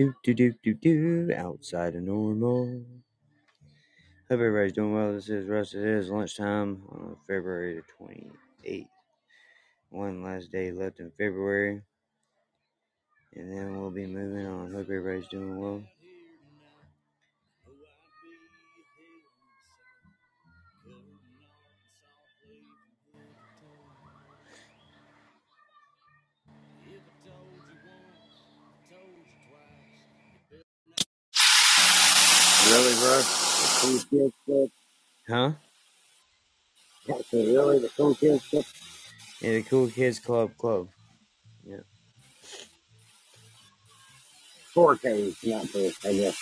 Do do do do do outside of normal. Hope everybody's doing well. This is Russ. It is lunchtime on February twenty eighth. One last day left in February. And then we'll be moving on. Hope everybody's doing well. Really, bro? The cool kids? Huh? Really? The cool kids? Yeah, the Cool Kids Club Club. Yeah. 4Ks, not this, I guess.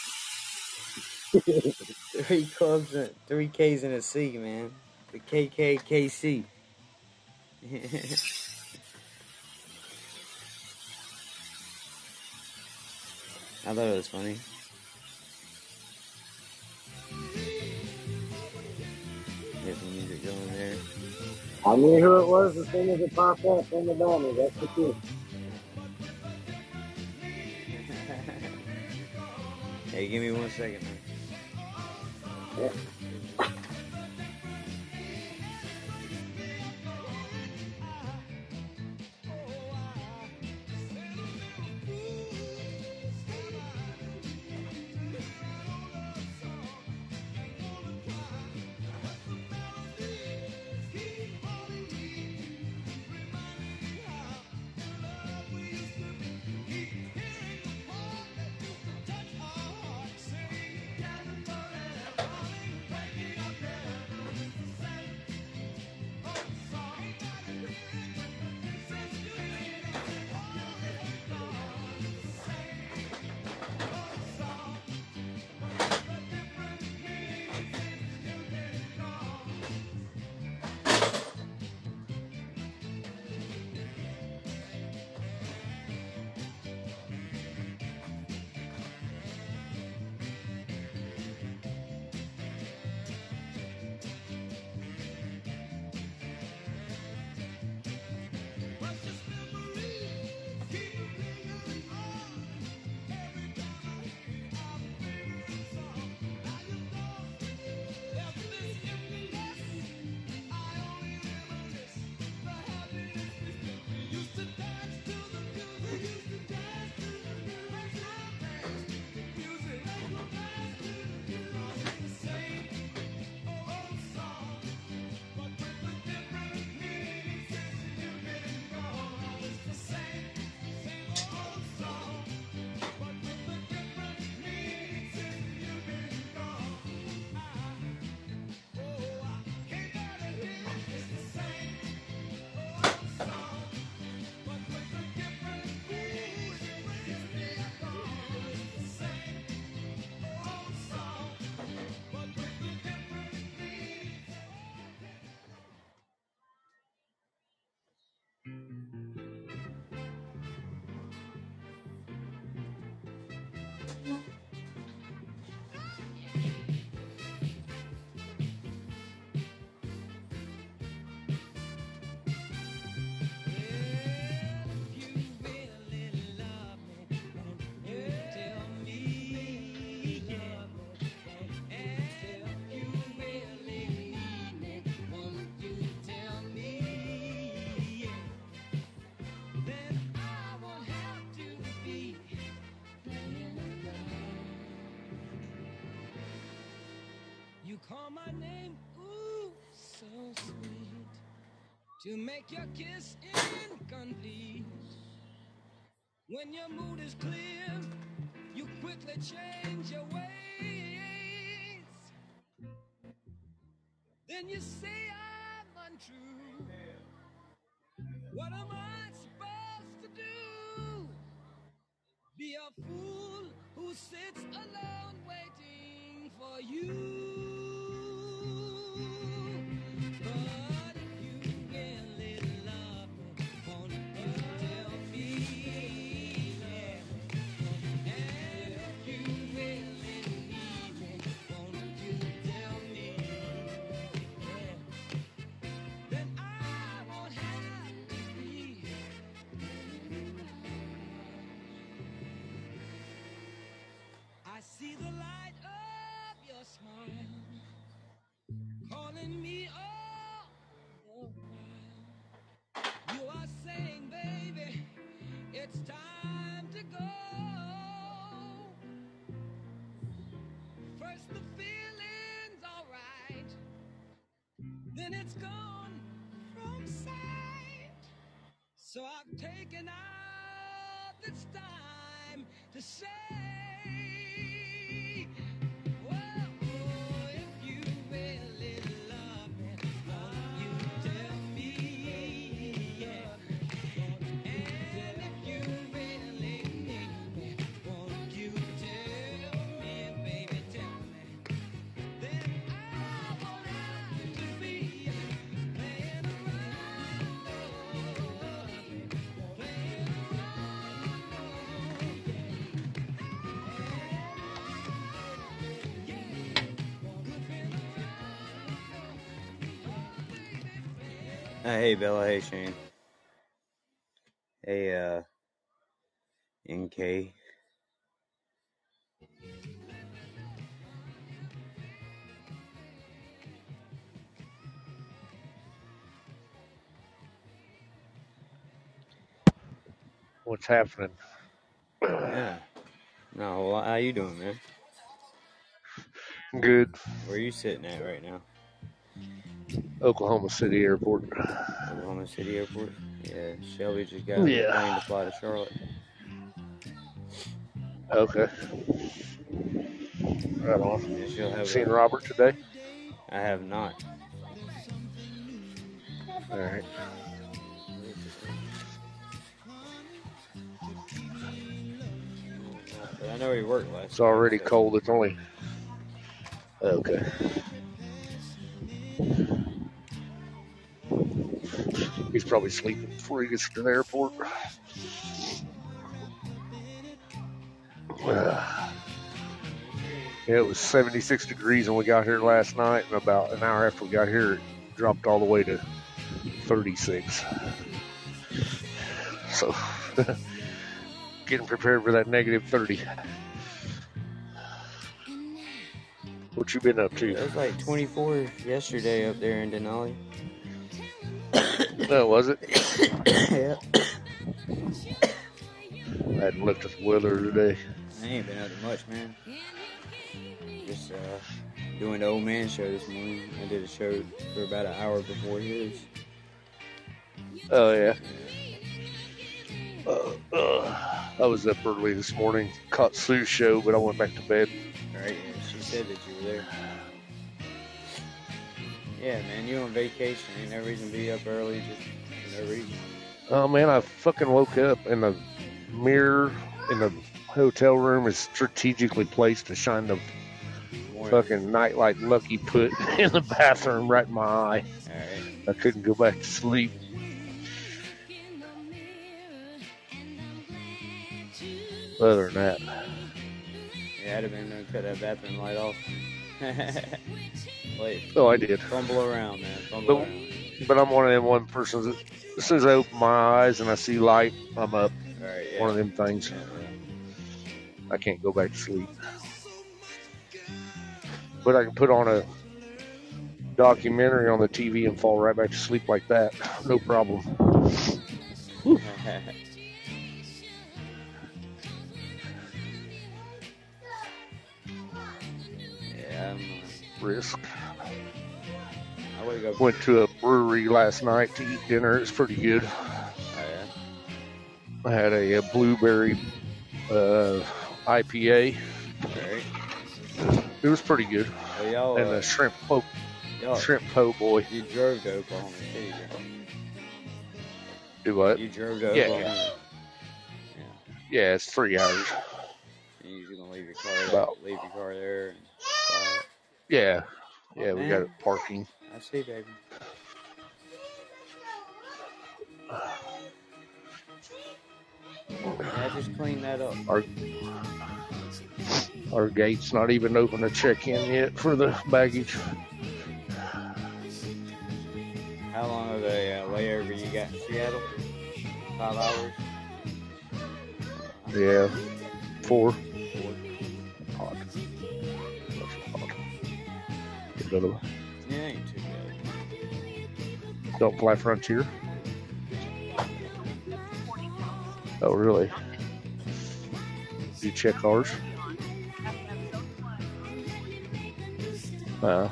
Three clubs, and three Ks in a C, man. The KKKC. I thought it was funny. I knew who it was as soon as it popped up on the banner. That's the kid. hey, give me one second, man. Yeah. To make your kiss incomplete. When your mood is clear, you quickly change your ways. Then you say I'm untrue. What am I it's gone from sight. So I've taken out this time to say, hey Bella, hey Shane. Hey uh NK. What's happening? Yeah. No, well, how you doing, man? Good. Where you sitting at right now? Oklahoma City Airport. Oklahoma City Airport? Yeah, Shelby just got on the Yeah. plane to fly to Charlotte. Okay. Right on. And she'll have Seen a, Robert today? I have not. All right. But I know he worked last It's already night, cold. It's only. Okay. Probably sleeping before he gets to the airport. Uh, it was 76 degrees when we got here last night, and about an hour after we got here, it dropped all the way to 36. So, getting prepared for that negative 30. What you been up to? It was like 24 yesterday up there in Denali. Oh, was it? yeah. I hadn't looked at the weather today. I ain't been to much, man. Just uh, doing the old man show this morning. I did a show for about an hour before his. Oh yeah. Uh, uh, I was up early this morning, caught Sue's show, but I went back to bed. Right? Yeah, she said that you were there. Yeah, man, you on vacation. Ain't no reason to be up early, just no reason. Oh man, I fucking woke up and the mirror in the hotel room is strategically placed to shine the Morning. fucking nightlight Lucky put in the bathroom right in my eye. Alright. I couldn't go back to sleep. Other than that, Yeah, I'd have been cut that bathroom light off. Wait, oh, I did. fumble around, man. Fumble But- around. But I'm one of them one persons that as soon as I open my eyes and I see light, I'm up. Alright, yeah. One of them things. Yeah, yeah. I can't go back to sleep. But I can put on a documentary on the TV and fall right back to sleep like that. No problem. yeah, I'm, Risk. I. Went to a brewery last night to eat dinner. It's pretty good. Oh, yeah. I had a, a blueberry uh, IPA. It was pretty good. Well, y'all, And uh, a shrimp po y'all, shrimp po' boy. you drove to Oklahoma City. Do what? You drove to Yeah. Oklahoma. Yeah, it's three hours. You usually gonna leave your car, About- leave your car there. And fly Yeah. Yeah, we got Man. it parking. It. I see, baby. Yeah, just clean that up. Our our gate's not even open to check in yet for the baggage. How long of a uh, layover you got in Seattle? Five hours. Yeah, four. Four. Hot. Hot. Get another one. Yeah, ain't too bad. Don't fly Frontier. Oh, really? You check ours? Uh,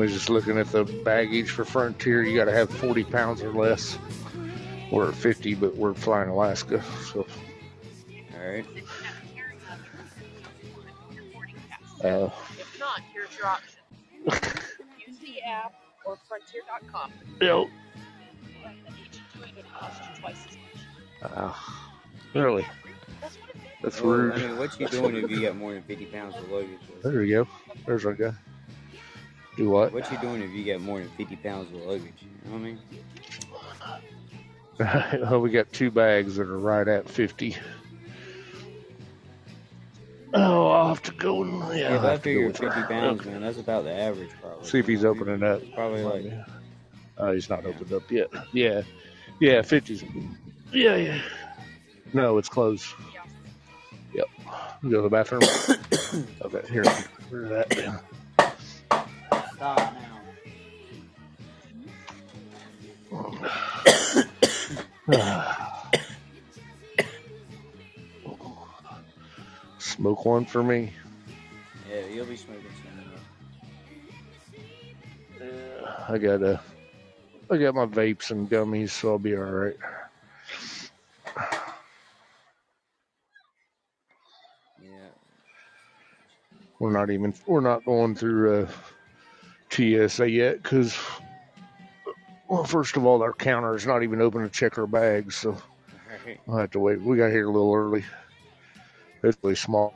We're just looking at the baggage for Frontier. You got to have 40 pounds or less. We're at 50, but we're flying Alaska. So, All right. uh, If not, here's your option. Use the app or frontier.com. yep. But each doing it costs you twice as much. Uh, really? That's what it is. That's Well, rude. I mean, what you doing if you got more than 50 pounds of luggage? There we go. There's our guy. Do what? What you doing if you got more than 50 pounds of luggage? You know what I mean? well, we got two bags that are right at 50. Oh, I'll have to go. and- Yeah, Yeah, I'll if I have to go figure with her. 50 pounds, man, that's about the average, probably. See if he's You know what I mean? opening up. It's probably like, Oh, he's not opened up yet. Yeah. Yeah, 50's. Yeah, yeah. No, it's closed. Yep. Go to the bathroom? okay, here. Where's that then? Stop now. Smoke one for me. Yeah, you'll be smoking some. Yeah, I got uh, I got my vapes and gummies, so I'll be all right. Yeah. We're not even we're not going through uh, TSA yet because, well, first of all, our counter is not even open to check our bags, so. I'll have to wait. We got here a little early. It's really small.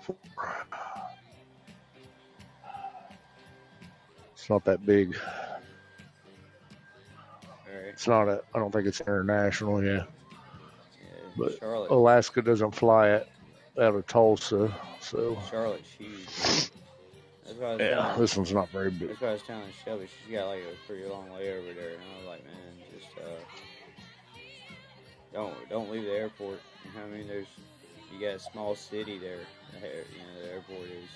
It's not that big. It's not a. I don't think it's international. Yeah, Yeah. But- Charlotte. Alaska doesn't fly it out of Tulsa, so Charlotte's huge. Yeah, this one's not very big. that's why I was telling Shelby. She's got like a pretty long way over there, and I was like, man, just uh, don't don't leave the airport. You know what I mean? There's you got a small city there. You know the airport is.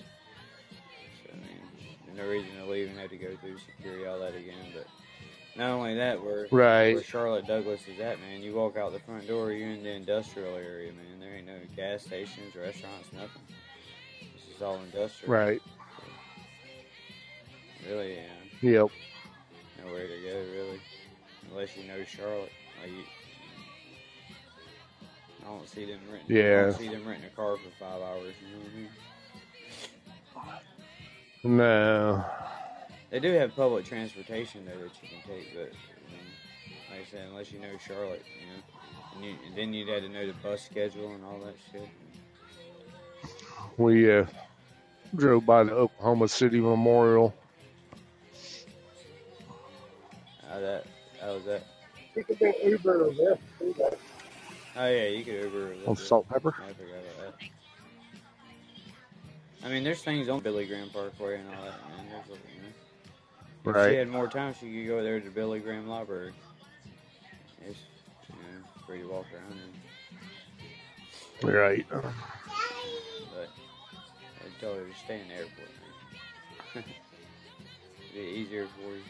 So I mean, there's no reason to leave and have to go through security all that again. But not only that, where Right. where Charlotte Douglas is at, man, you walk out the front door, you're in the industrial area, man. There ain't no gas stations, restaurants, nothing. This is all industrial. Right. Really, yeah. Yep. Nowhere to go, really. Unless you know Charlotte. Like you, I don't see them renting. I Yeah. don't see them renting a car for five hours. You know what I mean? No. They do have public transportation there that you can take, but you know, like I said, unless you know Charlotte, you know, and, you, and then you'd have to know the bus schedule and all that shit. We uh, drove by the Oklahoma City Memorial. How that? How was that? You could do Uber or Lyft too, though. Oh yeah, you could Uber. a little On bit. Salt Pepper? I forgot about that. I mean, there's things on Billy Graham Parkway and all that, man. There's, you know, if she had more time, she could go there to Billy Graham Library. It's, you know, free to walk around in. Right. But I told her to stay in the airport, man. Be easier for you.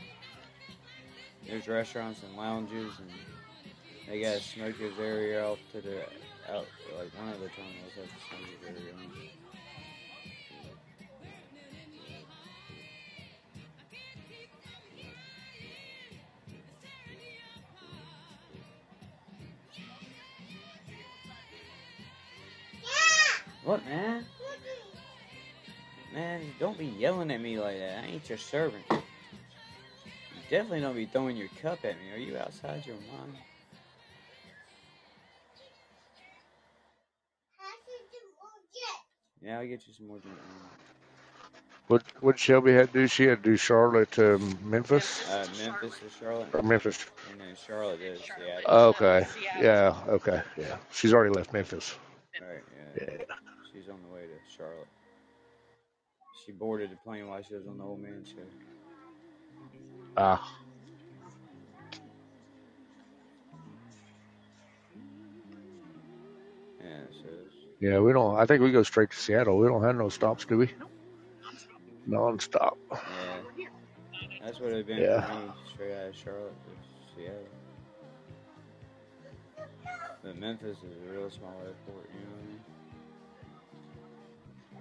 There's restaurants and lounges, and they got a smokers area off to the out. Like one of the terminals has a smokers area. On. What, man? Man, don't be yelling at me like that. I ain't your servant. Definitely don't be throwing your cup at me. Are you outside your mind? Yeah, I'll get you some more drink. What what Shelby had to do? She had to do Charlotte to Memphis Uh, Memphis to Charlotte, or Memphis. and then Charlotte to Seattle. Okay. Yeah. Okay. Yeah. She's already left Memphis. Right, yeah. Yeah. She's on the way to Charlotte. She boarded the plane while she was on the old man's show. Ah. Yeah, Yeah. We don't. I think we go straight to Seattle. We don't have no stops, do we? Non-stop. yeah. That's what it'd been Yeah. for me, straight out of Charlotte to Seattle. But Memphis is a real small airport, you know what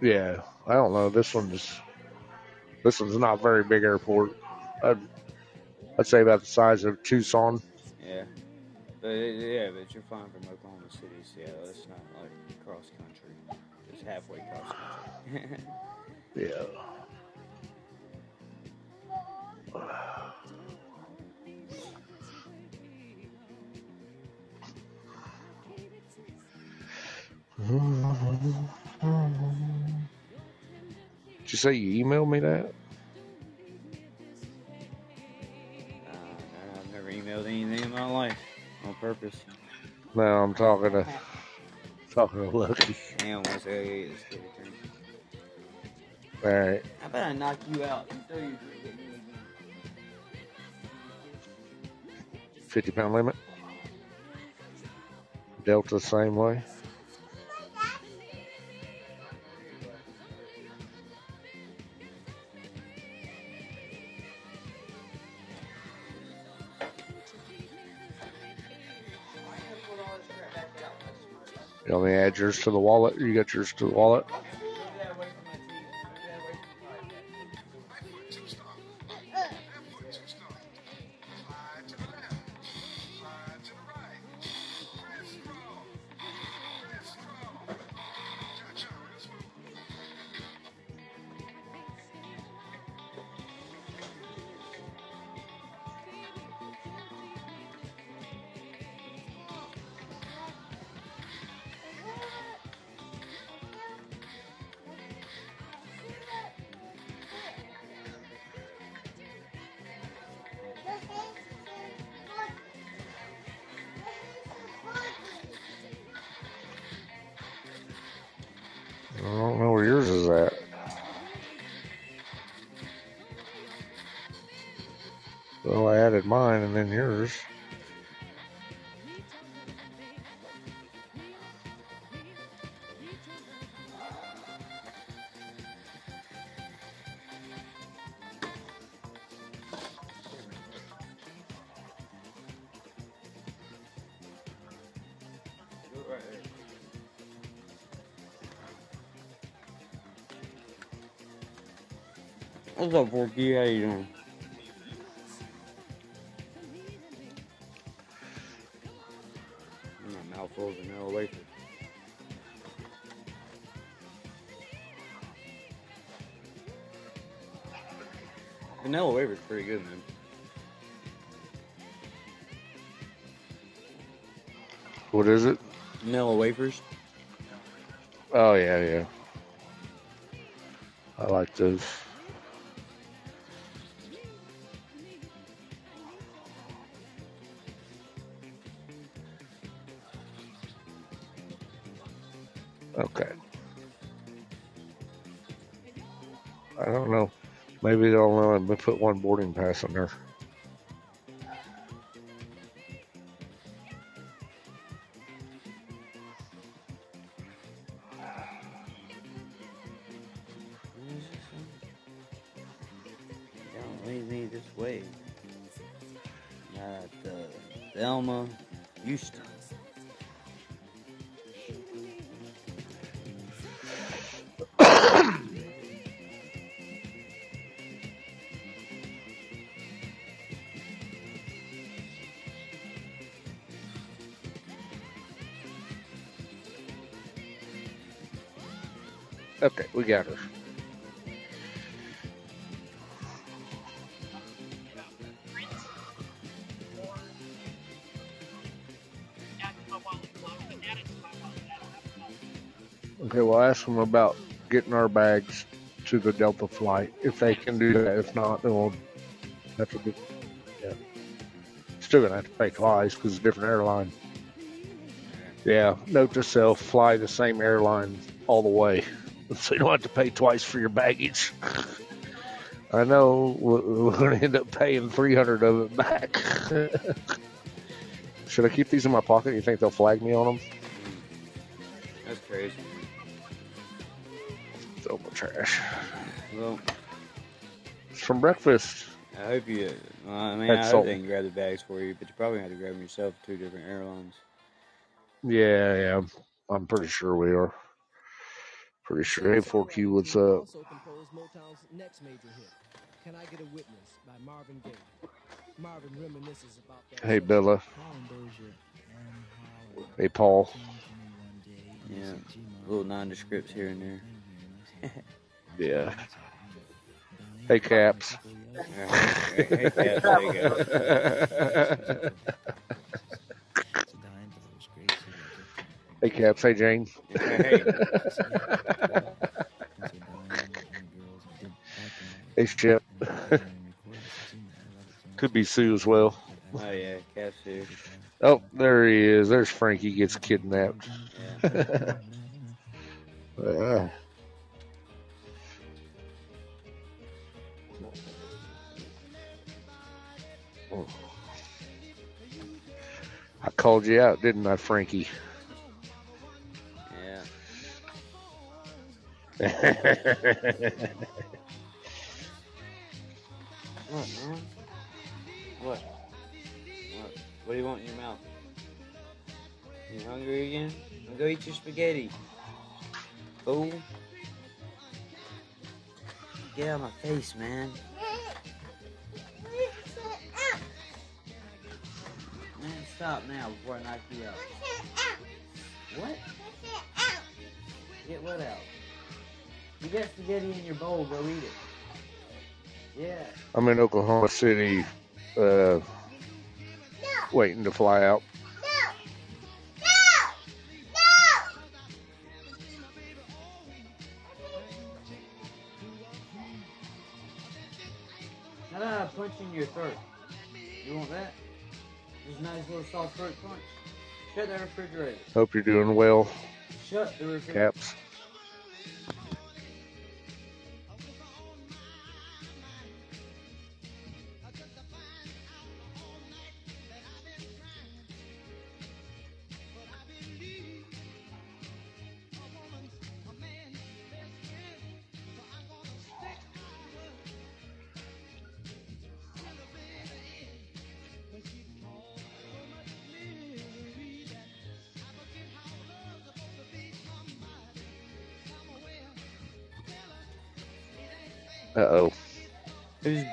I mean? Yeah. I don't know. This one's this one's not very big airport. I'd, I'd say about the size of Tucson. Yeah. But it, yeah, but you're fine from Oklahoma City, Seattle. It's not like cross country. It's halfway cross country. Yeah. Did you say you emailed me that? I've never emailed anything in my life on purpose. No, I'm talking to talking to Lucky. Damn, once I get a drink. All right. How about I knock you out and throw you drink at me again? 50 pound limit. Delta the same way. Want me add yours to the wallet? You got yours to the wallet? What's up, Forky? How you doing? My mouthful of vanilla wafer. Vanilla wafer's pretty good, man. What is it? Vanilla wafers. Oh, yeah, yeah. I like those. Put one boarding pass on there. Got. Okay, well, ask them about getting our bags to the Delta flight if they can do that. If not, then we'll have to. Yeah, still gonna have to pay twice because it's a different airline. Yeah, note to self: fly the same airline all the way, so you don't have to pay twice for your baggage. I know we're we're gonna end up paying three hundred of it back. Should I keep these in my pocket? You think they'll flag me on them? That's crazy. Throw my trash. Well, It's from breakfast. I hope you. Well, I mean, Had I hope salt. they can grab the bags for you, but you probably have to grab them yourself. Two different airlines. Yeah, yeah. I'm pretty sure we are. Pretty sure. Hey, 4Q, what's up? Also composed Motown's next major hit, Can I Get a Witness by Marvin Gaye. Marvin reminisces about that. Hey, Bella. Hey, Paul. Yeah, little nondescripts here and there. Yeah. Hey, Caps. Hey, hey, Caps, there you go. Hey, Cap. Hey, Jane. Hey, Hey, Chip. Could be Sue as well. oh yeah, Caps Sue. Oh, there he is. There's Frankie gets kidnapped. Yeah. Ah. I called you out, didn't I, Frankie? What, man? What? What? What do you want in your mouth? You hungry again? Go eat your spaghetti. Fool. Get out of my face, man. Man, stop now before I knock you out. What? Get what out? You got spaghetti in your bowl, go eat it. Yeah. I'm in Oklahoma City, uh, waiting to fly out. How about I punch in your throat? You want that? Just a nice little soft throat punch. Shut the refrigerator. Hope you're doing well, Shut the refrigerator. Caps.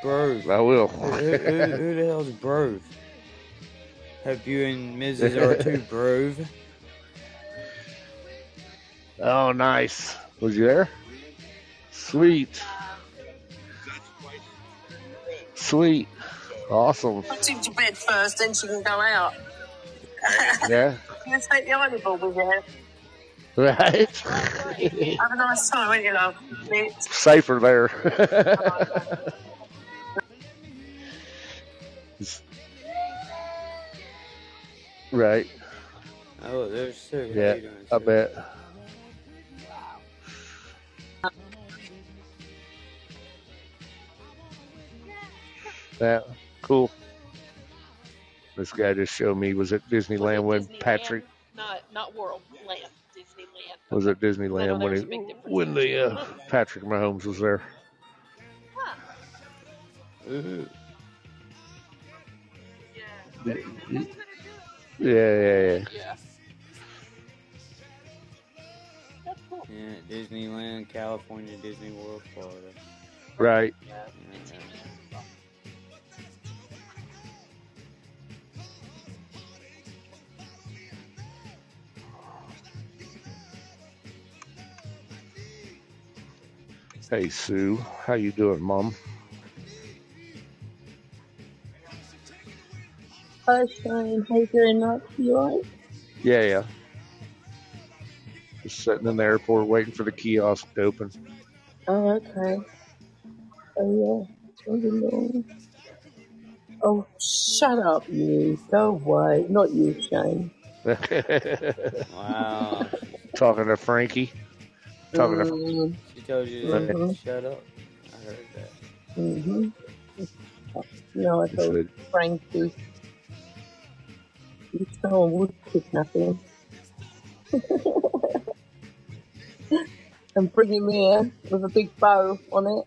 Who's Brove? I will. who, who, who, who the hell's Brove? Hope you and Mrs. are too Brove. oh, nice. Was you there? Sweet. Sweet. Awesome. Put him to bed first, then she can go out. Yeah. You take the ironing board with you. Right? Have a nice time, won't you, love? Safer there. right. Oh, there's Sue. Yeah, doing, I bet. Yeah, cool. This guy just showed me was at Disneyland when Disneyland, Patrick Not not World Land, Disneyland. was at I know Disneyland when he a big difference when the uh, Patrick Mahomes was there. Huh. Ooh. Yeah. Yeah, yeah, yeah. Yeah. That's cool. Yeah, Disneyland, California, Disney World, Florida. Right. Yeah. Yeah. Hey Sue, how you doing, Mom? Hi Shane, how you doing, Max? You alright? Yeah, yeah. Just sitting in the airport waiting for the kiosk to open. Oh, okay. Oh yeah, it's gonna be long. Oh, shut up, you. Go away. Not you, Shane. Wow. Talking to Frankie. Talking to Mm, She told you to Mhm. shut up. I heard that. mm-hmm. No, I told Frankie. You someone would kidnap him. and bring him here with a big bow on it.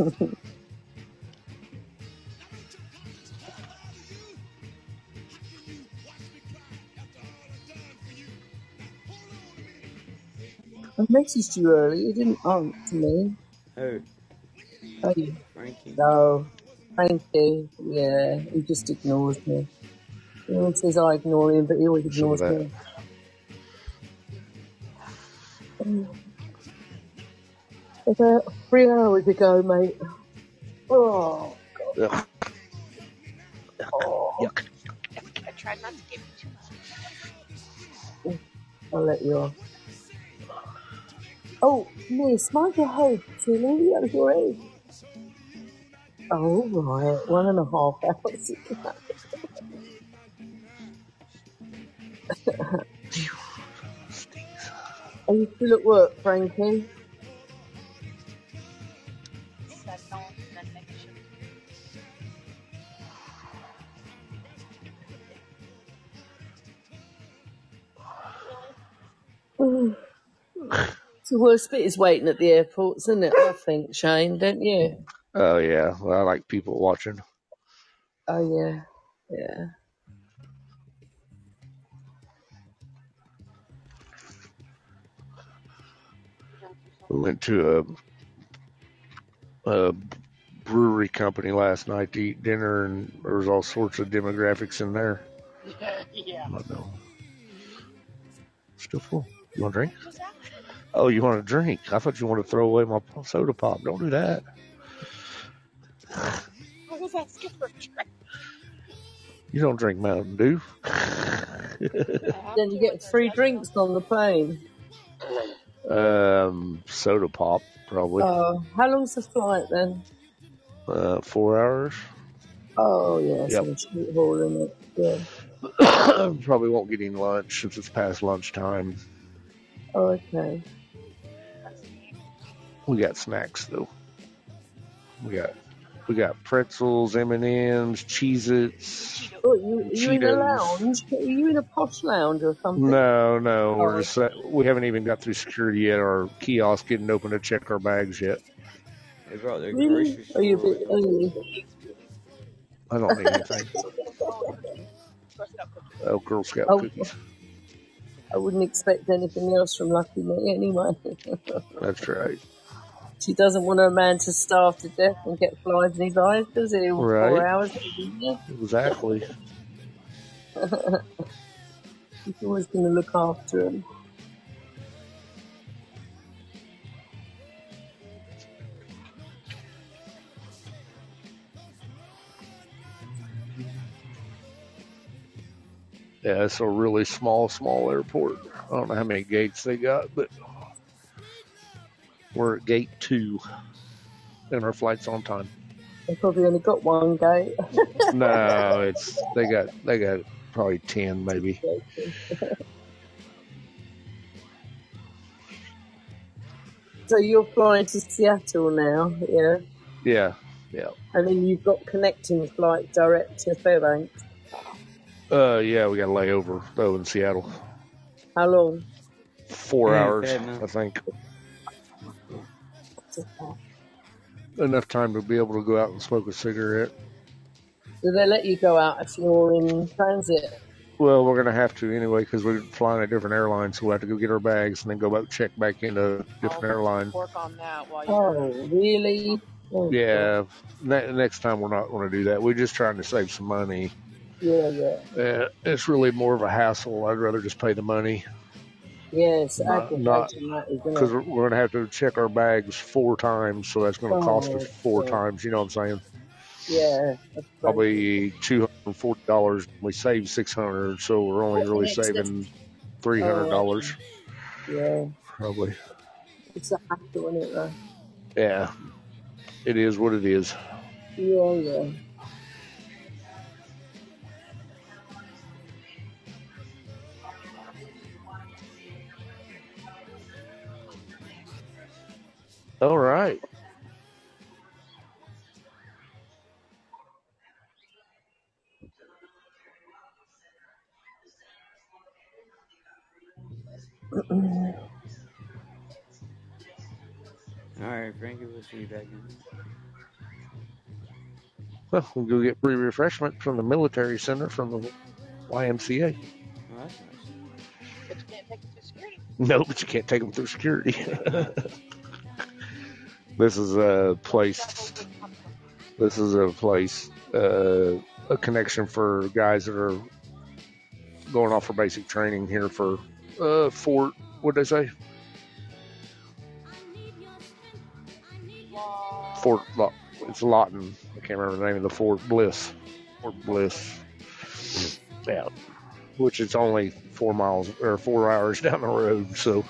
I messaged you earlier. You didn't answer me. Who? Oh, you- Frankie? no. Frankie. Yeah, he just ignores me. He always says I ignore him, but he always Some of ignores me. Um, About three hours ago, mate. Oh, Ugh, oh. yuck. I tried not to give you too much. I'll let you off. Oh, miss, mind your head, silly. That was your head. Oh, right. One and a half hours. Stinks. Are you still at work, Frankie? The worst bit is waiting at the airports, isn't it? I think, Shane, don't you? Oh yeah. Well, I like people watching. Oh, yeah. Yeah. We went to a, a brewery company last night to eat dinner, and there was all sorts of demographics in there. yeah. I know. Still full. You want a drink? What that? Oh, you want a drink? I thought you wanted to throw away my soda pop. Don't do that. You don't drink Mountain Dew. Then you get free drinks on the plane. um, soda pop, probably. Oh, how long's the flight then? Uh, four hours. Oh, yeah, Yep. on a short haul, it? Yeah. probably won't get any lunch since it's past lunchtime. Oh, okay. We got snacks though. We got we got pretzels, M and M's, Cheez-Its. Oh, you, you in a lounge? Are you in a posh lounge or something? No, no, we're Oh, just uh, we haven't even got through security yet. Our kiosk didn't open to check our bags yet. They brought Really? Are you a bit early? I don't need anything. Girl Scout cookies. Oh, Girl Scout Oh, cookies. I wouldn't expect anything else from Lucky Me anyway. That's right. She doesn't want her man to starve to death and get flies in his eyes, does he? All Four Right. hours. Exactly. She's always going to look after him. Yeah, it's a really small, small airport. I don't know how many gates they got, but we're at gate two, and our flight's on time. They probably only got one gate. No, it's they got they got probably ten maybe. so you're flying to Seattle now, yeah? Yeah, yeah. And then you've got connecting flight direct to Fairbanks. Uh, yeah, we got a layover though in Seattle. How long? Four Yeah, hours, I think. Enough time to be able to go out and smoke a cigarette. Do they let you go out if you're in transit? Well, we're gonna have to anyway because we're flying a different airline, so we have to go get our bags and then go back check back into a different I'll airline. work on that while Oh, you're. really? Oh, God. Yeah, ne- next time we're not going to do that. We're just trying to save some money. Yeah, yeah. Uh, it's really more of a hassle. I'd rather just pay the money Yes, not not aggravating that, isn't because we're, we're going to have to check our bags four times, so that's going to cost us four God. times. You know what I'm saying? Yeah. Probably two hundred and forty dollars. We saved six hundred, so we're only really saving oh, three hundred oh, dollars, yeah. probably. It's a hassle, isn't it, though? Yeah, it is what it is. Yeah, yeah. All right. All right, Frankie, we'll see you back in. Well, we'll go get free refreshment from the military center from the YMCA. Oh, that's nice. But you can't take it to security. No, but you can't take them through security. this is a place. This is a place. Uh, a connection for guys that are going off for basic training here for uh, Fort. What did I say? Fort. It's Lawton. I can't remember the name of the fort. Bliss. Fort Bliss. Yeah. Which it's only four miles or four hours down the road, so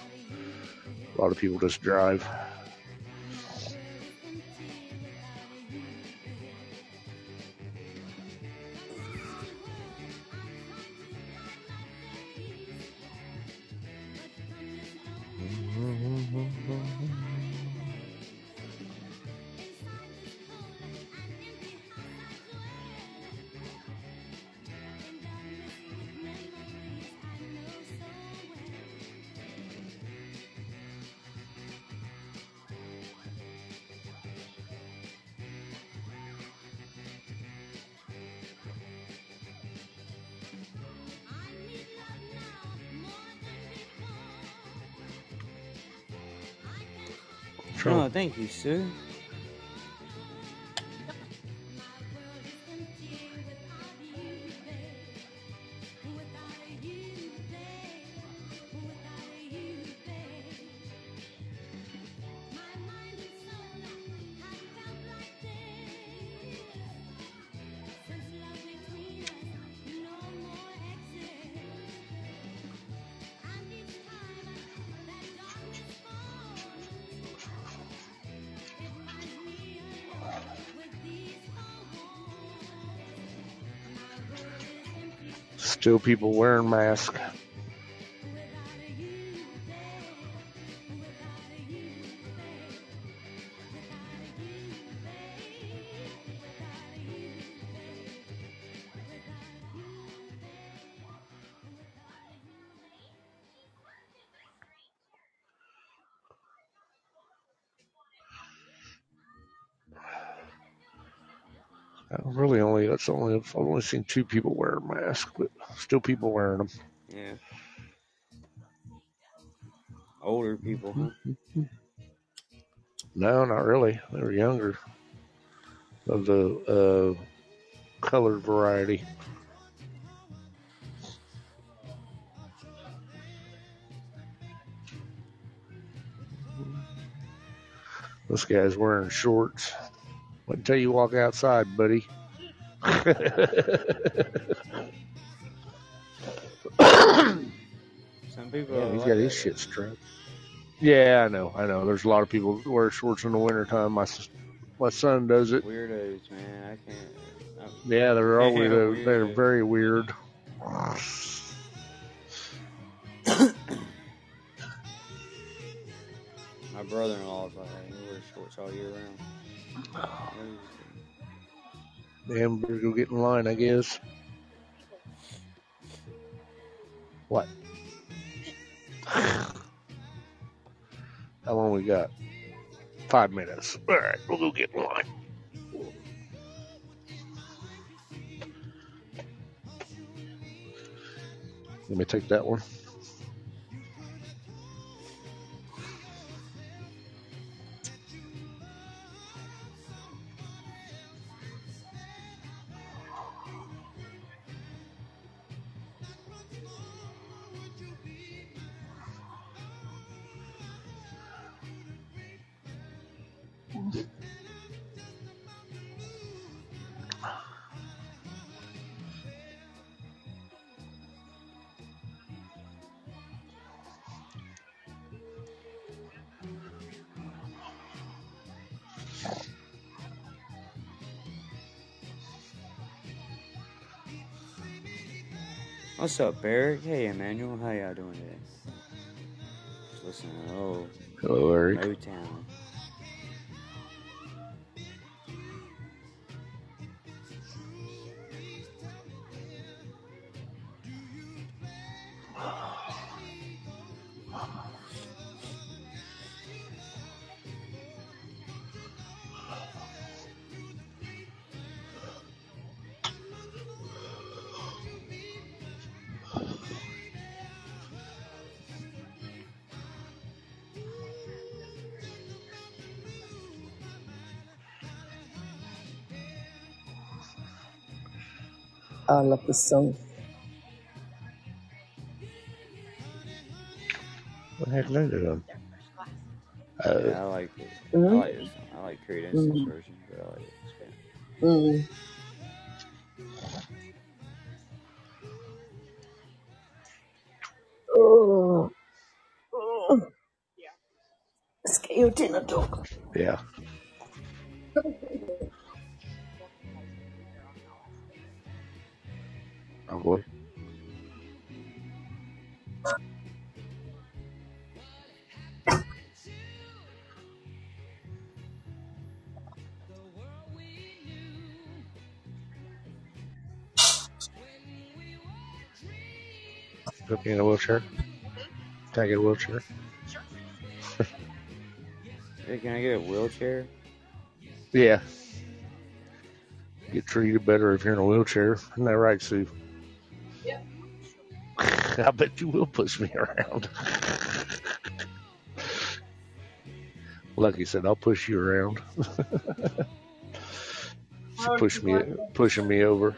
a lot of people just drive. Oh, thank you, Sue. Still people wearing masks. Really only that's only I've only seen two people wear a mask, but still people wearing them. Yeah. Older people, huh? No, not really. They were younger. Of the uh, colored variety. This guy's wearing shorts. Wait until you walk outside, buddy. people. Yeah, are he's like got his that. shit strapped. Yeah, I know, I know. There's a lot of people that wear shorts in the wintertime. My my son does it. Weirdos, man. I can't. I, Yeah, they're Yeah, always they're, they're very weird. my brother-in-law is like that. He wears shorts all year round. Damn, better go get in line, I guess. What? How long we got? Five minutes. All right, we'll go get one. Let me take that one. What's up, Barrick? Hey, Emmanuel. How y'all doing today? Just listening. to Oh, Hello, Eric. Motown. I love this song. What the heck is that doing? Yeah, Uh, I like it. I Mm, like this one. I like Creedence's mm, version, but I like it. mm. Oh, Put me in a wheelchair. Can I get a wheelchair? Hey, can I get a wheelchair? Yeah. Get treated better if you're in a wheelchair. Isn't that right, Sue? Yeah. I bet you will push me around. Lucky said, I'll push you around. she pushed me, pushing me over.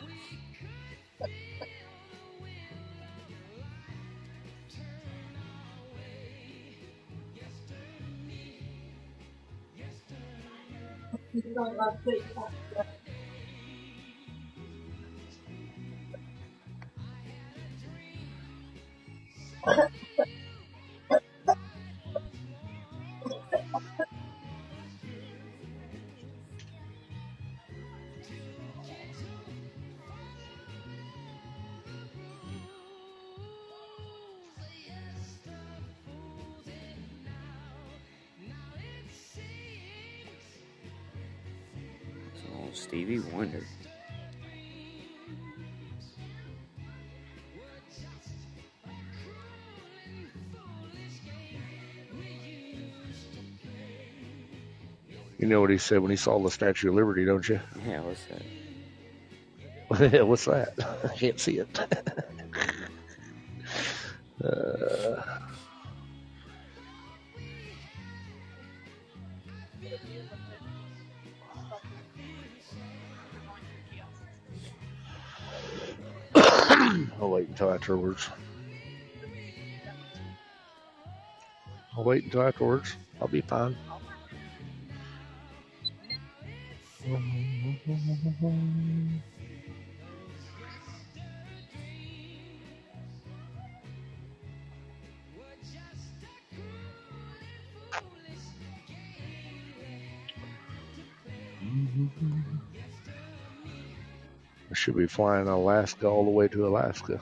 Stevie Wonder. You know what he said when he saw the Statue of Liberty, don't you? Yeah, what's that? What's that? I can't see it. afterwards. I'll wait until afterwards. I'll be fine. I should be flying Alaska all the way to Alaska.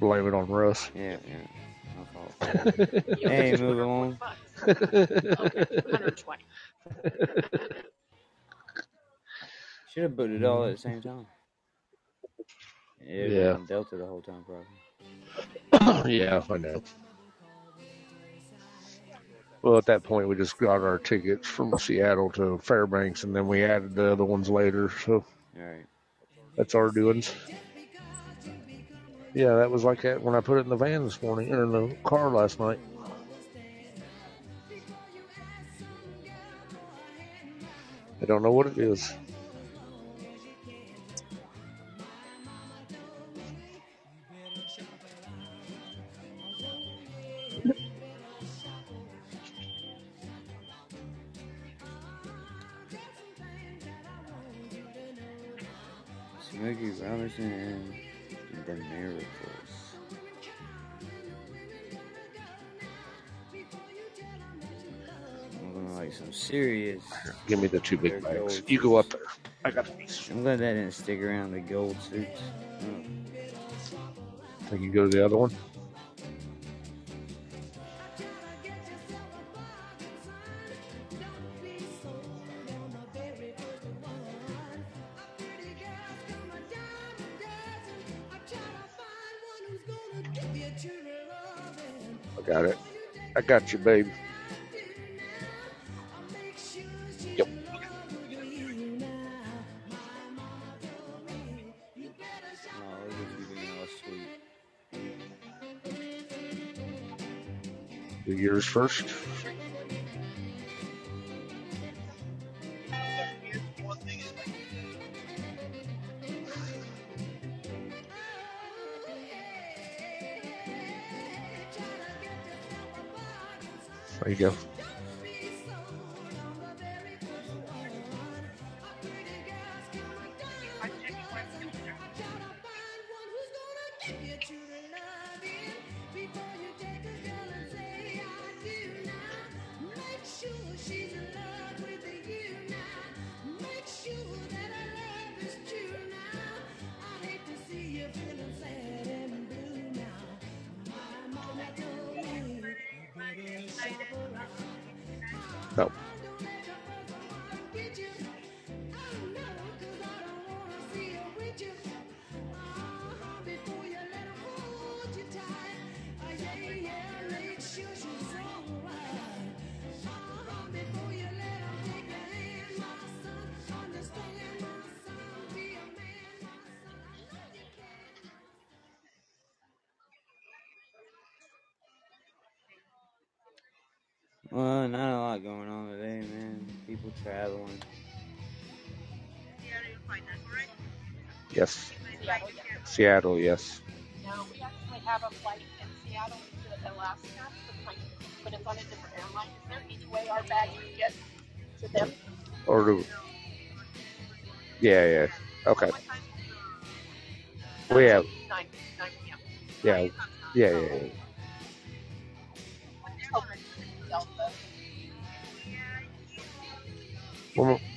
Blame it on Russ. Yeah, yeah. My fault. hey, move along. Okay, 120. Should have booted all at the same time. It Yeah. yeah. Delta the whole time, probably. yeah, I know. Well, at that point, we just got our tickets from Seattle to Fairbanks, and then we added the other ones later. So All right. that's our doings. Yeah, that was like that when I put it in the van this morning, or in the car last night. I don't know what it is. Two big bags. You go up there. I got these. I'm glad that didn't stick around the gold suits. Oh, Think you go to the other one? I got it. I got you, babe. First. Lot going on today, man. People traveling. Yes. Seattle, yes. No, we actually have a flight in Seattle to Alaska, but it's on a different airline. Is there any way our bag would get to them? Or do Yeah, yeah. Okay. We have Nine, nine yeah, yeah, yeah, yeah. Well, Oh,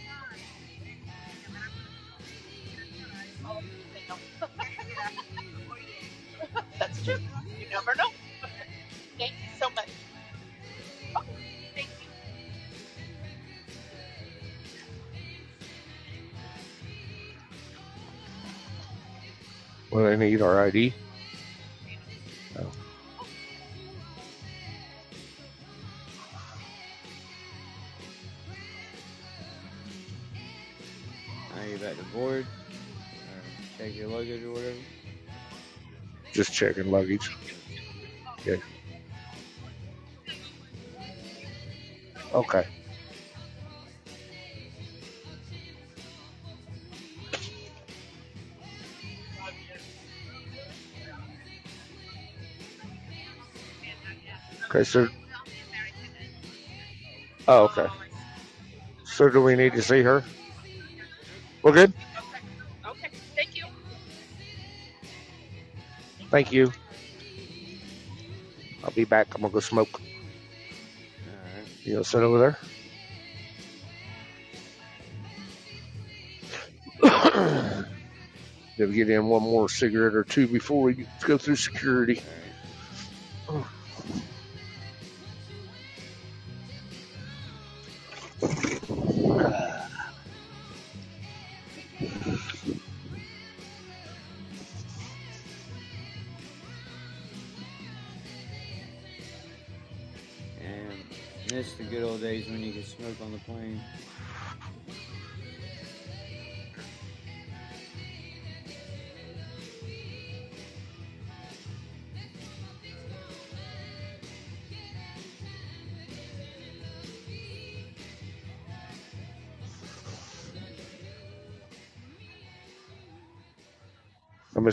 checking luggage. Yeah. Okay. Okay, so. Oh, okay. So, do we need to see her? We're good. Thank you. I'll be back. I'm gonna go smoke. You know, sit over there. To get in one more cigarette or two before we go through security.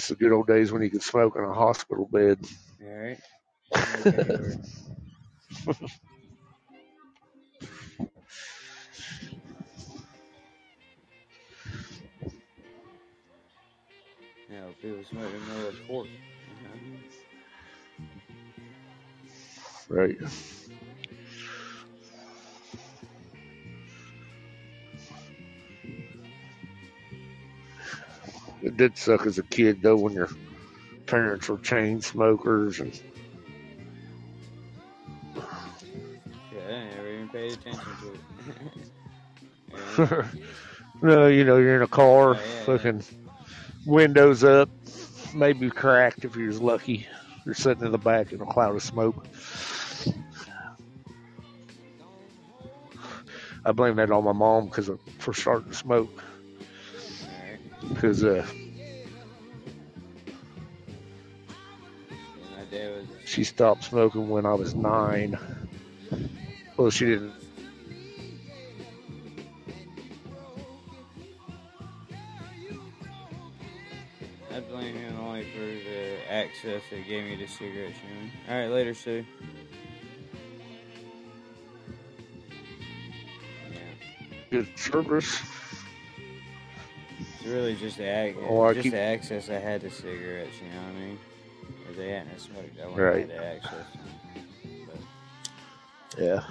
Miss the good old days when you could smoke in a hospital bed. Alright. Okay, we're- Yeah, people smoke in the middle of court. you know? Right. It did suck as a kid though when your parents were chain smokers and Yeah, I never even paid attention to it. No, you know, you're in a car, Oh, yeah, fucking windows up, maybe cracked if you're lucky. You're sitting in the back in a cloud of smoke. I blame that on my mom because for starting to smoke. Because uh, Yeah, my dad was She stopped smoking when I was nine. Well, she didn't. I blame him only for the access that gave me the cigarette chewing. All right, later, Sue. Good service. It's really just the Oh, I just keep- the access I had to cigarettes. You know what I mean? If they hadn't smoked, I wouldn't Right. have had the access. But Yeah.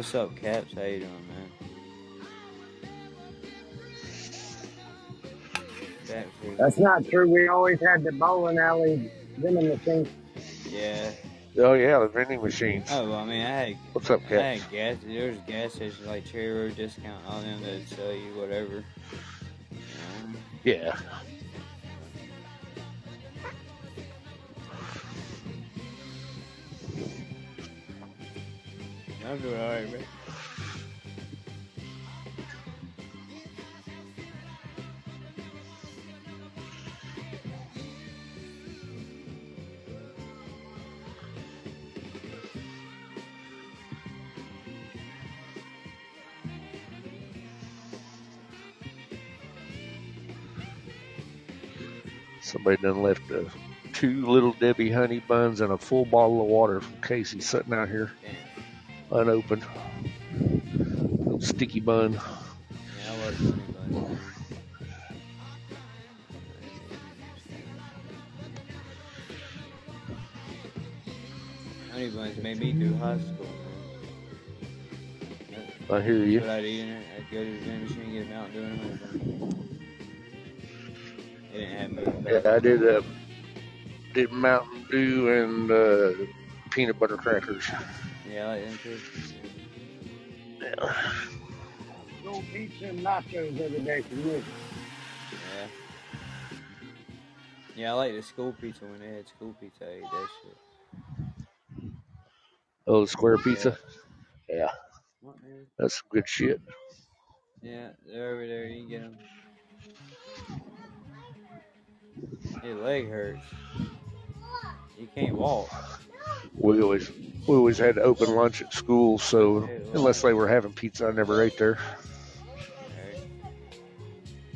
What's up, Caps? How you doing, man? That's not true. We always had the bowling alley vending machine. Yeah. Oh yeah, the vending machines. Oh, well, I mean, I had What's up, I Cat? had gas. There was gas stations like Cherry Road Discount, all them that sell you whatever. Yeah. I'm doing alright, man. Somebody done left two little Debbie honey buns and a full bottle of water from Casey sitting out here. Unopened. Little sticky bun. Yeah, I love honey buns. Honey buns made me through high school. I hear you. what I'd eat in it. I'd go to the vending machine, get a Mountain Dew and a honey. They didn't have moon Yeah, I did uh, did Mountain Dew and uh, peanut butter crackers. Yeah, I like. Yeah. Go pizza and nachos every day for me. Yeah. Yeah, I like the school pizza when they had school pizza. I ate that shit. Oh, square pizza. Yeah, What, man? that's some good shit. Yeah, they're over there. You can get them. Your leg hurts. You can't walk. We always we always had open lunch at school, so unless they were having pizza, I never ate there.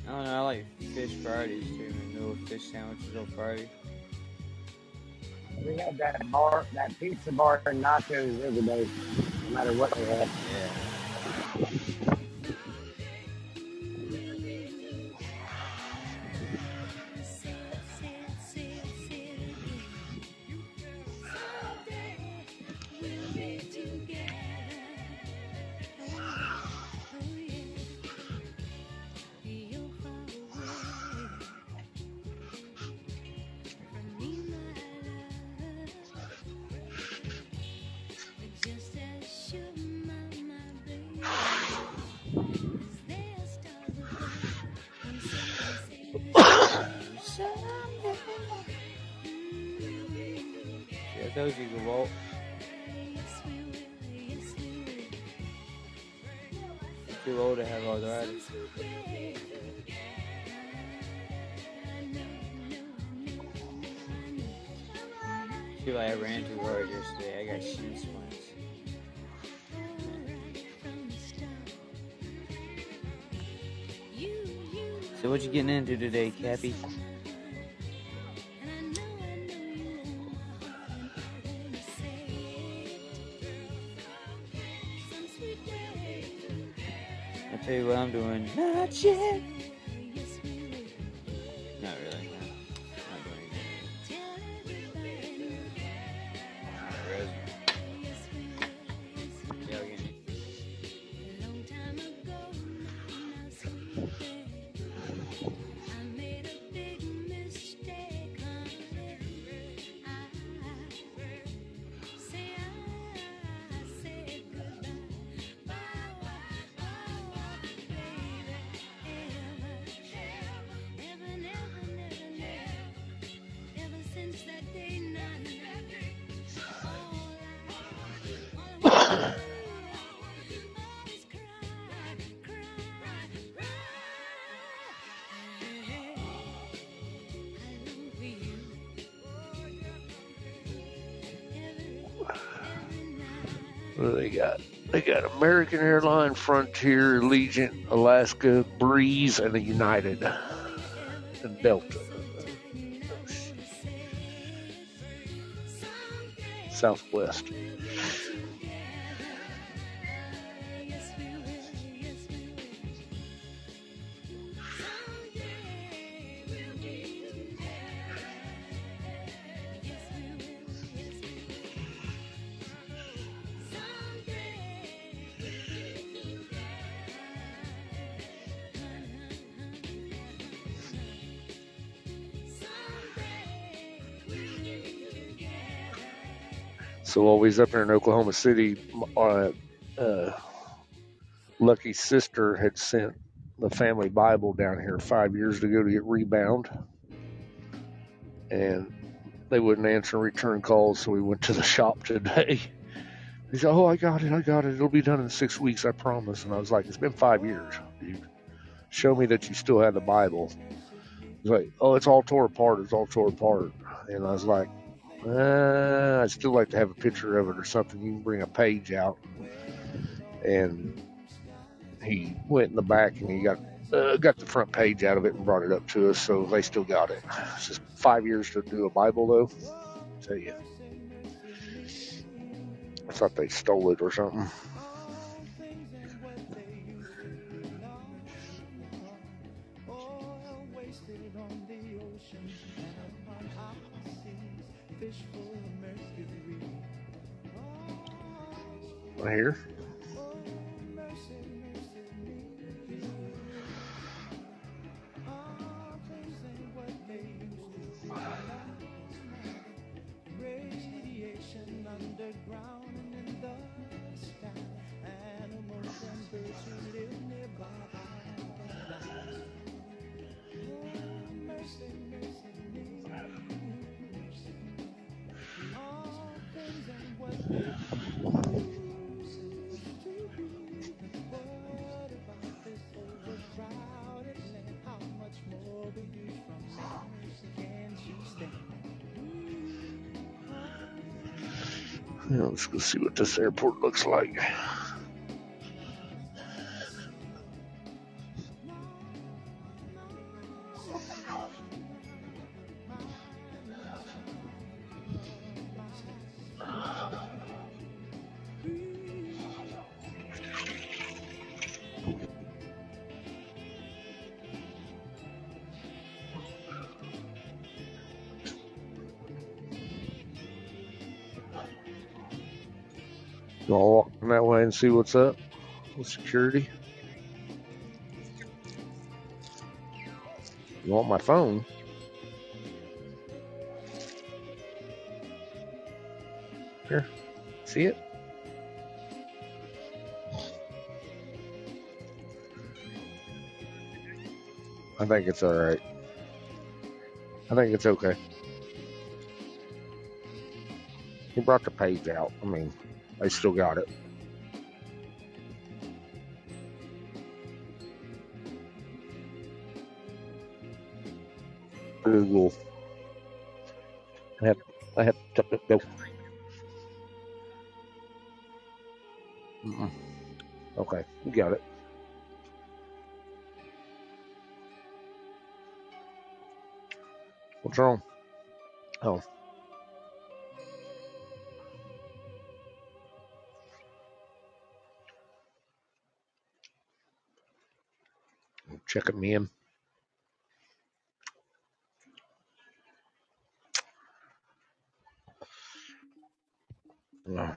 I don't know. I like fish Fridays too. Man. Little fish sandwiches on Friday. We had that bar, that pizza bar and nachos every day, no matter what they had. Yeah. So what you getting into today, Cappy? I'll tell you what I'm doing. Not yet. Got American Airline, Frontier, Allegiant, Alaska, Breeze, and the United and Delta. Southwest. While up here in Oklahoma City, uh, uh, Lucky's sister had sent the family Bible down here five years ago to get rebound, and they wouldn't answer return calls, so we went to the shop today. He said, "Oh, I got it, I got it. It'll be done in six weeks, I promise." And I was like, "It's been five years, dude. Show me that you still have the Bible." He's like, "Oh, it's all tore apart. It's all tore apart." And I was like, uh, I'd still like to have a picture of it or something. You can bring a page out. And he went in the back and he got uh, got the front page out of it and brought it up to us. So they still got it. It's just five years to do a Bible though. I'll tell you, I thought they stole it or something. I Yeah, let's go see what this airport looks like. And see what's up with security. You want my phone? Here, see it? I think it's all right. I think it's okay. He brought the page out. I mean, I still got it. Google. I have, I have to go. Mm-mm. Okay, you got it. What's wrong? Oh, check it, me in. No.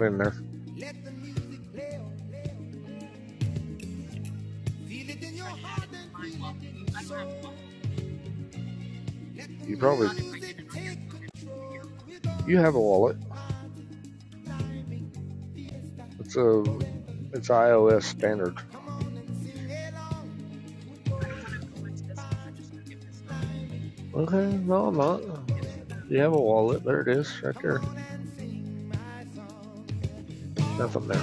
soul. Let the You probably. You have a wallet. It's a it's iOS standard. Okay, no, I'm not. You have a wallet. There it is, right there. Nothing there.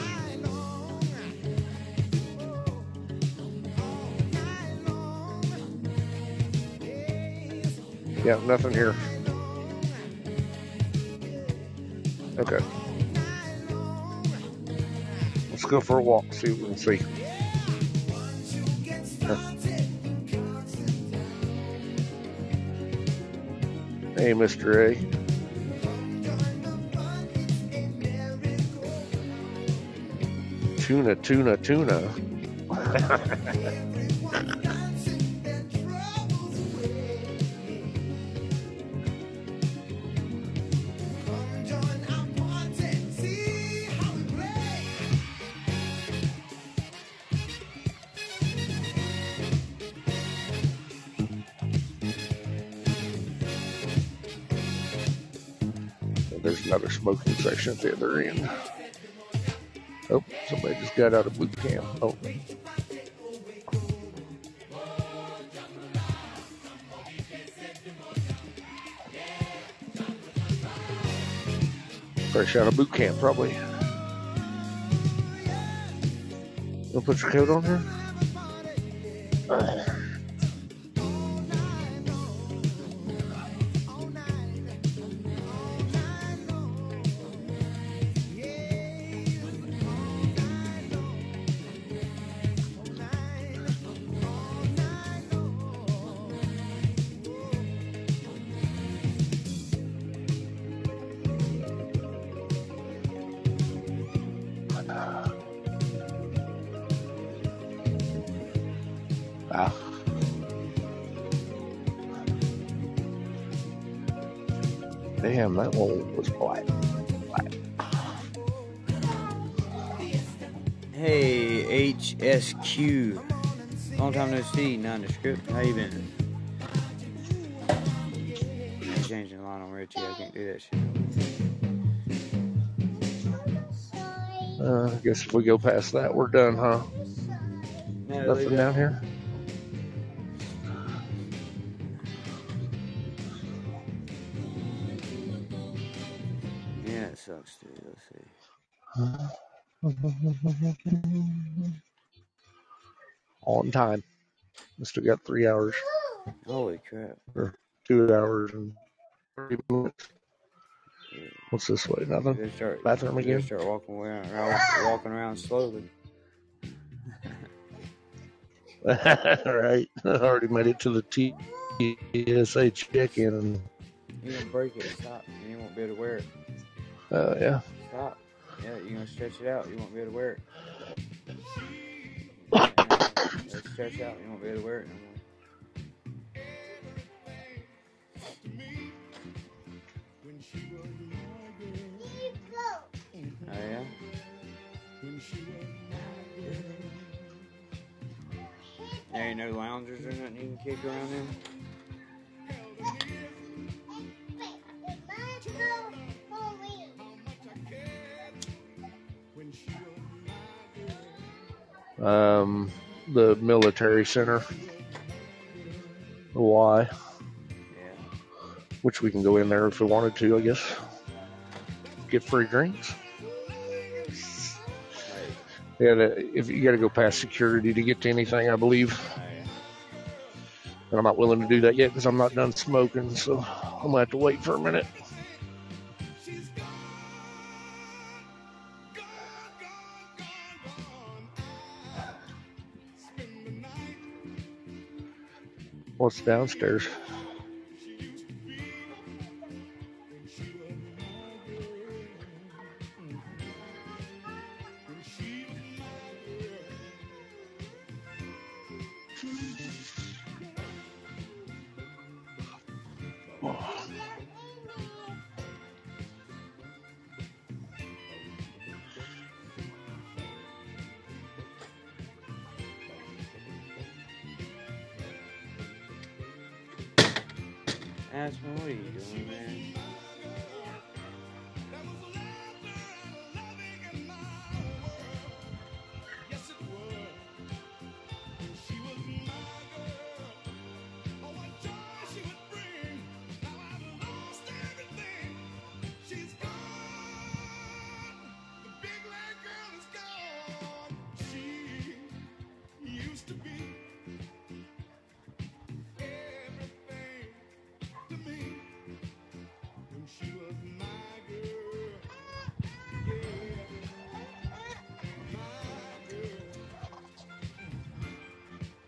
Yeah, nothing here. Okay. Let's go for a walk, see what we can see. Hey, Mr. A. Tuna, tuna, tuna. There's another smoking section at the other end. Got out of boot camp. Oh, fresh out of boot camp, probably. You'll put your coat on here? How you been? I changed the line on Richie. I can't do that shit. Uh, I guess if we go past that, we're done, huh? No, Nothing down here? Yeah, it sucks too. Let's see. On time. We still got three hours Holy crap. or two hours and 30 minutes. What's this way? Nothing? start, Bathroom again? start walking around, walking around slowly. right. I already made it to the TSA check in. And, You're gonna break it. Stop. You won't be able to wear it. uh, yeah. Stop. Yeah, you're gonna stretch it out. You won't be able to wear it. It'll stretch out. You won't be able to wear it no more. Oh yeah. There ain't no loungers or nothing you can kick around in. Um, the military center. Why? Yeah. which we can go in there if we wanted to, I guess. Get free drinks. Yeah, if you got to go past security to get to anything, I believe. And I'm not willing to do that yet because I'm not done smoking, so I'm gonna have to wait for a minute. What's downstairs?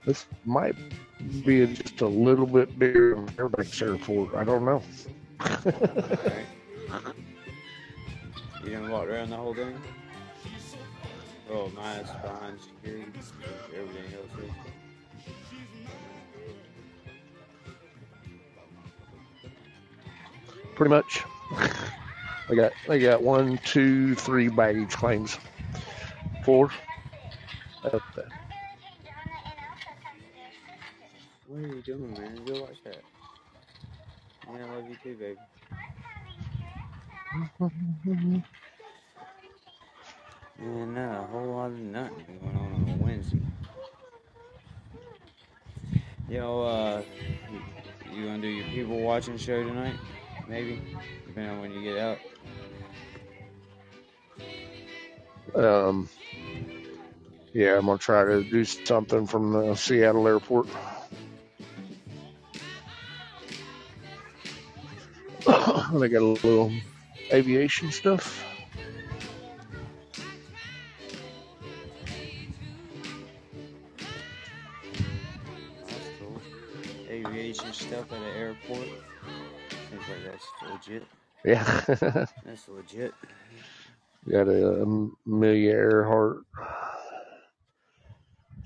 This might be just a little bit bigger than Fairbanks Airport. I don't know. Alright. Uh-huh. You didn't walk around the whole thing? Oh, minus behind security. Everything else is. Pretty much. I got I got one, two, three baggage claims. Four. What are you doing, man? Go watch that. Man, I love you too, baby. Man, not a whole lot of nothing going on on a Wednesday. Yo, uh, you, you gonna do your people watching show tonight? Maybe, depending on when you get out. Um, yeah, I'm gonna try to do something from the Seattle airport. they got a little aviation stuff. Legit. Yeah, That's legit. got a, Amelia Earhart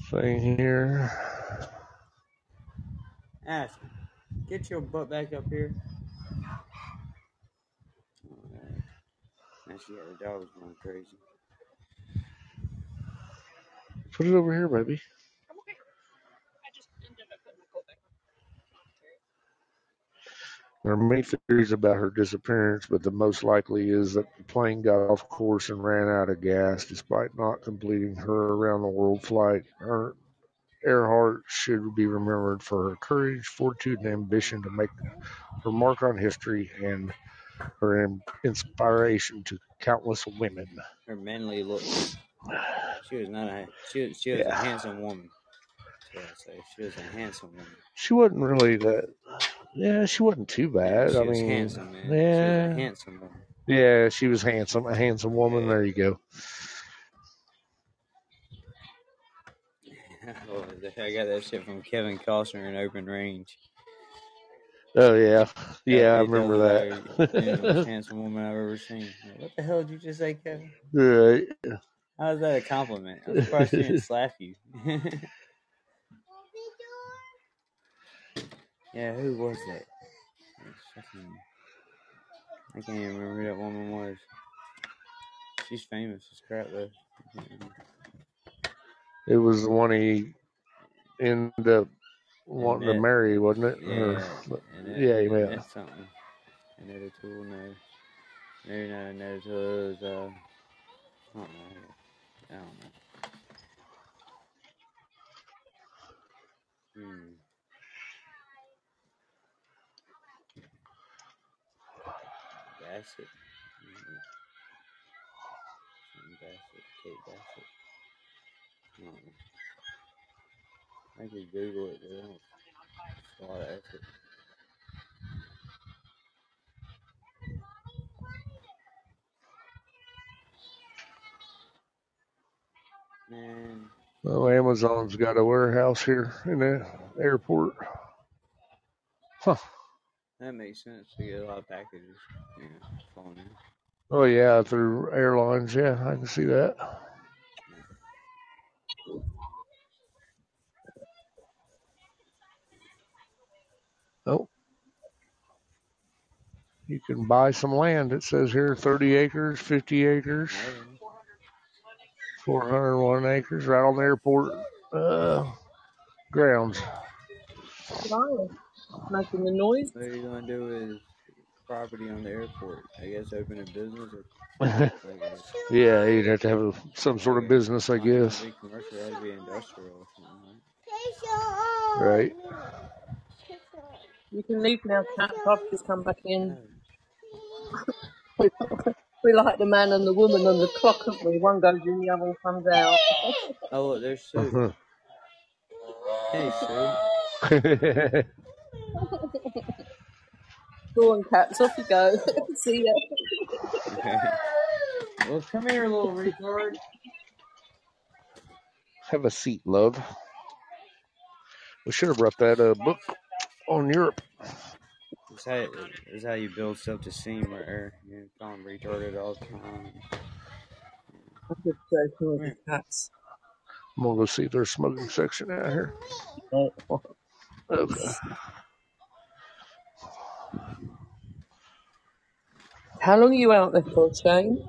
thing here. Ask. Get your butt back up here. Alright. Now she got her dogs going crazy. Put it over here, baby. I'm okay. I just ended up putting my coat back on. There are many theories about her disappearance, but the most likely is that the plane got off course and ran out of gas despite not completing her around the world flight. Her, Earhart should be remembered for her courage, fortitude, and ambition to make her mark on history and her in- inspiration to countless women. Her manly looks. She was not a. She was. She was a handsome woman. She was a handsome woman. She wasn't really that. Yeah, she wasn't too bad. she I was mean, handsome, man. She was a yeah, handsome woman. yeah, she was handsome, a handsome woman. There you go. Oh, I got that shit from Kevin Costner in Open Range. Oh yeah, yeah, I remember her, you most that. handsome woman I've ever seen. Like, what the hell did you just say, Kevin? right. How is that a compliment? I'm surprised she didn't slap you. yeah, who was it? Fucking- I can't even remember who that woman was. She's famous as crap though. It was the one he ended up wanting to marry, wasn't it? Or- Yeah, Annette, yeah, he met. Annette something. Annette O'Toole, no. Maybe not Annette O'Toole, it was, uh, I don't know. I don't know. Hmm. Bassett. Mhm. Some Bassett, Kate Bassett. Mm. I could Google it, Oh, Amazon's got a warehouse here in the airport. Huh. That makes sense to get a lot of packages. Yeah, phone in. Oh yeah, through airlines. Yeah, I can see that. Oh, you can buy some land. It says here 30 acres, 50 acres, Oh, 401 acres, right on the airport uh, grounds. Hello. Making the noise. What are you gonna do with property on the airport? I guess open a business or yeah, you'd have to have a, some sort of business, I guess. commercial, that'd be industrial right? Right. You can leave now, cat. Bob just come back in. No. We like the man and the woman and the clock, haven't we? One goes in, the other one comes out. Oh look, there's Sue. Uh-huh. Hey Sue. Go on, cats. Off you go. See ya. well, come here, little retard. have a seat, love. We should have brought that uh, book on Europe. This how, this is how you build self-esteem right there. You call them retarded all the time. I'm just joking the cats. I'm gonna go see if there's a smoking section out here. Okay. How long are you out there for, Shane?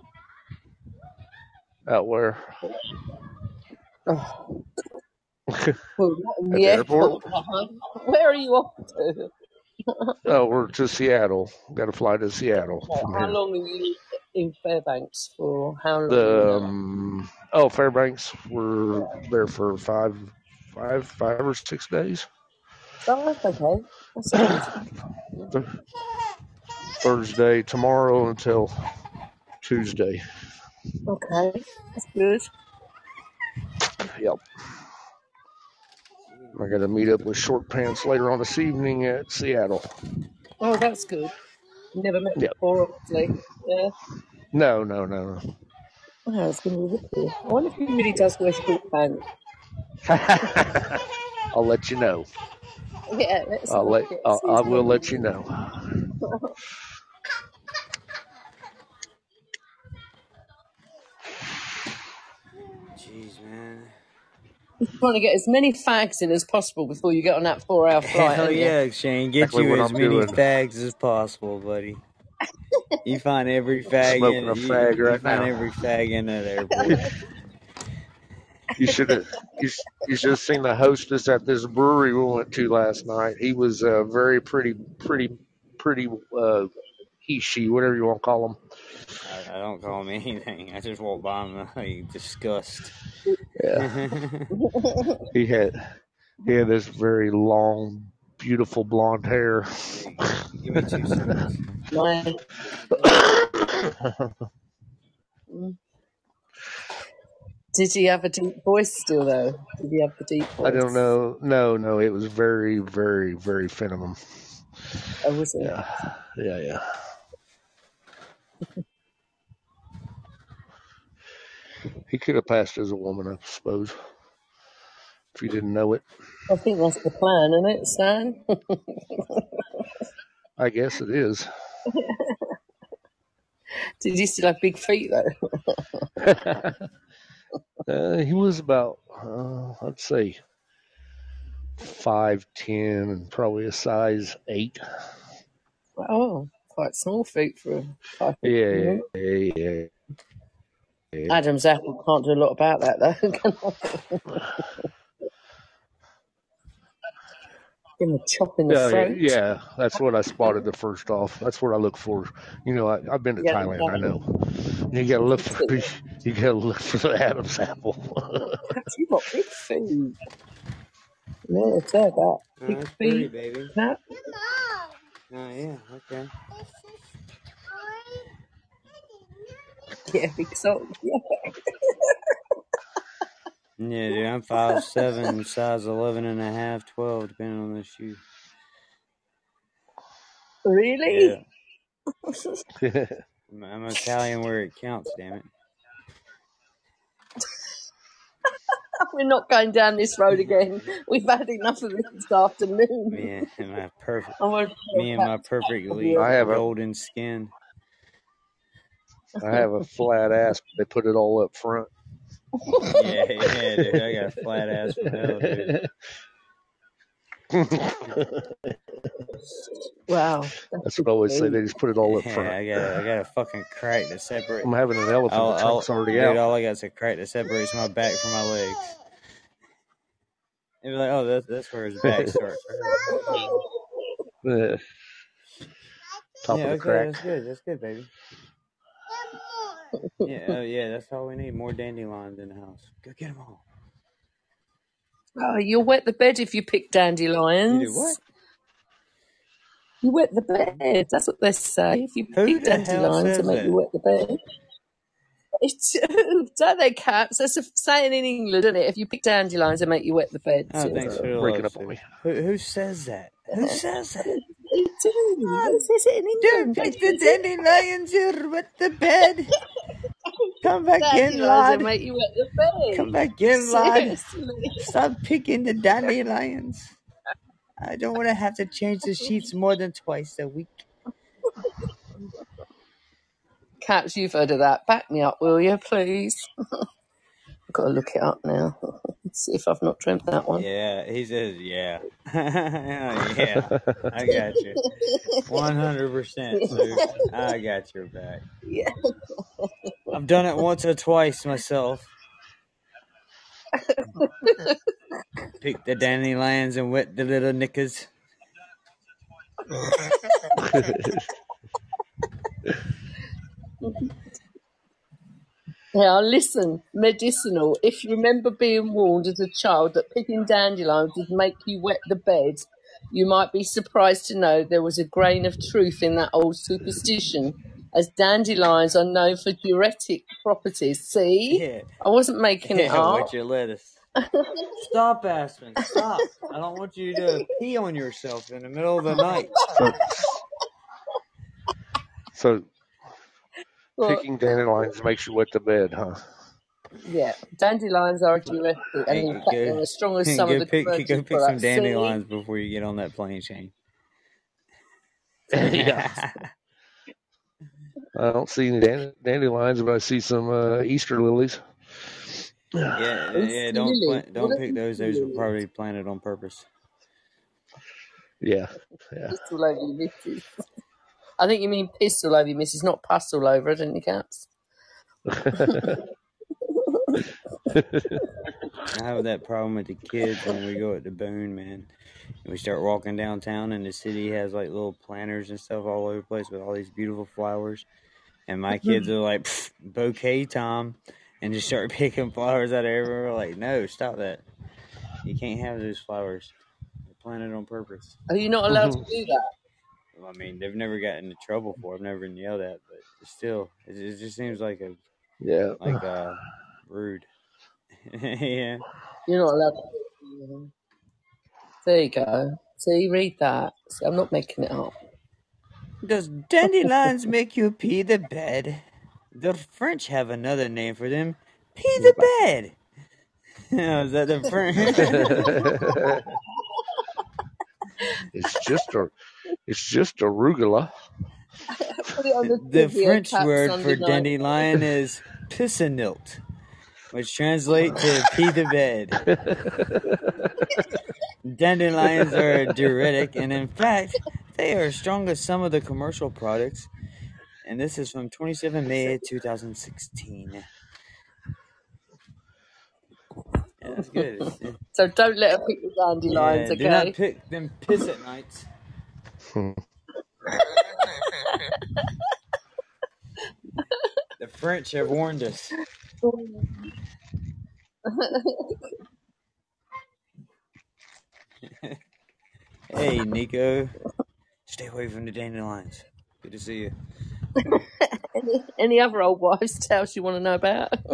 Out where? Oh, well, not in At the the airport. airport? Where are you off to? Oh, we're to Seattle. Got to fly to Seattle Well, from how here. long are you in Fairbanks for? How long? The um, oh Fairbanks. We're there for five, five, five or six days. Oh, that's okay. That's Thursday tomorrow until Tuesday. Okay, that's good. Yep. I got to meet up with Short Pants later on this evening at Seattle. Oh, that's good. Never met Yep. before, obviously. Yeah. No, no, no. Oh, it's going to be wicked. I wonder if he really does wear short pants. I'll let you know. Yeah, let's I'll let. I'll, I will let you know. Jeez, man. trying to get as many fags in as possible before you get on that four-hour flight. Hell aren't you? yeah, Shane. Get Exactly you as I'm many doing. fags as possible, buddy. You find every fag Smoking in a you, fag you right find now. every fag in that airport. You should have. You, sh- you should have seen the hostess at this brewery we went to last night. He was uh, very pretty, pretty, pretty. Uh, he, she, whatever you want to call him. I, I don't call him anything. I just walk by him like disgust. Yeah. He had. He had this very long, beautiful blonde hair. Give me two seconds. Did he have a deep voice still, though? Did he have the deep voice? I don't know. No, no, it was very, very, very feminine. Oh, was it? Yeah, yeah, yeah. He could have passed as a woman, I suppose, if you didn't know it. I think that's the plan, isn't it, Stan? I guess it is. Did he still have big feet, though? uh, he was about, uh, I'd say, five ten and probably a size eight. Oh, quite small feet for a type of Yeah, yeah, yeah. yeah. Adam's apple can't do a lot about that, though. Give him a chop in the Yeah, yeah, throat. yeah, that's what I spotted the first off. That's what I look for. You know, I, I've been to Yeah, Thailand. I know. You gotta look for you gotta look for the Adam's apple. You've got big feet. Yeah, it's there, that. Oh, Big that's pretty, feet. baby. That. Oh, yeah, okay. Yeah, big sock. Yeah. Yeah, dude, I'm 5'7", size 11 and a half, 12, depending on the shoe. Really? Yeah, I'm, I'm Italian where it counts, damn it. We're not going down this road again. We've had enough of it this afternoon. Me and my perfect, I want me and my perfectly I have a- golden skin. I have a flat ass. but They put it all up front. Yeah, yeah, dude, I got a flat ass from hell, dude. Wow. That's what I always say. They just put it all up Yeah, front. I got, I got a fucking crack to separate. I'm having an elephant. All, the all, trunk's already dude, out. all I got is a crack that separates my back from my legs. They'd be like, oh, that's, that's where his back starts. Yeah. Top yeah, of the okay, crack. that's good. That's good, baby. Yeah, oh, yeah, that's all we need. More dandelions in the house. Go get them all. Oh, you'll wet the bed if you pick dandelions. You do what? You wet the bed. That's what they say. If you Who pick the dandelions, says to make that? you wet the bed. It's don't they, Caps? That's a saying in England, isn't it? If you pick dandelions, they make you wet the bed. Oh, thanks for Breaking up on me. Who, who says that? Who says that? They do. Who says it in Don't England? pick the dandelions, you wet the bed. Come back in, Dandelions lad. make you wet the bed. Come back in, lad. Seriously. Stop picking the dandelions. I don't want to have to change the sheets more than twice a week. Cats, you've heard of that. Back me up, will you, please? I've got to look it up now. See if I've not dreamt that one. Yeah, he says, yeah. yeah, I got you. 100%, Sue. I got your back. Yeah. I've done it once or twice myself. Pick the dandelions and wet the little knickers. Now, listen, medicinal. If you remember being warned as a child that picking dandelions would make you wet the bed, you might be surprised to know there was a grain of truth in that old superstition, as dandelions are known for diuretic properties. See? Yeah. I wasn't making it Yeah, up. wet your lettuce. Stop, Aspen. Stop. I don't want you to pee on yourself in the middle of the night. So, so Well, picking dandelions makes you wet the bed, huh? yeah, dandelions are a diuretic, and in fact, they're as strong as some of go the pick, go pick some products. See? dandelions before you get on that plane, Shane. yeah. I don't see any dand- dandelions, but I see some uh, Easter lilies. Yeah, yeah. Don't plant, don't are pick those. Those were probably planted on purpose. Yeah, yeah. Piss all over your missus. I think you mean piss all over your missus, not pus all over her, didn't you, Caps? I have that problem with the kids when we go at the Boone, man. And we start walking downtown, and the city has like little planters and stuff all over the place with all these beautiful flowers. And my kids are like, "Pfft, bouquet time, and just start picking flowers out of everywhere. We're like, no, stop that. You can't have those flowers. They're planted on purpose. Are you not allowed to do that? I mean, they've never gotten into trouble for. it. I've never been yelled at, but still, it, it just seems like a yeah. like uh rude. yeah. You're not allowed to. There you go. See, read that. See, I'm not making it up. Does dandelions make you pee the bed? The French have another name for them. Pee the bed. Oh, is that the French? it's just a, it's just arugula. Put it on the, the French word for dandelion is pissenlit, which translate to pee the bed. Dandelions are a diuretic, and in fact, they are as strong as some of the commercial products. And this is from 27 May 2016. Yeah, that's good. So don't let her pick the dandelions, Yeah, do not okay? pick them piss at nights. The French have warned us. Hey, Nico. Stay away from the dandelions. Good to see you. Any, any other old wives' tales you want to know about?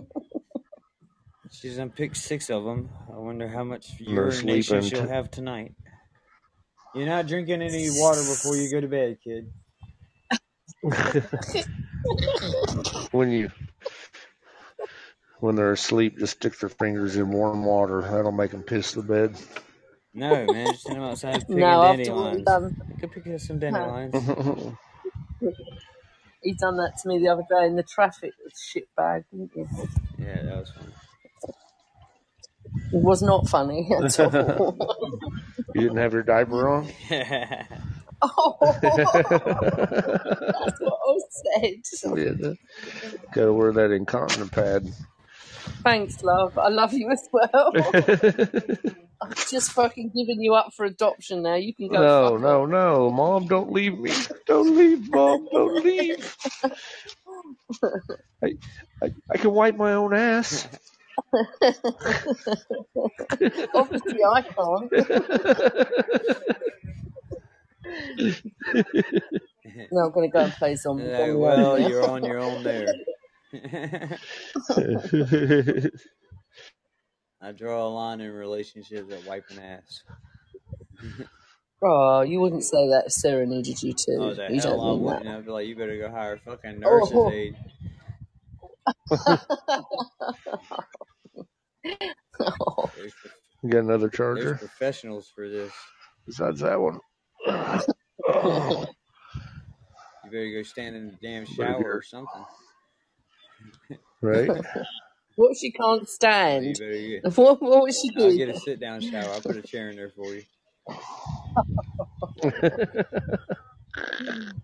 She's unpicked six of them. I wonder how much They're urination sleeping she'll have tonight. You're not drinking any water before you go to bed, kid. when you when they're asleep, just stick their fingers in warm water. That'll make them piss the bed. No, man, just send them outside picking no, after what he dandelions. done, pick us some dandelions. he done that to me the other day in the traffic shit bag, didn't he? Yeah, that was fun. It was not funny at all. you didn't have your diaper on. oh, that's what I said. yeah, gotta wear that incontinent pad. Thanks, love. I love you as well. I'm just fucking giving you up for adoption now. You can go. No, fuck no, off. no, mom, don't leave me. Don't leave, mom, don't leave. I, I, I can wipe my own ass. Obviously, I can't. No, I'm going to go and play zombie Like, on my well, you're on your own there. I draw a line in relationships at wiping ass. Oh, you wouldn't say that if Sarah needed you to. Oh, the you hell I don't mean wouldn't. that. I'd be like, you better go hire a fucking nurse's Oh. aide. There's, You got another there's charger professionals for this. besides that one. You better go stand in the damn shower or something. Right. What she can't stand? better get. What, what would she I'll do? get a sit down shower. I'll put a chair in there for you.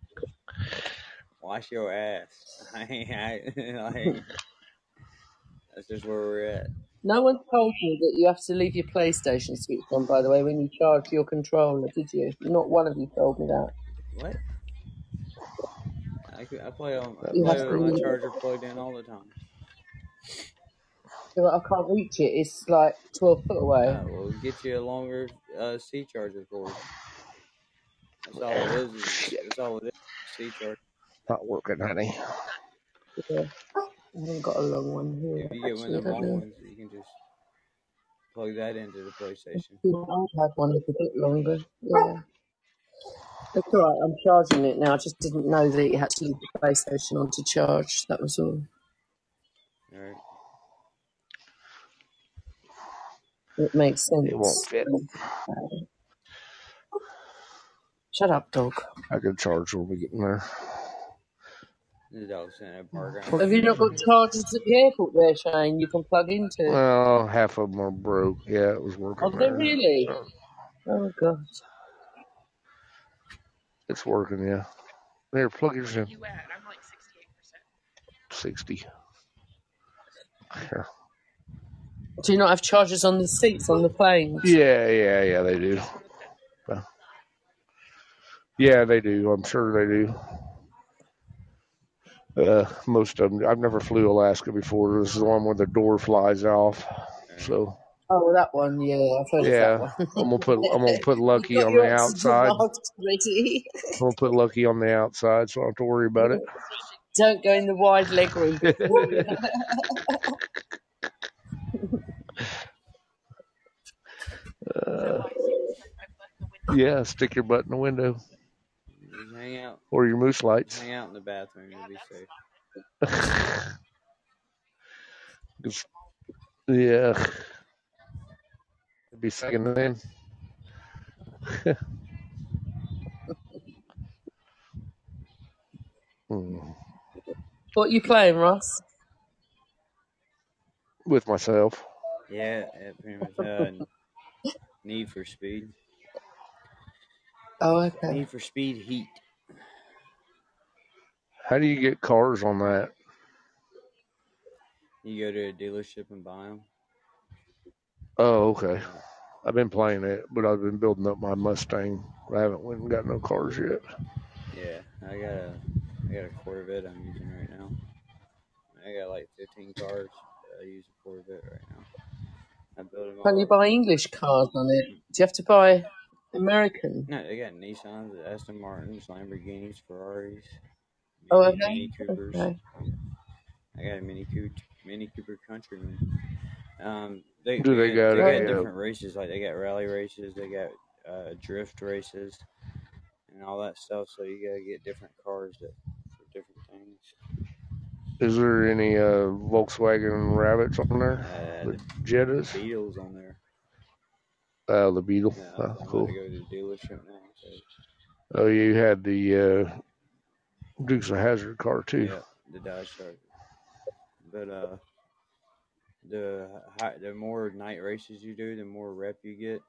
Wash your ass. I ain't, I, like, that's just where we're at. No one told you that you have to leave your PlayStation switched on, by the way, when you charge your controller, did you? Not one of you told me that. What? I, could- I play on. I You play have with my to. charger plugged in all the time. You're I can't reach it. It's like 12 foot away. Uh, we'll get you a longer uh, C charger cord. That's all it is. is that's all it is. C charger. Not working, honey. Yeah. I haven't got a long one here. If you get one Actually, I of the don't long know. ones, you can just plug that into the PlayStation. I've had one that's a bit longer. Yeah. That's all right. I'm charging it now. I just didn't know that you had to leave the PlayStation on to charge. That was all. All right. It makes sense. It won't sense. fit. Shut up, dog. I can charge when we get in there. The dog's in a park. Have you not got chargers at the airport there, Shane? You can plug into. Well, half of them are broke. Yeah, it was working Oh, they there. really? Oh god. It's working, yeah. There, plug yours in. You at? I'm like 68%. 60. Here. Do you not have chargers on the seats on the planes? Yeah, yeah, yeah, they do. Well, Yeah, they do. I'm sure they do. Uh, most of them. I've never flew Alaska before. This is the one where the door flies off. So Oh, that one. Yeah, I've heard yeah, of that one. I'm gonna put I'm gonna put You've Lucky got on your the oxygen outside. masks ready. I'm gonna put Lucky on the outside, so I don't have to worry about it. Don't go in the wide leg room. Uh, I've left the window. yeah, stick your butt in the window Just hang out. or your moose lights. Hang out in the bathroom. You'll be safe. Yeah, be second then. Hmm. What you playing, Ross? With myself. Yeah, yeah much. Uh, Need for Speed. Oh, okay. Need for Speed Heat. How do you get cars on that? You go to a dealership and buy them. Oh, okay. I've been playing it, but I've been building up my Mustang. I haven't went and got no cars yet. Yeah, I got a, I got a Corvette I'm using right now. I got like 15 cars. I use a Corvette right now. I build them Can all you up. buy English cars on it? Do you have to buy American? No, they got Nissans, Aston Martins, Lamborghinis, Ferraris, Oh, Mini, okay. Mini Coopers. Okay. I got a Mini Cooper, Mini Cooper Countryman. Um, they Do they got they got uh, different races like they got rally races, they got uh, drift races, and all that stuff. So you gotta get different cars that for different things. Is there any uh, Volkswagen Rabbits on there? Uh, The the Jettas? Beetles on there. Oh, the Beetle. Yeah, Oh, cool. go to the dealership now. So, Oh, you had the uh, Dukes of Hazzard car too. yeah, the Dodge Charger. But uh, the high, the more night races you do, the more rep you get,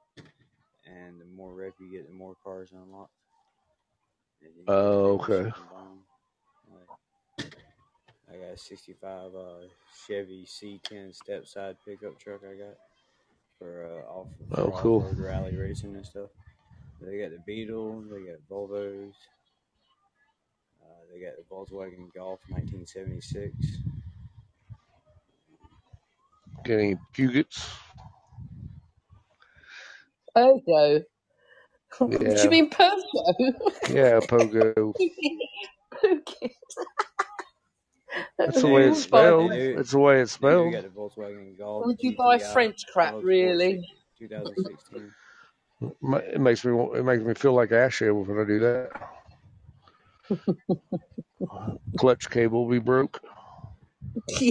and the more rep you get, the more cars unlock. And you can Oh, okay. shit and buy 'em. Like, I got a '65 uh, Chevy C10 step side pickup truck. I got for uh, off for Oh, cool. off-road rally racing and stuff. They got the Beetle. They got Volvos. Uh, they got the Volkswagen Golf 1976. Got any Pugets? Pogo. What do you mean Pogo? Yeah, Pogo. Pookie. That's the way do. it's spelled. They do. That's the way it's They do spelled. got the Volkswagen Golf Would you buy GTI French crap, Club really? 2016. Ma- It makes me wa- it makes me feel like Ashley when I do that. Clutch cable will be broke.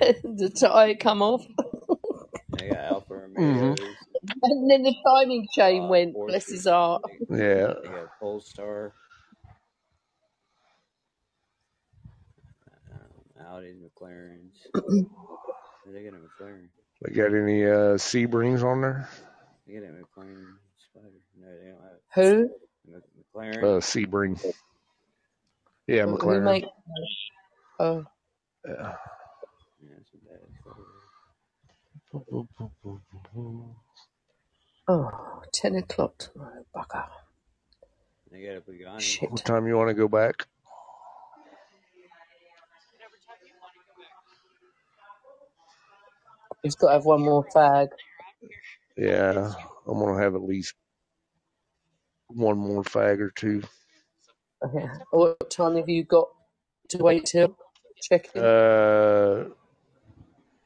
the tire come off, They got Alfa hmm Romeos, and then the timing chain uh, went. Bless his heart. Porsches. Yeah. they got Polestar, um, Audis, McLarens. They got a McLaren. They got any uh, Sebrings on there? They got a McLaren Spider. No, they don't have Who? McLaren. Uh, Sebring. Yeah, Who McLaren. make? Oh, Yeah. Yeah, that's what that is. Oh, 10 o'clock tomorrow, bugger. They got a Pagani. What Shit. time you want to go back? He's got to have one more fag. Yeah, I'm gonna have at least one more fag or two. Okay. What time have you got to wait till? Check in. Uh,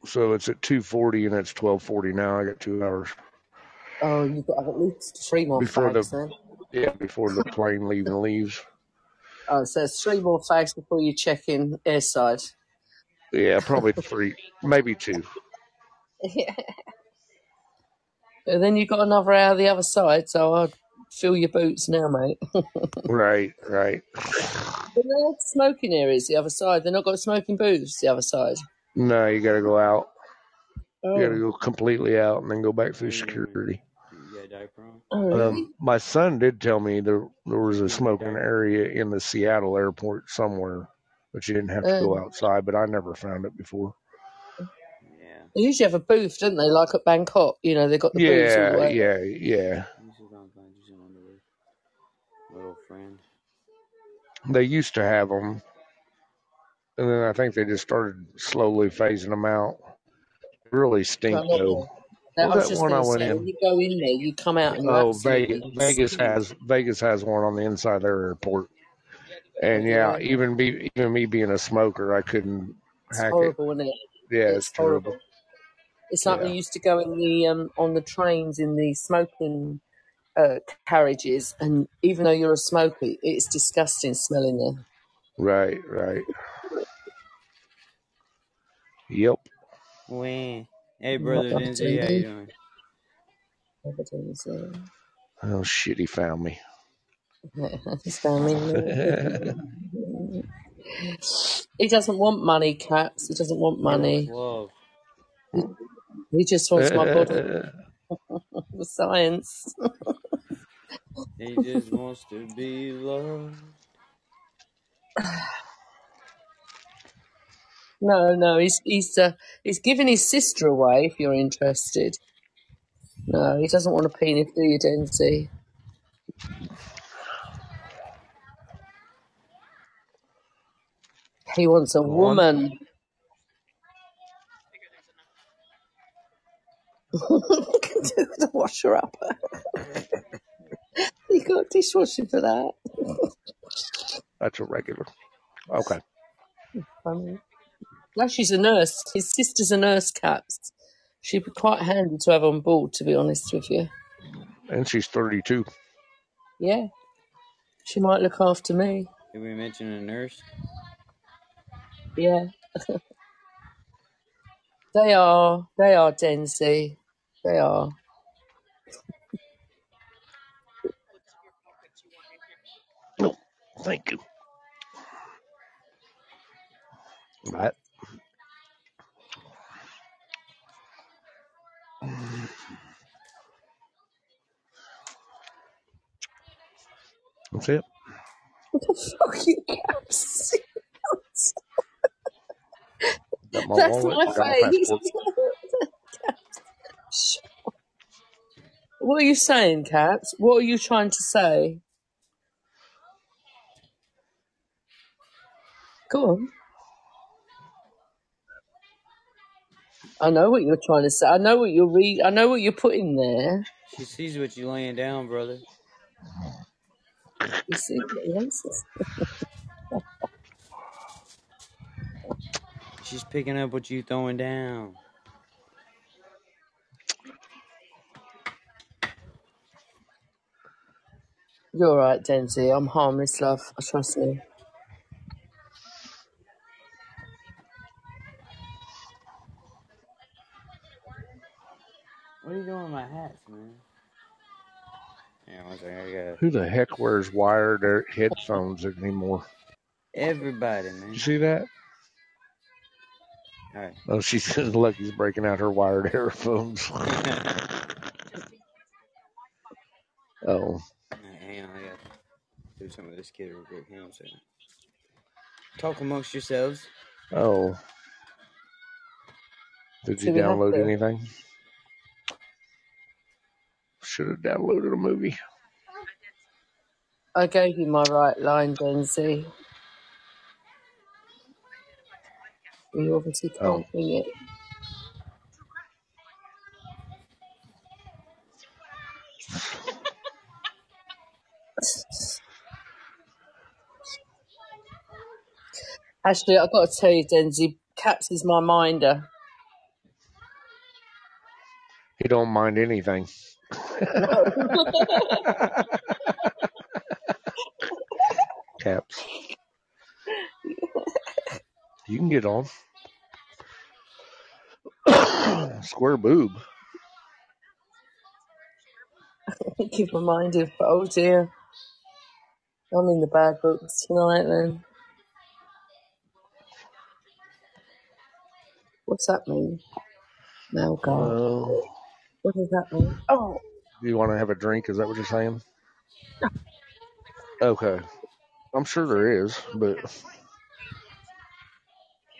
so it's at 2:40 and it's 12:40 now. I got two hours Oh, you've got at least three more before fags the then. yeah before the plane leaving leaves. Oh, so it's three more fags before you check in airside. Yeah, probably three, maybe two. Yeah. And then you've got another hour the other side, so I'd fill your boots now, mate. Right, right. But they have smoking areas the other side. They're not got smoking booths the other side. No, you got to go out. You got to Oh, go completely out and then go back through security. you got a diaper on? oh really? Um, my son did tell me there there was a smoking area in the Seattle airport somewhere, but you didn't have to go Uh, outside. But I never found it before. Yeah. they usually have a booth, don't they? Like at Bangkok, you know, they've got the booths all Yeah, yeah, yeah. You should go and find you some underwear. Little friend. They used to have them, and then I think they just started slowly phasing them out. Really stink though. Now, I What was was that just one I went say, in? you go in there, you come out and Oh, Vegas, Vegas has Vegas has one on the inside of their airport, and yeah, Yeah, even be even me being a smoker, I couldn't it's hack horrible, isn't it? Yeah, It's it's terrible. horrible. It's like Yeah, we used to go in the um, on the trains in the smoking uh, carriages, and even though you're a smoker, it's disgusting smelling there. right, right. Yep. When? Hey, Not brother up Denzi, how to you me. doing? Evidence, Oh shit, he found me. He's found me. He doesn't want money, cats. He doesn't want money. love. He just wants my body. The science. He just wants to be loved. No, no, he's he's uh, he's giving his sister away. If you're interested. No, he doesn't want a penis, do you, Denzi? He wants a One. woman. to the washer up. you got dishwashing for that. That's a regular. Okay. Funny. Flashy's a nurse. His sister's a nurse, Caps. She'd be quite handy to have on board, to be honest with you. And she's 32. Yeah. She might look after me. Did we mention a nurse? Yeah. they are. They are, Denzi. They are. Oh, thank you. Right. That's it. What the fuck you Caps? That's my face. what are you saying, Caps? What are you trying to say? Go on. I know what you're trying to say. I know what you're read. I know what you're putting there. She sees what you're laying down, brother. You see, yes. She's picking up what you're throwing down. You're all right, Denzi. I'm harmless, love. I trust me. What are you doing with my hats, man? Yeah, one second. I got Who the heck wears wired air- headphones anymore? everybody, Did you man. see that? All right. Oh, she says Lucky's breaking out her wired earphones. oh, Hang on, I got to do something with this kid real quick. Hang on a second. Talk amongst yourselves. oh. Did you Do download to? anything? Should have downloaded a movie. I gave you my right line, Denzi. You obviously oh. can't Oh, bring it. Actually, I've got to tell you, Denzi, Caps is my minder. he don't mind anything. Caps. You can get on. Square boob. Keep reminded, but oh dear, I'm in the bad books tonight then. What's that mean? Now, God. Oh. What does that mean? Oh, you want to have a drink? Is that what you're saying? Okay. I'm sure there is, but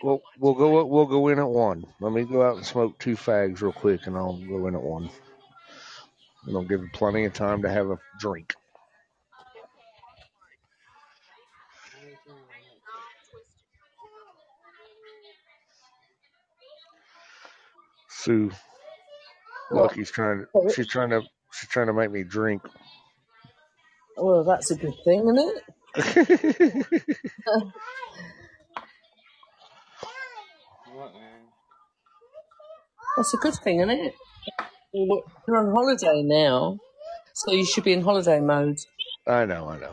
we'll we'll go we'll go in at one. Let me go out and smoke two fags real quick, and I'll go in at one. And I'll give you plenty of time to have a drink. Sue? Lucky's trying to she's trying to she's trying to make me drink. Well, that's a good thing, isn't it? That's a good thing, isn't it? You're you're on holiday now, so you should be in holiday mode. I know, I know.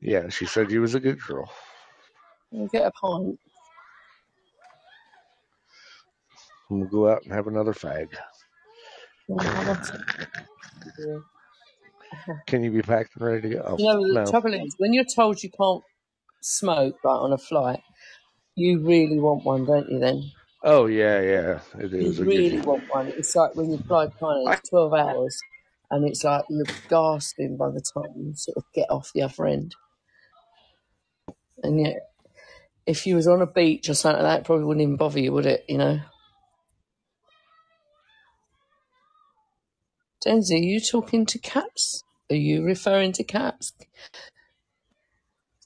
Yeah, she said you was a good girl. You get a pint. And we'll go out and have another fag. Well, that's it. Yeah. Can you be packed and ready to go? Oh, you know, the no. trouble is, when you're told you can't smoke like on a flight, you really want one, don't you? Then Oh yeah, yeah. It you is. It really you want one. It's like when you fly China, it's twelve hours, and it's like you're gasping by the time you sort of get off the other end. And yet, if you was on a beach or something like that, it probably wouldn't even bother you, would it? You know. Denzi, are you talking to Caps? Are you referring to Caps?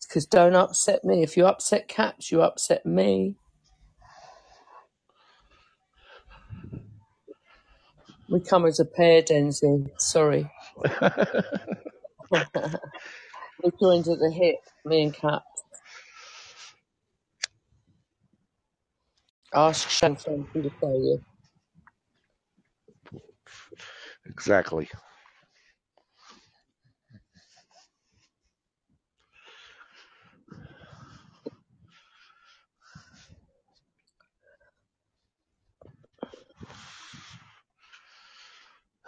Because don't upset me. If you upset Caps, you upset me. We come as a pair, Denzi. Sorry. We joined at the hip, me and Kat. Ask Shane to tell you. Exactly.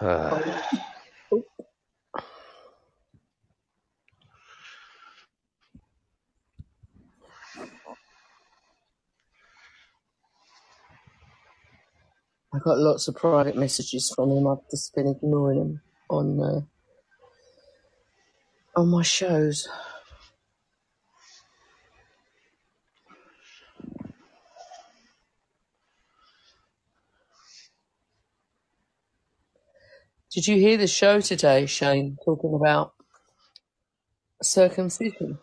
Uh, I got lots of private messages from him. I've just been ignoring him on uh, on my shows. Did you hear the show today, Shane, talking about circumcision?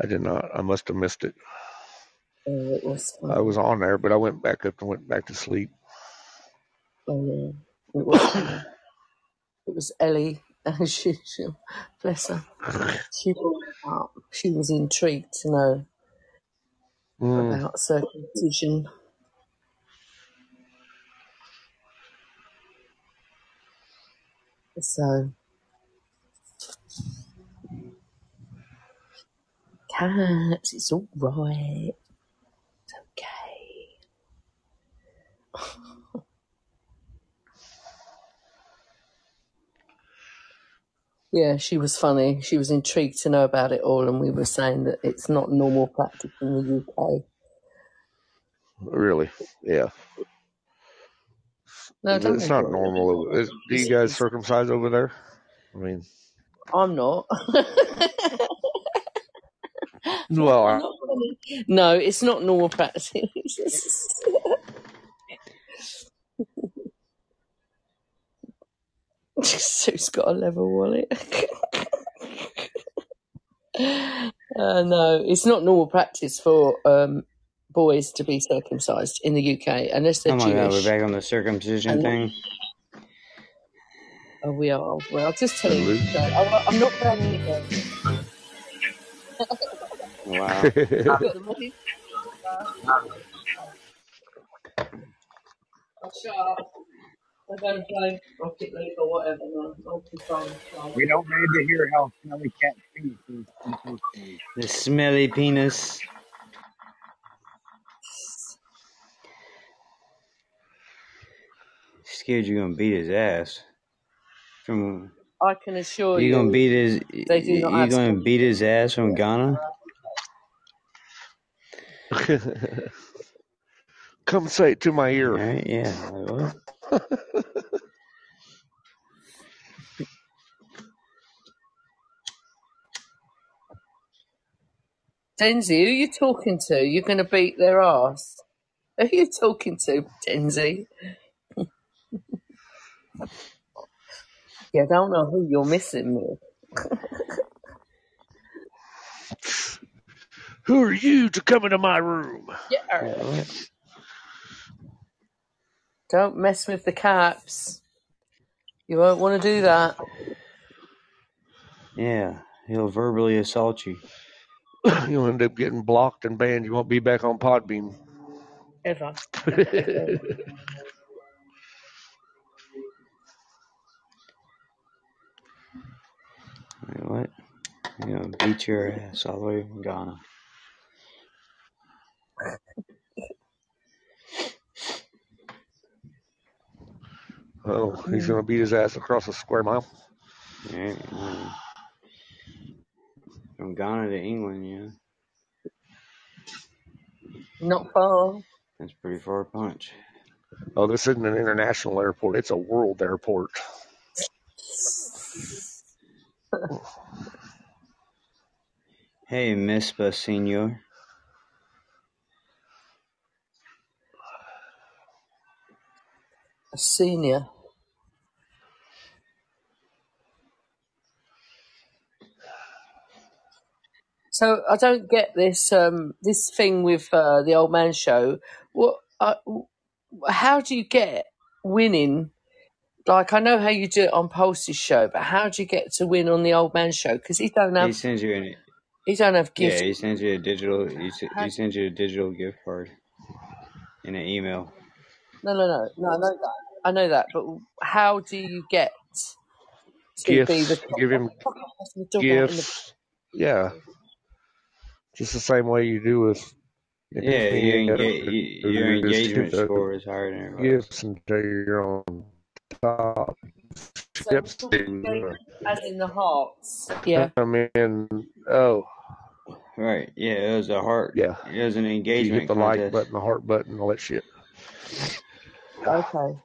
I did not. I must have missed it. Oh, it was I was on there, but I went back up and went back to sleep. Oh, yeah. It was. It was Ellie, as usual. Bless her. She up. She was intrigued to know Mm, about circumcision. So, cats, it's all right. It's okay. Yeah, she was funny. She was intrigued to know about it all, and we were saying that it's not normal practice in the UK. really? Yeah. No, don't It's not normal. Is, do you guys circumcise over there? I mean, I'm not. well, I'm not. No, it's not normal practice. Sue's got a leather wallet. uh, no, it's not normal practice for um, boys to be circumcised in the UK unless they're Oh my god, we're back on the circumcision And thing. oh, we are. Well, I'll just tell and you. Luke. So, I, I'm not going anywhere. Wow. You've got the money. I'll shut up. I'm going to play Rocket League or whatever. No, I'll be fine. fine. We don't need to hear how smelly cat feet is interesting. The smelly penis. Scared you're gonna beat his ass. From I can assure you you gonna you, beat his they do not you have gonna smelly beat his ass from Ghana? Come say it to my ear. Alright, yeah. Like, what? Denzi, who are you talking to? You're going to beat their ass. Who are you talking to, Denzi? Yeah, I don't know who you're missing with. Who are you to come into my room? Yeah. Like, what? Don't mess with the caps. You won't want to do that. Yeah. He'll verbally assault you. You'll end up getting blocked and banned. You won't be back on Podbean. Ever. Ever. What? You know, beat your ass all the way from Ghana. Oh, he's gonna beat his ass across a square mile. Alright, um, From Ghana to England, yeah. Not far. That's pretty far punch. Oh, this isn't an international airport. It's a world airport. Hey, Miss Senor. A senior. So I don't get this um, this thing with uh, the old man show. What? Uh, how do you get winning Like I know how you do it on Pulse's show, but how do you get to win on the old man show? Because he don't He have sends you an he don't have yeah. He sends you a digital. He, s- he sends you a digital gift card in an email. No, no, no, no. I know that. I know that, but how do you get to be the Gifts. top? Give him Fuck off, that's my dog out in the gifts. Yeah, just the same way you do with Yeah, your, enga- y- your engagement give score is higher than everybody else. gifts until you're on top. So Yep. we're talking engagement as in the hearts. Yeah. I mean, oh Right. Yeah, it was a heart. yeah, It was an you engagement hit the like contest. button, the heart button, all that shit. Okay.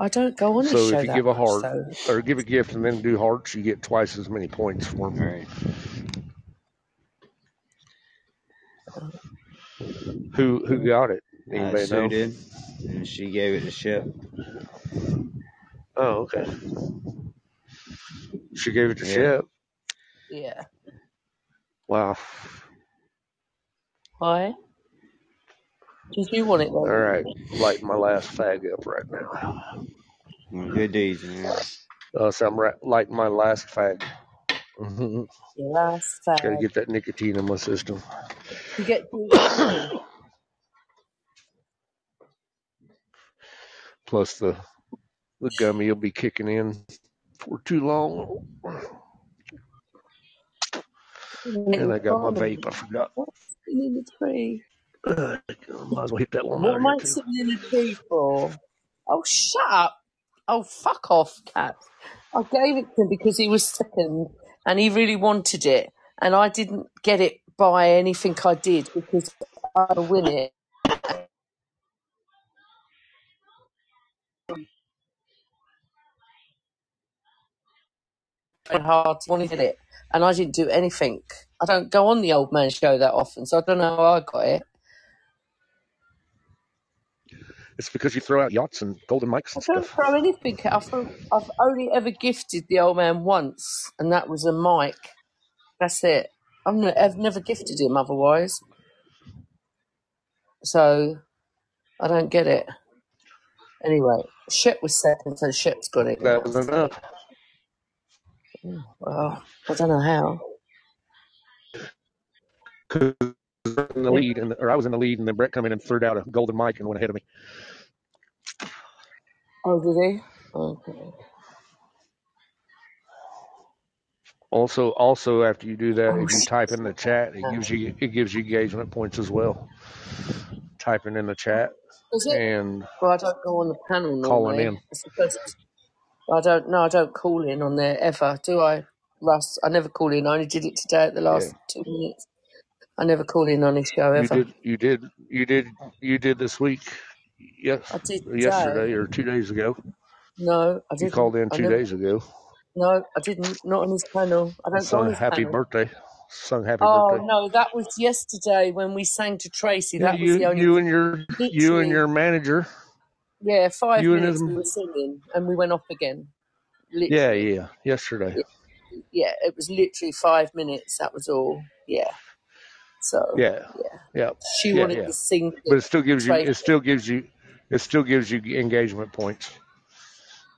I don't go on his So show if you that give a much heart though. or give a gift and then do hearts, you get twice as many points for them. Right. Who who got it? Uh, Anybody Sue know? did, and she gave it to Ship. Oh, okay. She gave it to Yeah. Shep. Yeah. Wow. Why? Did you want it All then? right, lighting my last fag up right now. Good deeds, man. Uh, so I'm ra- lighting my last fag. hmm Your last Got to get that nicotine in my system. You get Plus the the gummy will be kicking in for too long. And I got my vape. I forgot. What's in the tree? Uh, might as well hit that one What out am here I too. sitting in for? Oh, shut up. Oh, fuck off, Cat. I gave it to him because he was second and he really wanted it. And I didn't get it by anything I did because I win it. Very hard to want to get it. And I didn't do anything. I don't go on the old man show that often, so I don't know how I got it. It's because you throw out yachts and golden mics I and don't stuff. throw anything. I've, I've only ever gifted the old man once, and that was a mic. That's it. I've, ne- I've never gifted him otherwise. So I don't get it. Anyway, Shep was second, so Shep's got it. That was enough. Well, I don't know how. In the lead, and or I was in the lead, and then Brett come in and threw out a golden mic and went ahead of me. Oh, did he? Okay. Also, also after you do that, oh, if you type in the chat, it gives you it gives you engagement points as well. Typing in the chat Is it? and Well, I don't go on the panel calling normally. in. It's the first. I don't. No, I don't call in on there ever, do I, Russ? I never call in. I only did it today at the Yeah, last two minutes. I never call in on his show you ever. did, you did, you did, you did this week. Yes, I did today. yesterday or two days ago. No, I You didn't. called in I two never. days ago. No, I didn't. Not on his panel. I don't go on sung his happy panel. birthday. Sung happy Birthday. Oh birthday. no, that was yesterday when we sang to Tracy. Yeah, That was the you, only. you and your, you and Literally, your manager. yeah, five You and minutes we were singing, and we went off again. Yeah, Literally, yeah. Yesterday. yeah, it was literally five minutes. That was all. Yeah. So Yeah, yeah, yeah, she yeah, wanted yeah. to sing But it still gives you, it still gives you, it still gives you engagement points.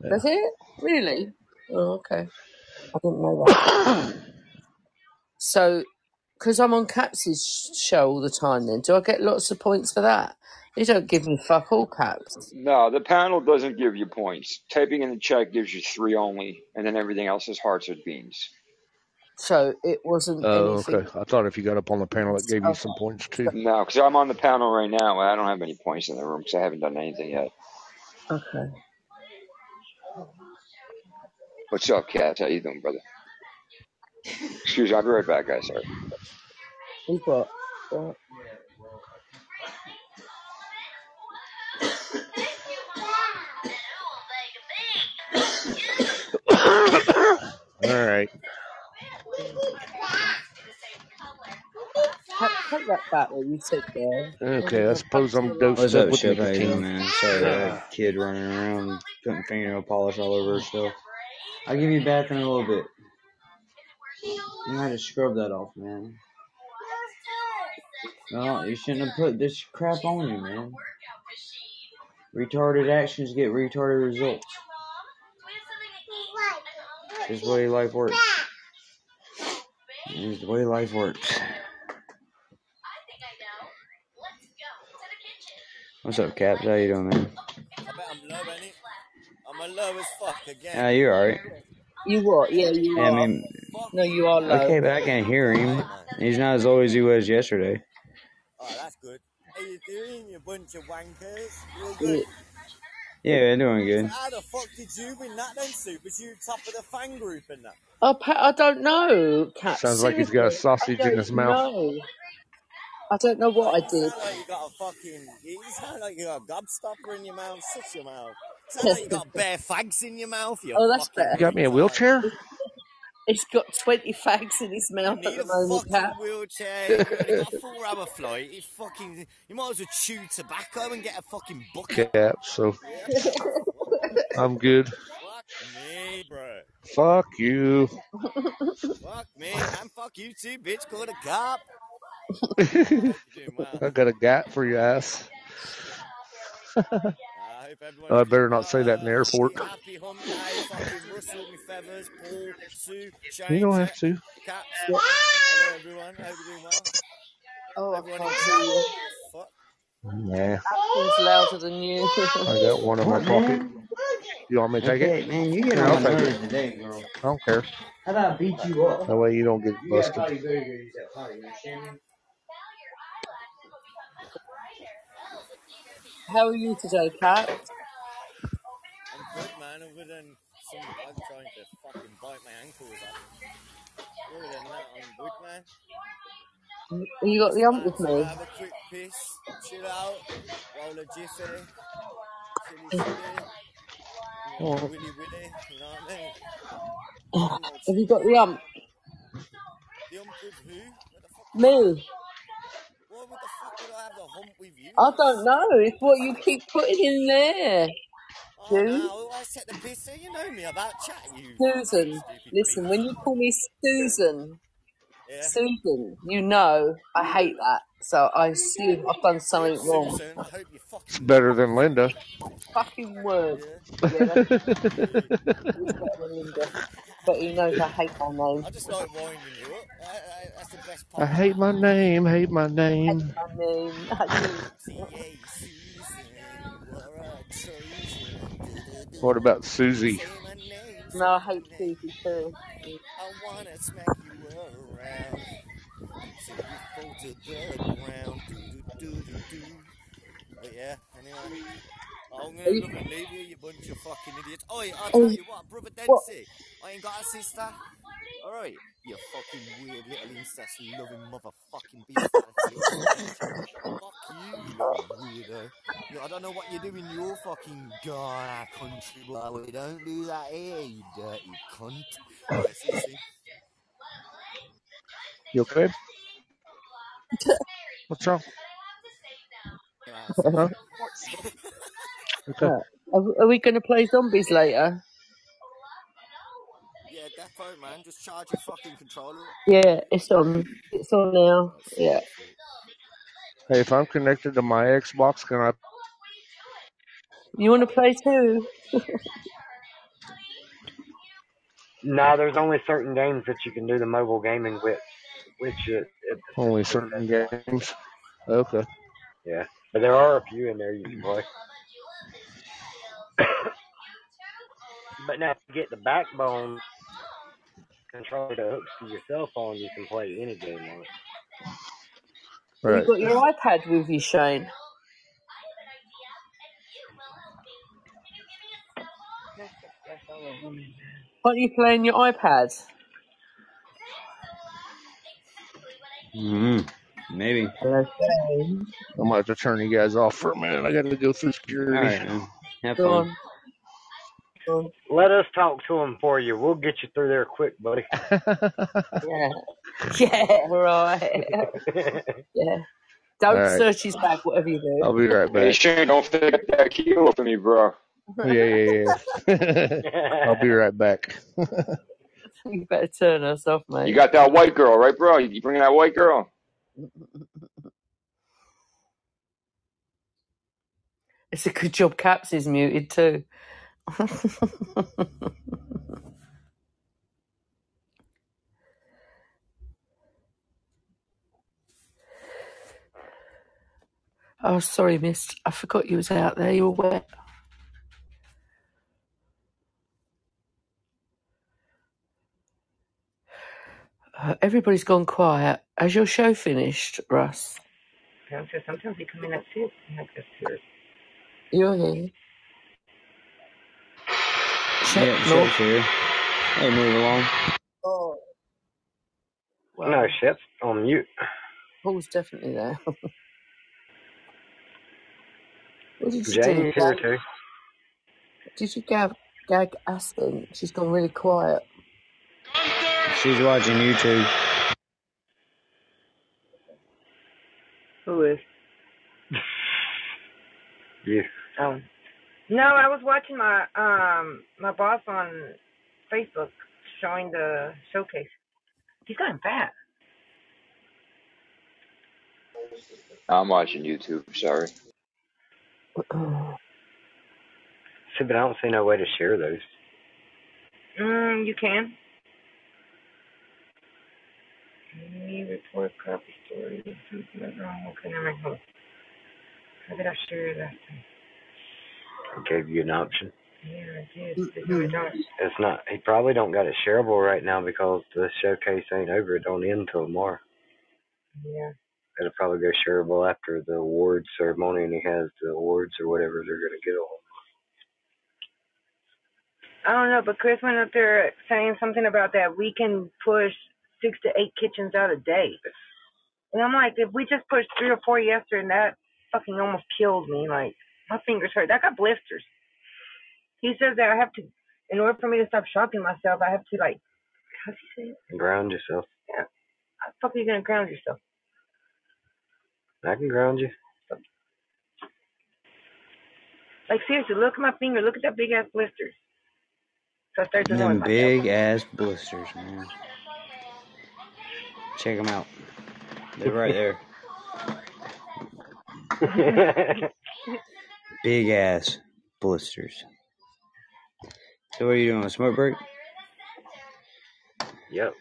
Yeah. Does it really? Oh, okay. I didn't know that. So, because I'm on Caps's show all the time, then do I get lots of points for that? They don't give me fuck all caps. No, the panel doesn't give you points. Typing in the chat gives you three only, and then everything else is hearts or beans. So it wasn't Oh, anything. okay. I thought if you got up on the panel, it gave you some points too. No, because I'm on the panel right now, and I don't have any points in the room because I haven't done anything yet. Okay. What's up, Kat? How you doing, brother? Excuse me, I'll be right back, guys. Sorry. We've got. What? All right. Take, take that back what you said there. Okay. I suppose I'm What's dosed up up, with Shep? How you doing, nicotine. man? Sorry, that kid running around putting fingernail polish all over herself. I'll give you a bath in a little bit. You might have scrubbed that off, man. No, you shouldn't have put this crap on you, man. Retarded actions get retarded results. This is the way life works. This is the way life works. What's up, Caps? How you doing, man? I bet I'm low, ain't I'm a low as fuck again. Yeah, you're alright. You what? Yeah, you Yeah, I mean, No, you are low. okay, but I can't hear him. He's not as low as he was yesterday. Oh, that's good. How you doing, you bunch of wankers? You Yeah. good? Yeah, they're doing good. How the fuck did you win that then, Soup? Was you top of the fan group in that? Oh, Pat, I don't know, Cat. Sounds like he's got a sausage I in don't his mouth. know. I don't know what I did. sound like you got a fucking. You sound like you got a gobstopper in your mouth. Shut your mouth. Sound like you got bare fags in your mouth. You Oh, that's fucking better. You got me a wheelchair? He's got 20 fags in his You mouth at need the a moment, fucking Cat. wheelchair. You only got a four-hour flight. You fucking. You might as well chew tobacco and get a fucking bucket. Yeah, so I'm good. Fuck me, bro. Fuck you. Fuck me. And fuck you too, bitch. Call the cop. You're doing well. I got a gat for your ass. I oh, I better not say that in the airport. Happy hump day. Fucking Russell, me feathers, Paul, Sue, You don't have to. Caps. Yeah. Hello, everyone. Hope you're doing well. Oh, I Everyone can't hear you. Fuck. Nah, Acting's louder than you. I got one in my What, pocket. man? You want me to take Okay, it? man, you get Here, on I'll my take nerves it. today, girl. I don't care. How about I beat you up? That way you don't get You gotta busted. potty better use that potty, you understand me? How are you today, Cat? I'm good, man. Other than some bug trying to fucking bite my ankles off. Other than that, I'm good, man. You got the ump with me? have a quick piss, chill out, roll a jiffy, chilly chilly, you know, Oh. willy willy, you know what I mean? Oh, have Same old you got the ump? The hump with who? What the fuck? Me? What, what the fuck would I have the hump with you? I don't know. stupid It's what you keep putting in there, Oh dude. no, I set the piss so you know me about chat, you Susan, stupid listen, when beast. you call me Susan, Yeah? Susan, you know I hate that. So I assume I've done something Good, wrong. Susan. I hope you It's fucking better than. Linda. Fucking word. Yeah? Yeah, that's Good. he's better than Linda. But he knows I hate my name. I just like winding you up. I, I, that's the best part of hate my name, hate my name. I do. T.A. Susan, you are a Trojan. What about Susie? Say my name, say No, I hate. Susie too. I wanna smack you around. So you fall to the ground. Do, do, do, do, do. But yeah, anyway. I'm gonna you, look and leave you, you bunch of fucking idiots. Oi, I'll tell you, you what, brother what? Dempsey, I ain't got a sister. Alright, you fucking weird little incest loving motherfucking beast out of here, bitch. Fuck you, you little weirdo. You, I don't know what you do in your fucking Ghana country, but we don't do that here, you dirty cunt. Alright, see you soon. You okay? What's wrong? Alright, Uh-huh. soon. Okay. Are, are we going to play zombies later? yeah, Death Row, man, just charge your fucking controller. Yeah, it's on. It's on now. Yeah. Hey, if I'm connected to my Xbox, can I? You want to play too? No, there's only certain games that you can do the mobile gaming with, which uh, it, it Only certain games. Okay. Yeah, but there are a few in there you can play. but now to get the backbone controller that hooks to your cell phone, you can play any game on it. Have you got your iPad with you, Shane? Aren't you playing your iPad? Mm, maybe. I'm gonna have to turn you guys off for a minute. I gotta go through security. right, man. Have Go fun. Um, on. Let us talk to them for you. We'll get you through there quick, buddy. Yeah. Yeah, right. yeah. Don't All right. search his bag, whatever you do. I'll be right Hey, back. Shane, don't forget that kilo for me, bro. Yeah, yeah, yeah. I'll be right back. you better turn us off, man. You got that white girl, right, bro? You bringing that white girl? It's a good job Caps is muted too. oh, sorry, Miss. I forgot you was out there. You were wet. Uh, everybody's gone quiet. Has your show finished, Russ? Downstairs. Sometimes they come in six. I'm like. You're here. Shep, Yeah, no. Shep's here. Hey, move along. Oh. Well, No, Shep's on mute. Paul's definitely there. what did you do? Janie's here Gag, too. did you gag, gag Aspen? She's gone really quiet. She's watching YouTube. Who is? you. Oh. No, I was watching my um my boss on Facebook showing the showcase. He's gotten fat. I'm watching YouTube. Sorry. See, but I don't see no way to share those. Mm, you can. Me report copy story. Something went wrong. Okay, never mind. Hold on. How did I share that last time? I gave you an option. Yeah, I did. No, I don't. It's not. He probably don't got it shareable right now because the showcase ain't over. It don't end till tomorrow. Yeah. It'll probably go shareable after the awards ceremony, and he has the awards or whatever they're gonna get on. I don't know, but Chris went up there saying something about that we can push six to eight kitchens out a day. And I'm like, if we just pushed three or four yesterday, and that fucking almost killed me. Like, my fingers hurt. I got blisters. He says that I have to, in order for me to stop shocking myself, I have to, like, how's he say it? Ground yourself. Yeah. How the fuck are you going to ground yourself? I can ground you. Like, seriously, look at my finger. Look at that big ass blisters. So I started to Them big ass blisters, man. Check them out. They're right there. Big ass blisters. So what are you doing? A smoke break? Yep.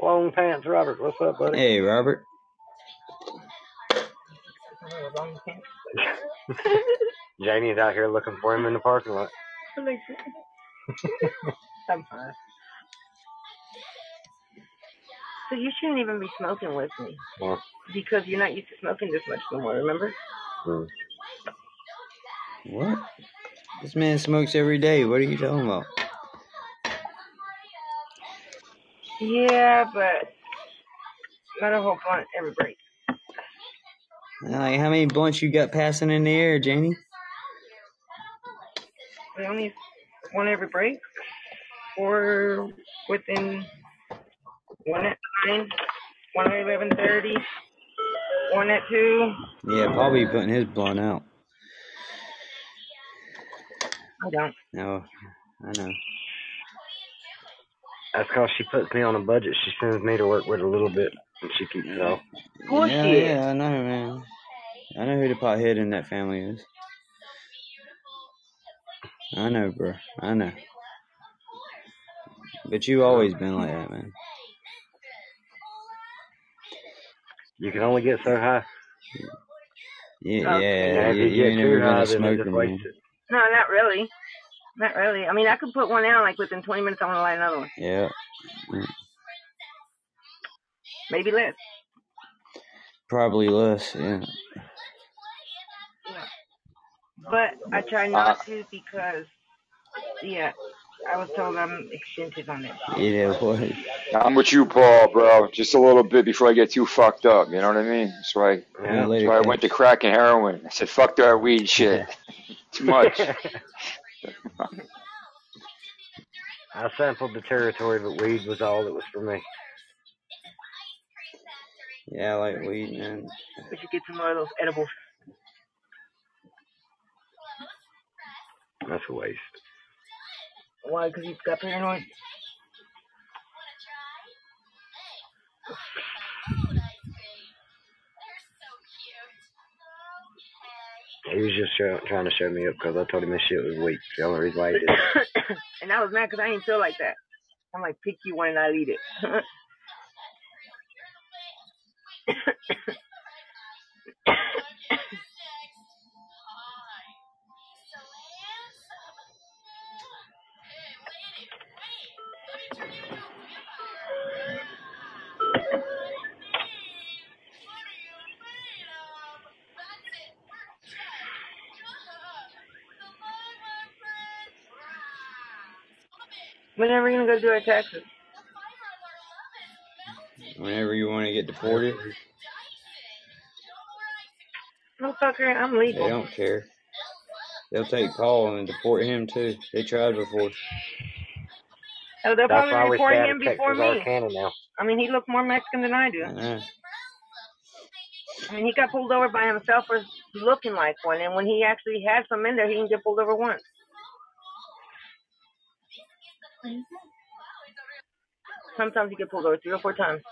Long pants, Robert. What's up, buddy? Hey, Robert. Janie's out here looking for him in the parking lot. I'm fine. So you shouldn't even be smoking with me Well, because you're not used to smoking this much no more. Remember? hmm. What? This man smokes every day. What are you talking about? Yeah, but not a whole blunt every break. Like, how many blunts you got passing in the air, Janie? We only one every break, or within one at nine, one at eleven thirty, one at two. Yeah, probably putting his blunt out. I don't. No, I know. That's because she puts me on a budget. She sends me to work with a little bit, and she keeps it all. Yeah, yeah, I know, man. I know who the pothead in that family is. I know, bro. I know. But you always been like that, man. You can only get so high. Yeah, Oh. yeah. You, you you get ain't too never been high, a then smoker, man. No, not really. Not really. I mean, I could put one out like within 20 minutes. I want to light another one. Yeah. Maybe less. Probably less, yeah. But I try not uh, to because, yeah, I was told I'm extensive on that. shit. Yeah, what? I'm with you, Paul, bro. Just a little bit before I get too fucked up. You know what I mean? That's why. Yeah, That's later, why I went to crack and heroin. I said, "Fuck that weed shit. Too much." I sampled the territory, but weed was all that was for me. Yeah, I like weed, man. We should get some more of those edibles. That's a waste. Why? Because you've got paranoid. He was just show, trying to show me up because I told him this shit was weak. The only reason why he did it. and I was mad because I didn't feel like that. I'm like, pick you one and I'll eat it. when are we gonna go do our taxes? Whenever you want to get deported, No fucker, I'm they don't care. They'll take Paul and deport him too. They tried before. Oh, they'll That's probably why report him before me. Now. I mean, he looked more Mexican than I do. Uh, I mean, he got pulled over by himself for looking like one, and when he actually had some in there, he didn't get pulled over once. Sometimes you get pulled over three or four times.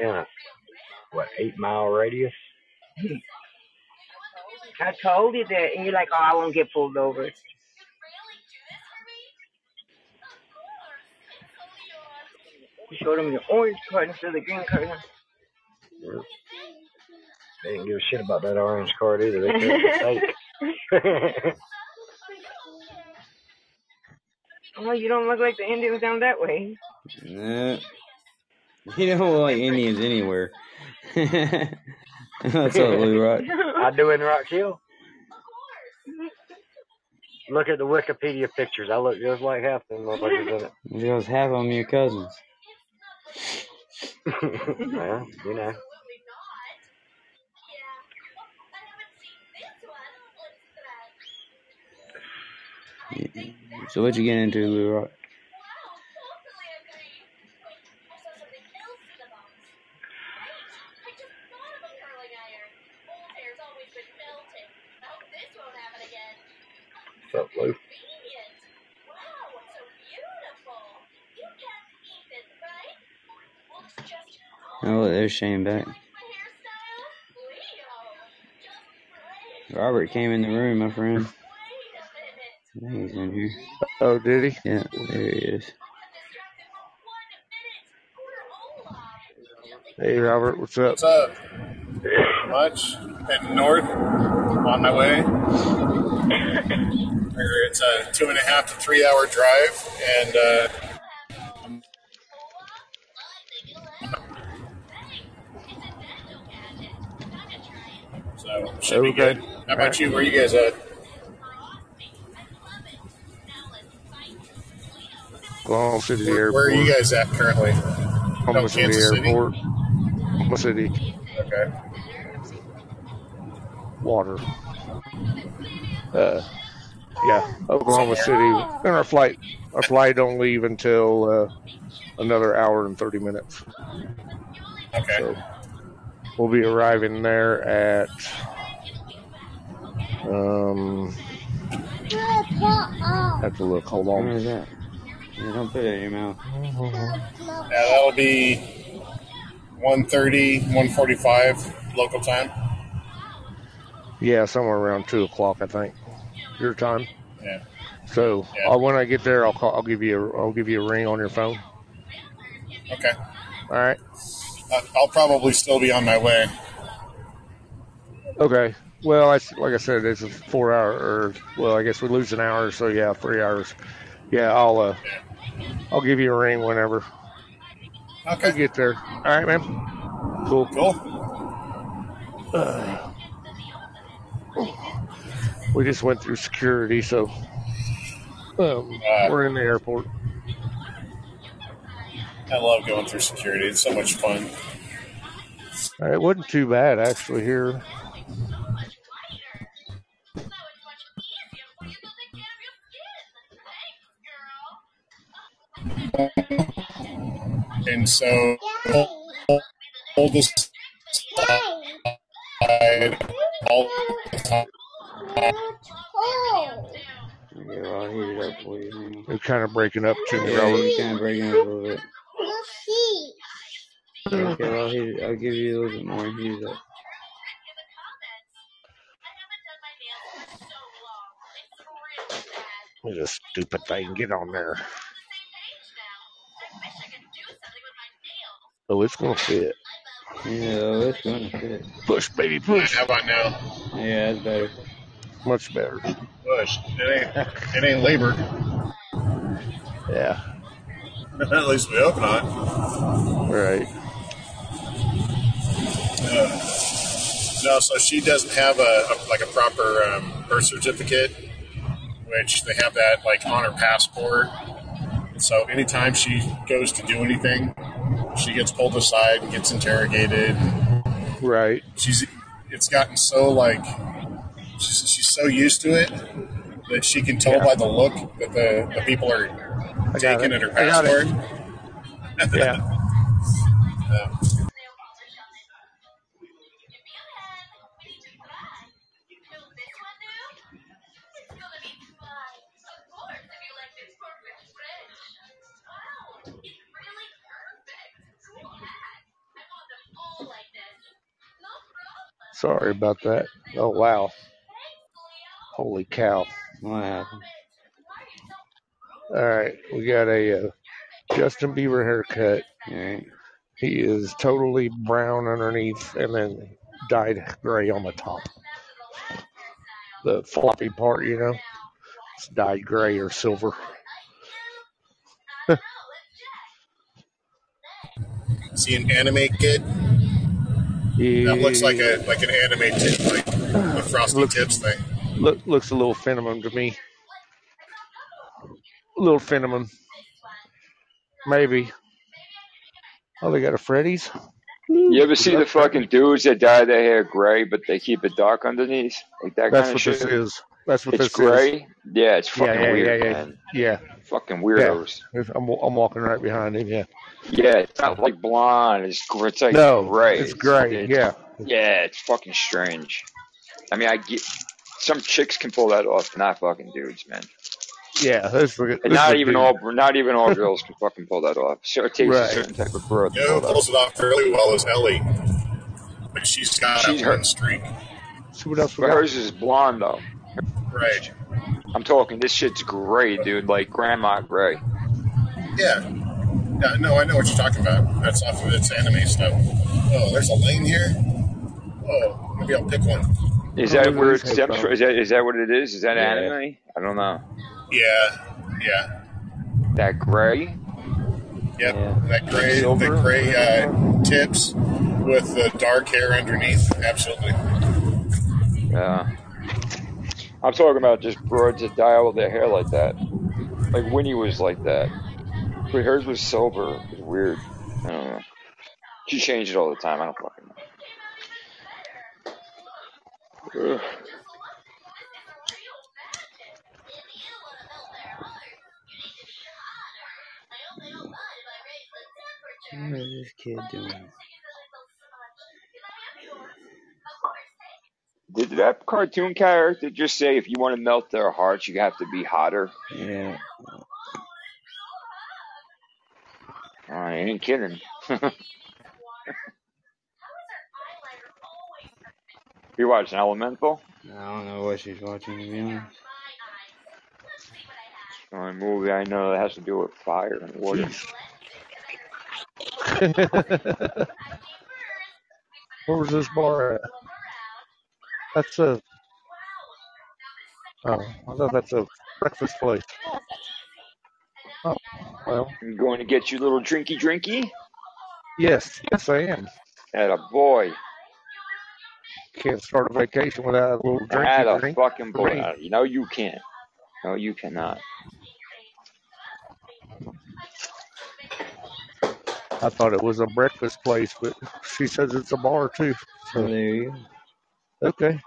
Yeah. What, eight mile radius? I told you that, and you're like, oh, I won't get pulled over. You showed him your orange card instead of the green card. They didn't give a shit about that orange card either. They said it was fake. Oh, you don't look like the Indians down that way. nah. You don't look like Indians anywhere. That's all, Blue Rock. I do in Rock Hill. Look at the Wikipedia pictures. I look just like half them motherfuckers in Because half of them your cousins. it. well, you know. So what you getting into, Blue Rock? What's up, Lou? Oh, there's Shane back. Robert came in the room, my friend. He's in here. Oh, did he? Yeah, there he is. Hey, Robert, what's up? What's up? Much. Heading north on my way. It's a two and a half to three hour drive, and uh, so should be good. How about you? Where you guys at? Oklahoma City Where, Airport. where are you guys at currently? Oklahoma Oh, City Kansas City? Airport. Oklahoma City. Okay. Water. Uh, yeah, Oklahoma City. And our flight, our flight don't leave until uh, another hour and thirty minutes. Okay. So we'll be arriving there at um. Have to look. Hold What on. Is that? Yeah, don't put it in your mouth. Yeah, that'll be 1.30, 1.45 local time. Yeah, somewhere around two o'clock, I think. Your time. Yeah. So Yeah. uh, when I get there, I'll call. I'll give you. A, I'll give you a ring on your phone. Okay. All right. Uh, I'll probably still be on my way. Okay. Well, I, like I said, it's a four hour. Or well, I guess we lose an hour, so yeah, three hours. Yeah, I'll. Uh, I'll give you a ring whenever I Okay. get there. All right, man. Cool. Cool. Uh, we just went through security, so um, Uh, we're in the airport. I love going through security. It's so much fun. Uh, It wasn't too bad actually here. And so, hold this side all the time. Okay, I'll heat it up for you. Hang kind of breaking up to me, Yeah, you kind of breaking up a little bit. Okay, well, he, I'll give you a little bit more. He's up. It's a stupid thing. Get on there. Oh, it's gonna fit. Yeah, it's gonna fit. Push, baby, push. How about now? Yeah, that's better. Much better. Push. It ain't, it ain't labor. Yeah. At least we hope not. Right. Uh, no, so she doesn't have a, a like a proper um, birth certificate, which they have that like on her passport. So anytime she goes to do anything, she gets pulled aside and gets interrogated. Right. She's it's gotten so like she's, she's so used to it that she can tell Yeah. by the look that the, the people are taking it. at her I got it. passport. Yeah. Uh, Sorry about that. Oh wow. Holy cow. Happened? All right, we got a uh, Justin Bieber haircut. He is totally brown underneath and then dyed gray on the top. The floppy part, you know, it's dyed gray or silver. see an anime kid that looks like a like an anime tip, like the Frosty Looks- Tips thing. Look, looks a little phenomenon to me. A little phenomenon. Maybe. Oh, they got a Freddy's? You ever see the fucking dudes that dye their hair gray, but they keep it dark underneath? Like that That's kind of what shit? this is. That's what It's this gray? Yeah, it's fucking yeah, weird, yeah, yeah. man. Yeah. Fucking weirdos. Yeah. I'm, I'm walking right behind him. Yeah. Yeah. it's not like blonde. It's, it's like No, gray. it's gray. it's- Yeah. Yeah, it's fucking strange. I mean, I get some chicks can pull that off, not fucking dudes, man. Yeah. That's for, And not even all, not even all girls can fucking pull that off. So it takes Right. a certain type of girl to You know pull who that pulls it off fairly well as Ellie, but she's got She's a her- streak. See what else we But got? hers is blonde though. Right? I'm talking. This shit's gray, dude. Like grandma gray. Yeah. Yeah. No, I know what you're talking about. That's off of its anime stuff. Oh, there's a lane here. Oh, maybe I'll pick one. Is Oh, that where it where's stems from? Is that is that what it is? Is that Yeah. anime? I don't know. Yeah. Yeah. That gray. Yep. Yeah. That gray, the gray uh, tips with the dark hair underneath. Absolutely. Yeah. I'm talking about just broads that dye all their hair like that. Like Winnie was like that. But hers was silver. It was weird. I don't know. She changed it all the time. I don't fucking know. What is this kid doing? Did that cartoon character just say if you want to melt their hearts, you have to be hotter? Yeah. I ain't kidding. you watching Elemental? I don't know what she's watching, to be honest. The only movie I know that has to do with fire and water. Where was this bar at? That's a. Oh, I thought that's a breakfast place. Oh, well, You going to get your little drinky drinky? yes, yes, I am. At a boy. Can't start a vacation without a little At drinky a drink. fucking boy. me. You know you can't. No, you cannot. I thought it was a breakfast place, but she says it's a bar too. So So, there you go. Okay.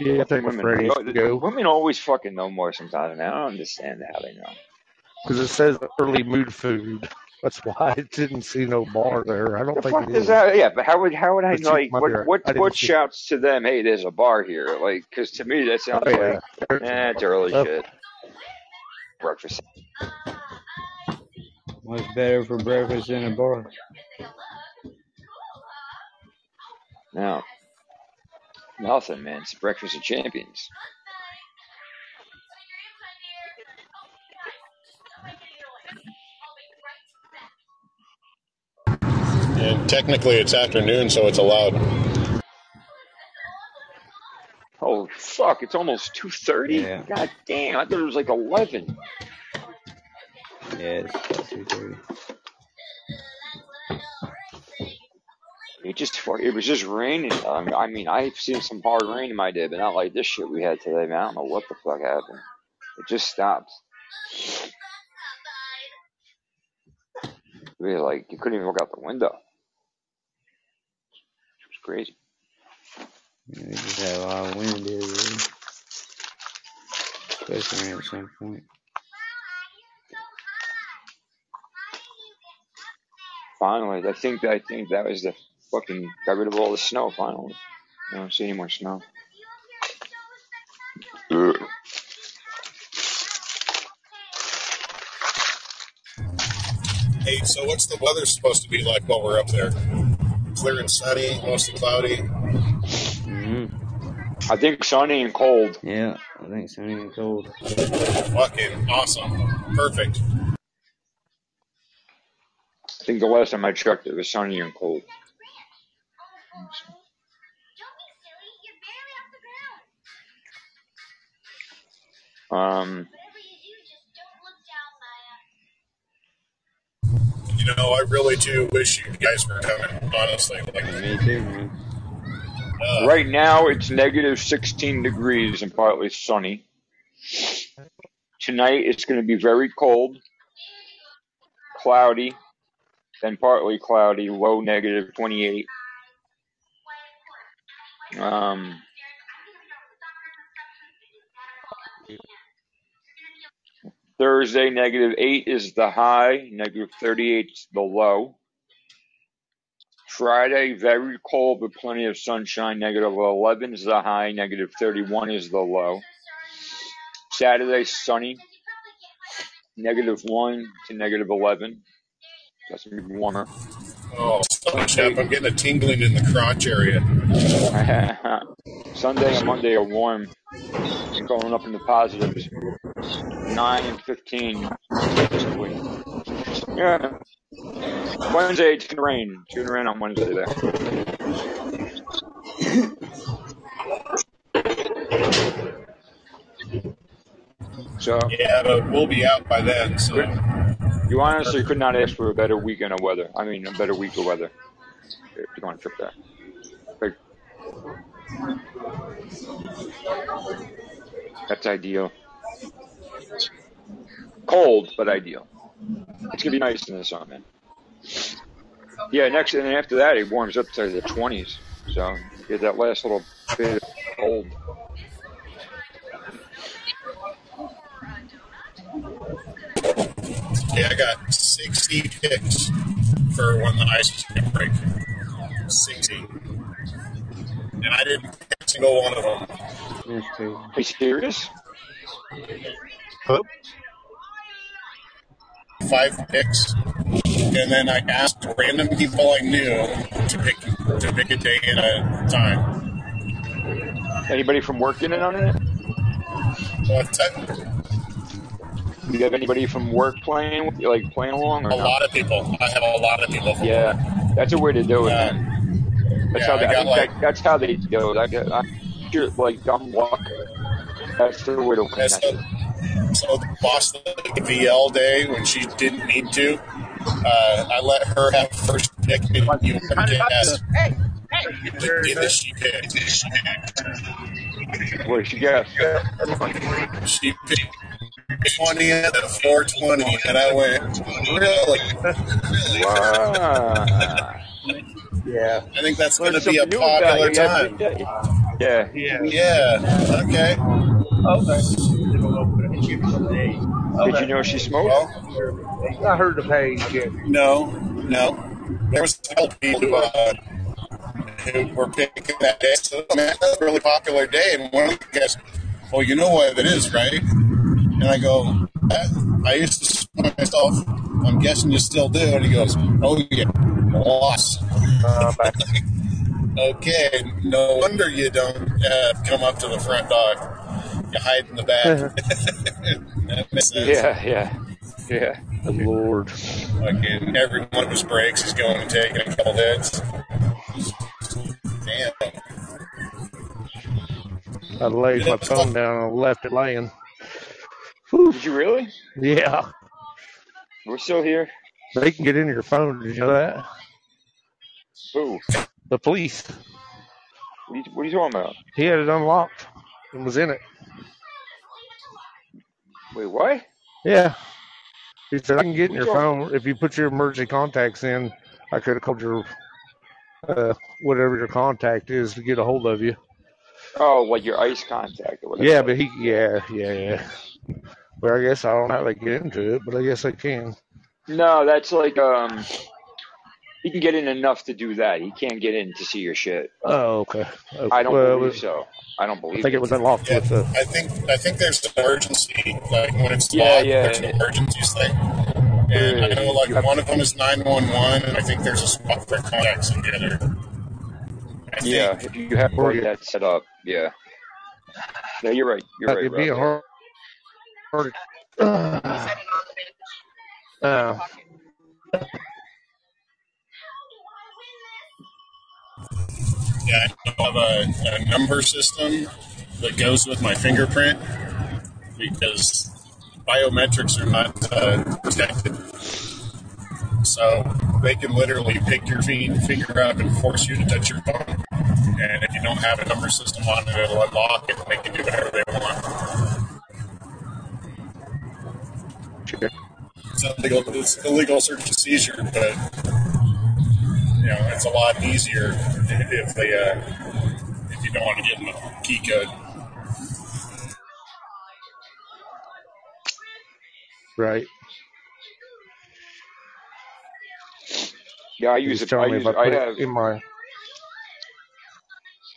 Yeah, I think Women, Freddy's know- go women always fucking know more sometimes. and I don't understand how they know. because it says early mood food. That's why I didn't see no bar there. I don't The think fuck it is. that? Yeah, but how would how would I know? Like, what what what shouts to them? Hey, there's a bar here. Like, because to me that sounds Oh yeah, like eh, it's early Oh. shit. Breakfast. What's better for breakfast than a bar? Now, nothing, man. It's breakfast of champions. And technically, it's afternoon, so it's allowed. Oh fuck! It's almost two thirty. Yeah. God damn! I thought it was like eleven. Yeah, it's about two thirty. It just it was just raining. Um, I mean, I mean, I've seen some hard rain in my day, but not like this shit we had today, man. I don't know what the fuck happened. It just stopped. Really, like you couldn't even look out the window. It was crazy. Yeah, we just had a lot of wind here, really. Especially at some point. Finally, I think I think that was the fucking got rid of all the snow. Finally, I don't see any more snow. Ugh. Hey, so what's the weather supposed to be like while we're up there? Clear and sunny, mostly cloudy. hmm I think sunny and cold. Yeah, I think sunny and cold. Fucking awesome. Perfect. I think the last time I checked, it was sunny and cold. Um, You know, I really do wish you guys were coming, honestly. Like, Me too, man. uh, right now it's negative 16 degrees and partly sunny. Tonight it's going to be very cold, cloudy, then partly cloudy, low negative 28. Um, Thursday, negative 8 is the high, negative 38 is the low. Friday, very cold but plenty of sunshine, negative 11 is the high, negative 31 is the low. Saturday, sunny, negative 1 to negative 11. That's warmer. oh, Chef, I'm getting a tingling in the crotch area. Sunday and Monday are warm and going up in the positives. 9 and 15 respectively. Yeah. Wednesday, it's going to rain. To rain on Wednesday there. So, Yeah, but we'll be out by then, so. good. You honestly could not ask for a better weekend of weather. I mean, a better week of weather. If you on a trip there. Like, that's ideal. Cold, but ideal. It's gonna be nice in the sun, man. Yeah, next and after that it warms up to the twenties. So get that last little bit of cold. Yeah, I got 60 picks for when the ice is going to break. 60. And I didn't pick a single one of them. Are you serious? Five picks. And then I asked random people I knew to pick to pick a day and a time. Anybody from work in it on it? What's that? Do you have anybody from work playing with you, like playing along or A no? lot of people. I have a lot of people. From Yeah, that's a way to do it, Uh, man. That's yeah, how they, I got like that, that's how they do it. I, get- I'm sure, like dumb luck. That's the way to win. Yeah, That so, so the boss of the VL day when she didn't need to, uh, I let her have first pick and you guess the day that she picked. What did she guess? She picked 20 at 420 and I went, really? Wow. Yeah. I think that's going to be a something new about popular you time. Yeah. Yeah. Yeah, okay. Okay. Did you know she smoked? Well, I heard the page. Yeah. no, no. There was a couple people who, uh, who were picking that day. So, man, that's a really popular day. And one of the guys, well, you know what it is, right? And I go, I, I used to smoke myself I'm guessing you still do. And he goes, Oh, yeah, loss. Uh. Okay, no wonder you don't uh, come up to the front door. You hide in the back. that makes sense. Yeah, yeah, yeah. Good Lord. Fucking every one of his breaks, he's going and taking a couple hits. I laid my phone down and left it laying. Did you really? Yeah. We're still here. They can get into your phone. Did you know that? Who? The police. What are you, what are you talking about? He had it unlocked and was in it. Wait, what? Yeah. He said, I can get in your you phone. If you put your emergency contacts in, I could have called your, uh, whatever your contact is to get a hold of you. Oh, like your ice contact or whatever. Yeah, but he, yeah, yeah, yeah. But I guess I don't know how they get into it, but I guess they can. No, that's like um. He can get in enough to do that. He can't get in to see your shit. Oh, okay. okay. I don't well, believe it- so. I don't believe. I think it it. was unlocked Yeah, with the. I think I think there's an emergency, like when it's Yeah, logged, yeah, there's an yeah. emergencies thing. And I know like one of them is 911, and I think there's a spot for contacts in the other. I think. Yeah, if you have Or like you- that set up, yeah. No, you're right. You're right. it'd be a hard. hard You uh, said it on the video. uh, Yeah, I have a, a number system that goes with my fingerprint because biometrics are not uh, protected. So they can literally pick your fi- finger up and force you to touch your phone. And if you don't have a number system on it, it'll unlock it and they can do whatever they want. It's illegal, it's illegal search and seizure, but you know it's a lot easier if, if they uh, if you don't want to give them a key code. Right. Yeah, I use it. I use. I I have. it in my.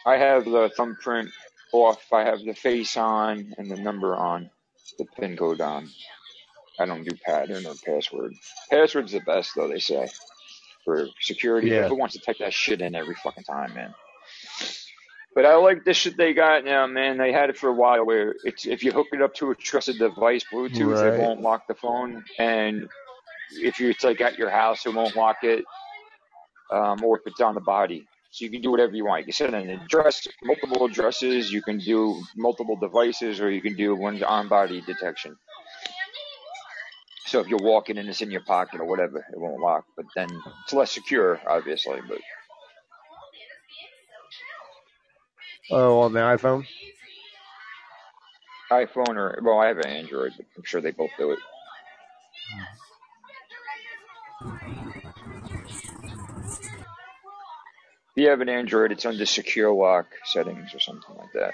I have the thumbprint off. I have the face on and the number on, the pin code on. I don't do pattern or password. Password's the best though. They say for security. Yeah. Who wants to type that shit in every fucking time, man? But I like this shit they got now, man. They had it for a while where it's if you hook it up to a trusted device, Bluetooth, Right. it won't lock the phone, and if you it's like at your house, it won't lock it, um, or if it's on the body. So you can do whatever you want. You can set an address, multiple addresses. You can do multiple devices, or you can do one on body detection. So if you're walking and it's in your pocket or whatever, it won't lock. But then it's less secure, obviously. But Oh, on the iPhone. iPhone or well, I have an Android, but I'm sure they both do it. If you have an Android, it's under secure lock settings or something like that.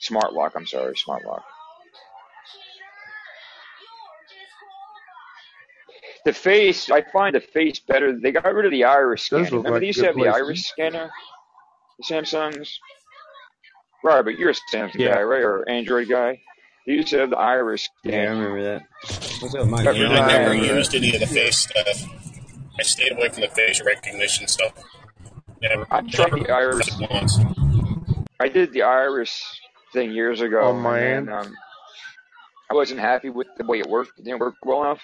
Smart lock, I'm sorry, smart lock. The face, I find the face better. They got rid of the iris scanner. Remember like they used to have the iris scanner? The Samsungs? Right, but you're a Samsung Yeah. guy, right? Or Android guy? You used to have the iris Yeah, I remember that. What's up, Mike? Got You rid know, of I the never iris. used any of the face stuff. I stayed away from the facial recognition stuff. Never, I tried never the iris. once. I did the iris thing years ago. On my and um, I wasn't happy with the way it worked. It didn't work well enough.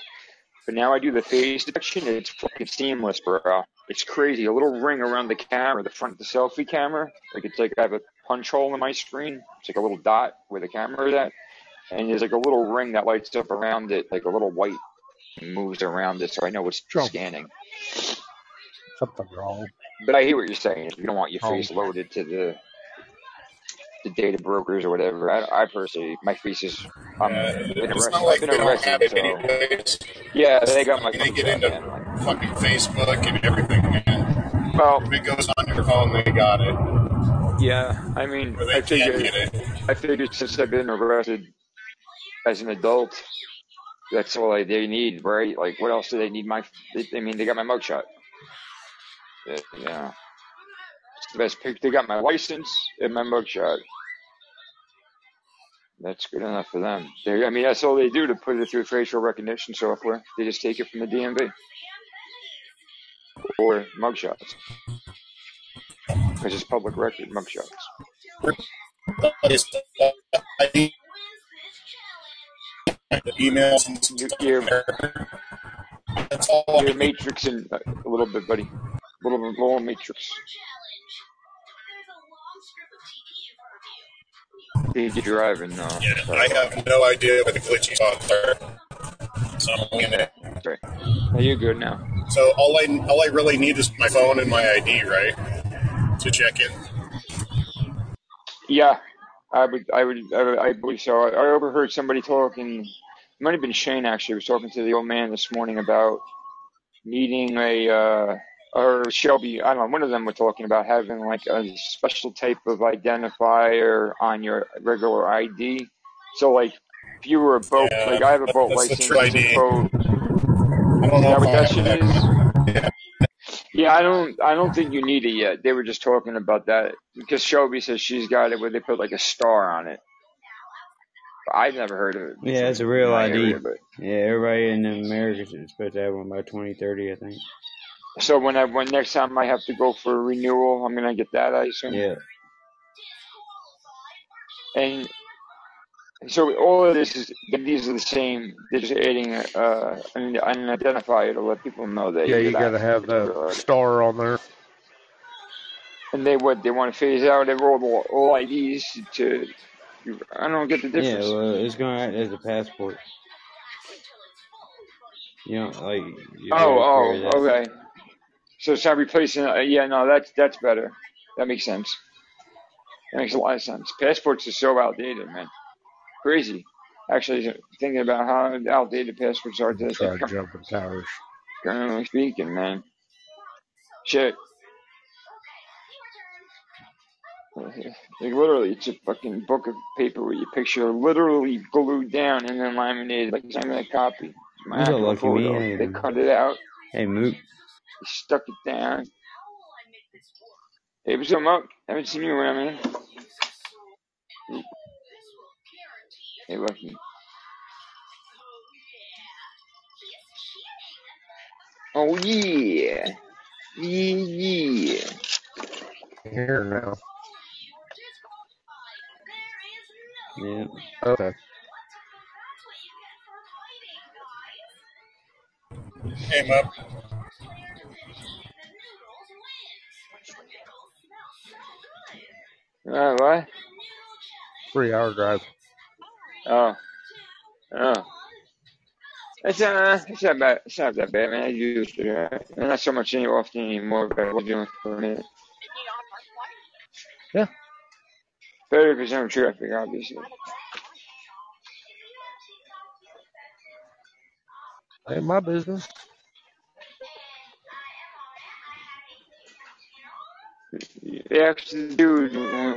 But now I do the face detection. and It's fucking seamless, bro. It's crazy. A little ring around the camera, the front of the selfie camera. Like it's like I have a punch hole in my screen. It's like a little dot where the camera is at. And there's like a little ring that lights up around it, like a little white moves around it, so I know it's Sure. scanning. Something wrong. But I hear what you're saying. If you don't want your Oh. face loaded to the the data brokers or whatever, I, I personally, my face is, I'm been it's arrested. not like I've they don't have arrested, it so anyways. yeah, they got my They get into man. Fucking Facebook and everything, man. well, If it goes on your phone, they got it. Yeah, I mean, I figured. I figured since I've been arrested as an adult, that's all they they need, right? Like, what else do they need? My, I mean, they got my mugshot. Yeah, yeah. It's the best pic. They got my license and my mugshot. That's good enough for them. They, I mean, that's all they do to put it through facial recognition software. They just take it from the DMV or mugshots because it's public record mugshots. Is, uh, I need the emails and You're, that's all. a little bit, buddy. A little bit lower matrix. You're driving now. Yeah, I have no idea what the glitchy spots are. So I'm looking at it. Right. Are you good now? So all I all I really need is my phone and my ID, right? To check in. Yeah, I would, I would, I, would, I believe so. I, I overheard somebody talking. It might have been Shane actually. Was talking to the old man this morning about needing a, uh, or Shelby. I don't know. One of them were talking about having like a special type of identifier on your regular ID. So like, if you were a boat, Yeah, like I have a boat license, a ID. boat. I don't know that what that shit is? Yeah. Yeah, I don't, I don't think you need it yet. They were just talking about that because Shelby says she's got it where they put like a star on it. I've never heard of it. Yeah, it's a in real my ID. area, but Yeah, everybody in America is supposed to have one by 2030, I think. so when I when next time I have to go for a renewal, I'm gonna get that. I assume. Yeah. And so all of this is these are the same. They're just adding uh, an, an identifier to let people know that Yeah, you're got to have particular the star on there. And they what they want to phase out every all, all IDs to. I don't get the Yeah, difference. well, it's going to act as a passport. You know, like, you Oh, oh, okay. So it's not replacing. Uh, yeah, no, that's that's better. That makes sense. That makes a lot of sense. Passports are so outdated, man. Crazy. Actually, thinking about how outdated passports are today, Try jumping towers. currently speaking, man. Shit. Like literally, it's a fucking book of paper with your picture literally glued down and then laminated like even a copy. My You're lucky me. photo. Hey, eh? They cut it out, hey Moot. stuck it down. Hey, what's up, Mark? Haven't seen you around, man. Hey, lucky. Oh yeah, yeah, yeah. Here now. Yeah. Okay. Came up. Uh, what? Three hour drive. Oh, oh. It's uh, it's not bad. It's not that bad, man. I used to. I'm not so much any often anymore, but I was doing it for a minute. Yeah. Better because I'm traffic, obviously. Ain't my business. They actually do.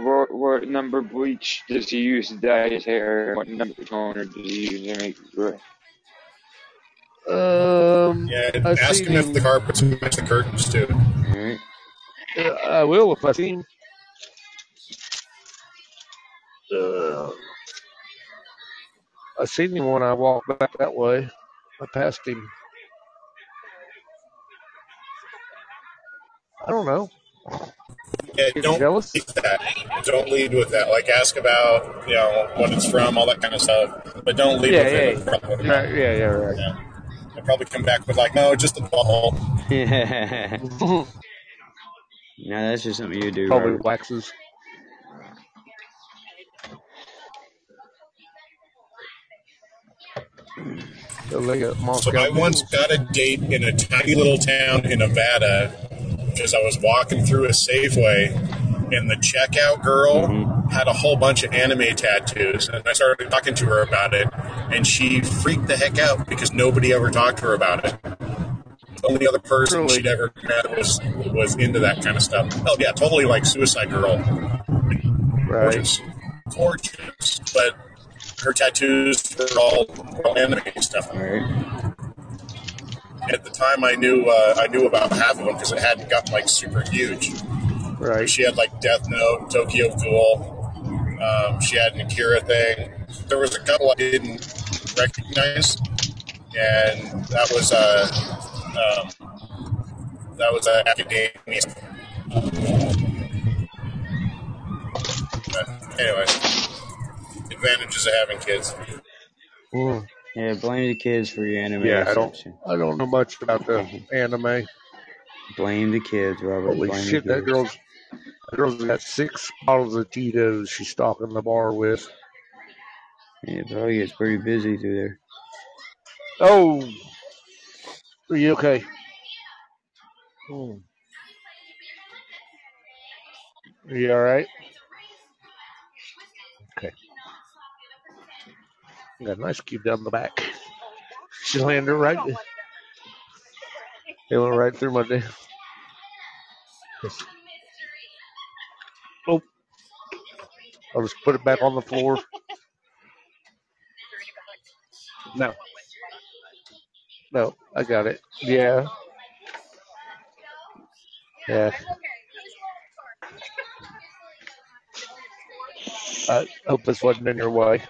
What, what number bleach does he use to dye his hair? What number toner does he use to make it gray? Um, Yeah, ask see him if the him. carpets match the curtains too. Alright. Uh, I will if I see him. Uh, I seen him when I walked back that way. I passed him. I don't know. Yeah, don't jealous? lead with that. Don't lead with that. Like ask about you know what it's from, all that kind of stuff. But don't lead Yeah, with yeah, it. with a problem. yeah, yeah, yeah, right. Yeah. They'll probably come back with like, no, just the butthole. Yeah. no, that's just something you do, Probably Robert. waxes. So they got So I once got a date in a tiny little town in Nevada because I was walking through a Safeway and the checkout girl mm-hmm. had a whole bunch of anime tattoos and I started talking to her about it and she freaked the heck out because nobody ever talked to her about it. The only other person Really? she'd ever met was was into that kind of stuff. Oh yeah, totally like Suicide Girl. Right. Gorgeous. Gorgeous. But her tattoos were all, all anime stuff. At the time, I knew uh, I knew about half of them because it hadn't gotten like super huge. Right. She had like Death Note, Tokyo Ghoul. Um, she had an Akira thing. there was a couple I didn't recognize, and that was uh, um, that was uh, academia. But anyway, advantages of having kids. Mm. Yeah, blame the kids for your anime Yeah, I don't- I don't know much about the anime. Blame the kids, Robert. Holy blame shit, that girl's that girl's got six bottles of Tito's she's stalking the bar with. Yeah, it probably gets pretty busy through there. Oh, are you okay? Hmm. Are you all right? Got a nice cube down the back. She landed right. It went right through my damn. Oh, I'll just put it back on the floor. No. No, I got it. Yeah. Yeah. I hope this wasn't in your way.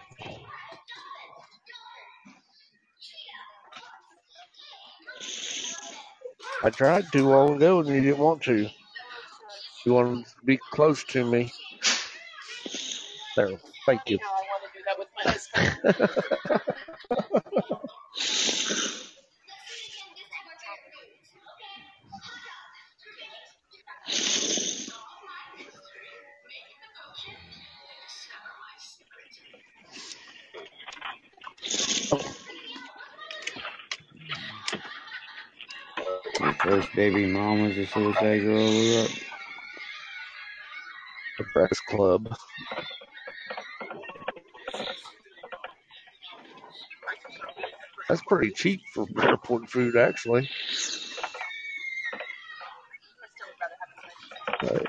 I tried to long ago and you didn't want to. You wanted to be close to me. There. Thank you. Now I baby mom was a suicide girl. We're up. The Press Club. That's pretty cheap for airport food, actually. Right.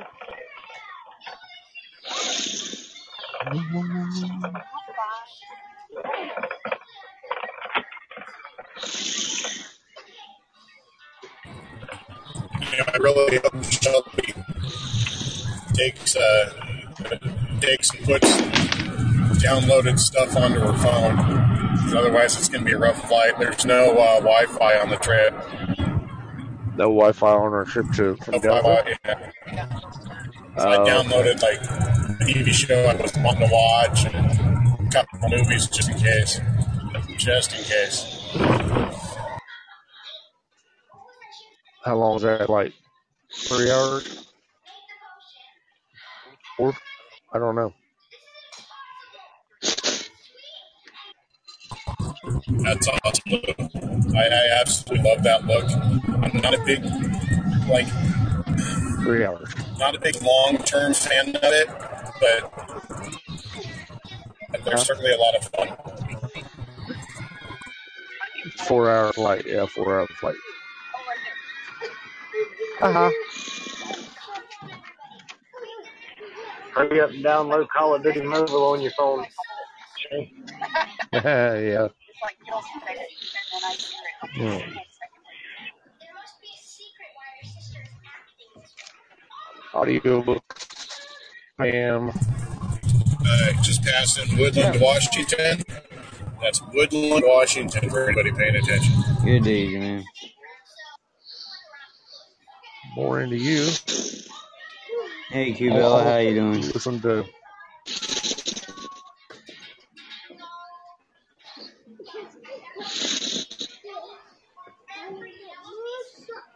Takes uh, takes and puts downloaded stuff onto her phone. Otherwise, it's going to be a rough flight. There's no uh, Wi-Fi on the trip. No Wi-Fi on our trip to from No. Yeah. So I Oh. downloaded like a TV show I was wanting to watch and a couple of movies just in case. Just in case. How long is that? Like three hours? Four? I don't know. That's awesome. I, I absolutely love that look. I'm not a big like Three hours. not a big long term fan of it, but but there's certainly a lot of fun. Four hour flight. Yeah, four hour flight. Uh huh. Hurry up and download Call of Duty Mobile on your phone. Okay. yeah. It's like you'll say it, and then I hear. Hmm. Audiobook. Spam. Uh, just passing Woodland, Washington. That's Woodland, Washington for anybody paying attention. Good day, man. More into you. Hey, Q Bella, how you doing? Listen to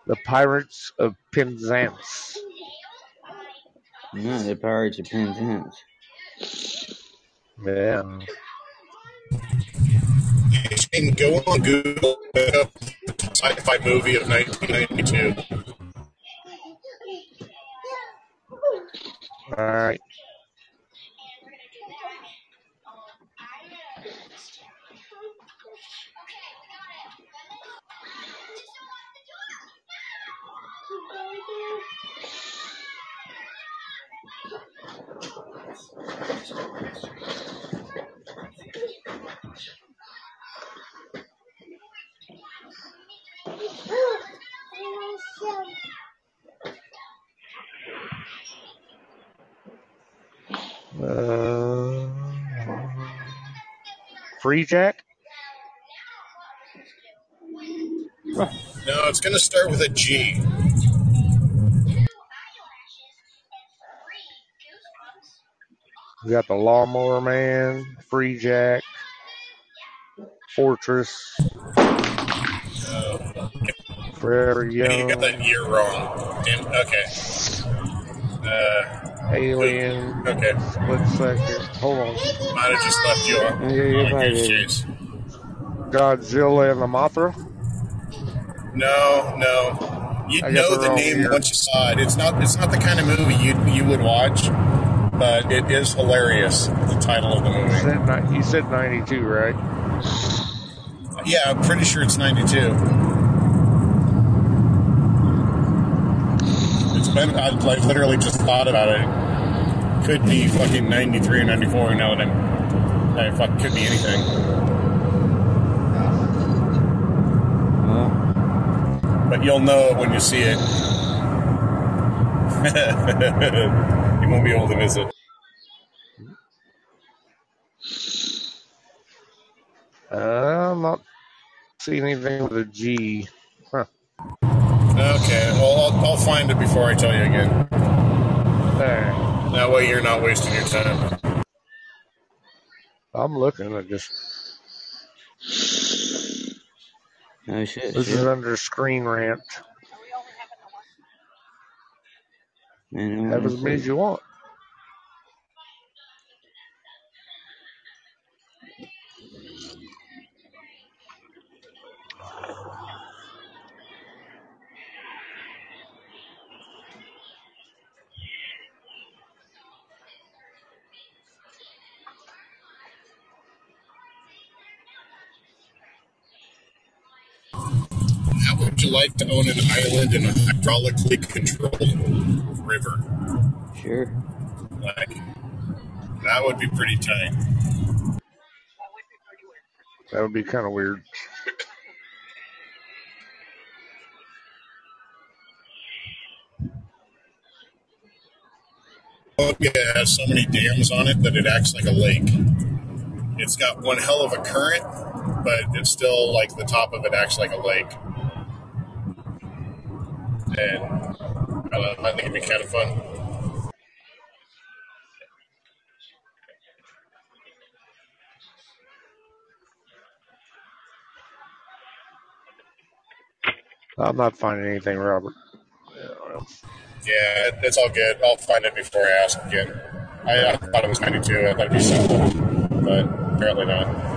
the Pirates of Penzance. No, the Pirates of Penzance. Yeah. You can go on Google look up the sci-fi movie of 1992. All right. Uh, Freejack? No, it's going to start with a G. We got the Lawnmower Man, Freejack, Fortress, Forever You got Young, that year wrong. And, okay. Uh, Alien, okay. Split Second. Hold on. Might have just left you on, Yeah, you're on a fine, goose baby. chase. Godzilla and the Mothra. No, no. You got know the the name year. once you saw it. It's not. It's not the kind of movie you you would watch, but it is hilarious. The title of the You movie. said, you said 92, right? Yeah, I'm pretty sure it's '92. Been. I literally just thought about it. Could be fucking '93 or '94 now that I'm. I fuck could be anything. But you'll know it when you see it. you won't be able to miss it. Uh, I'm not seeing anything with a G. Huh. Okay, well, I'll, I'll find it before I tell you again. There. That way you're not wasting your time. I'm looking. I just no shit. this shit. is under Screen Rant. Man, Have as many as you want. How would you like to own an island in a hydraulically controlled river? Sure. Like, that would be pretty tight. That would be kind of weird. Oh, Columbia has so many dams on it that it acts like a lake. It's got one hell of a current, but it's still like the top of it acts like a lake. And I, know, I think it'd be kind of fun. I'm not finding anything, Robert. Yeah, it's all good. I'll find it before I ask again. I, I thought it was 92. I thought it'd be simple, but apparently not.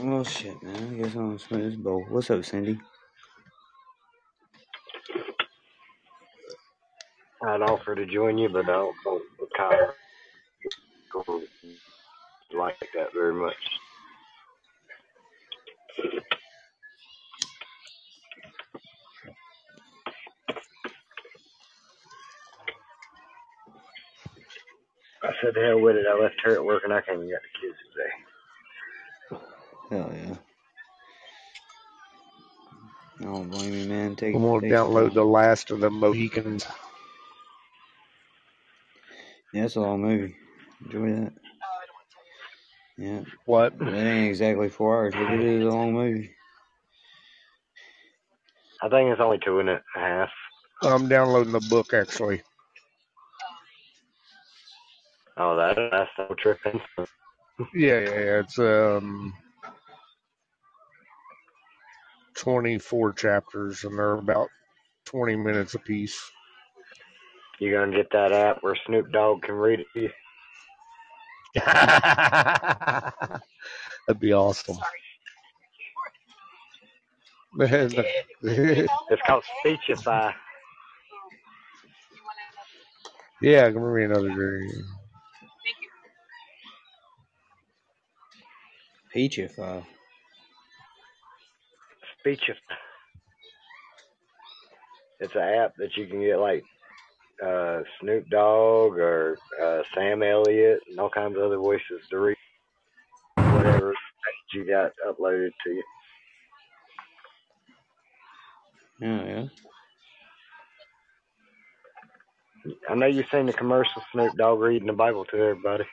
Oh shit, man. I guess I'm gonna spin this bowl. What's up, Cindy? I'd offer to join you, but I don't Kyle like that very much. I said, the hell with it. I left her at work and I came and got the kids today. Hell yeah. I don't blame you, man. Take I'm gonna take download the last of the Mohicans. Yeah, it's a long movie. Enjoy that. Yeah, What? it ain't exactly four hours, but it is a long movie. I think it's only two and a half. I'm downloading the book actually. Oh, that that's no tripping. Yeah, yeah, yeah. It's um 24 chapters and they're about 20 minutes apiece. You gonna get that app where Snoop Dogg can read it to you? That'd be awesome. It's called Speechify. yeah, give me another drink. Peachify. Speechify. It's an app that you can get like uh, Snoop Dogg or uh, Sam Elliott and all kinds of other voices to read whatever you got uploaded to you. Yeah, yeah. I know you've seen the commercial Snoop Dogg reading the Bible to everybody.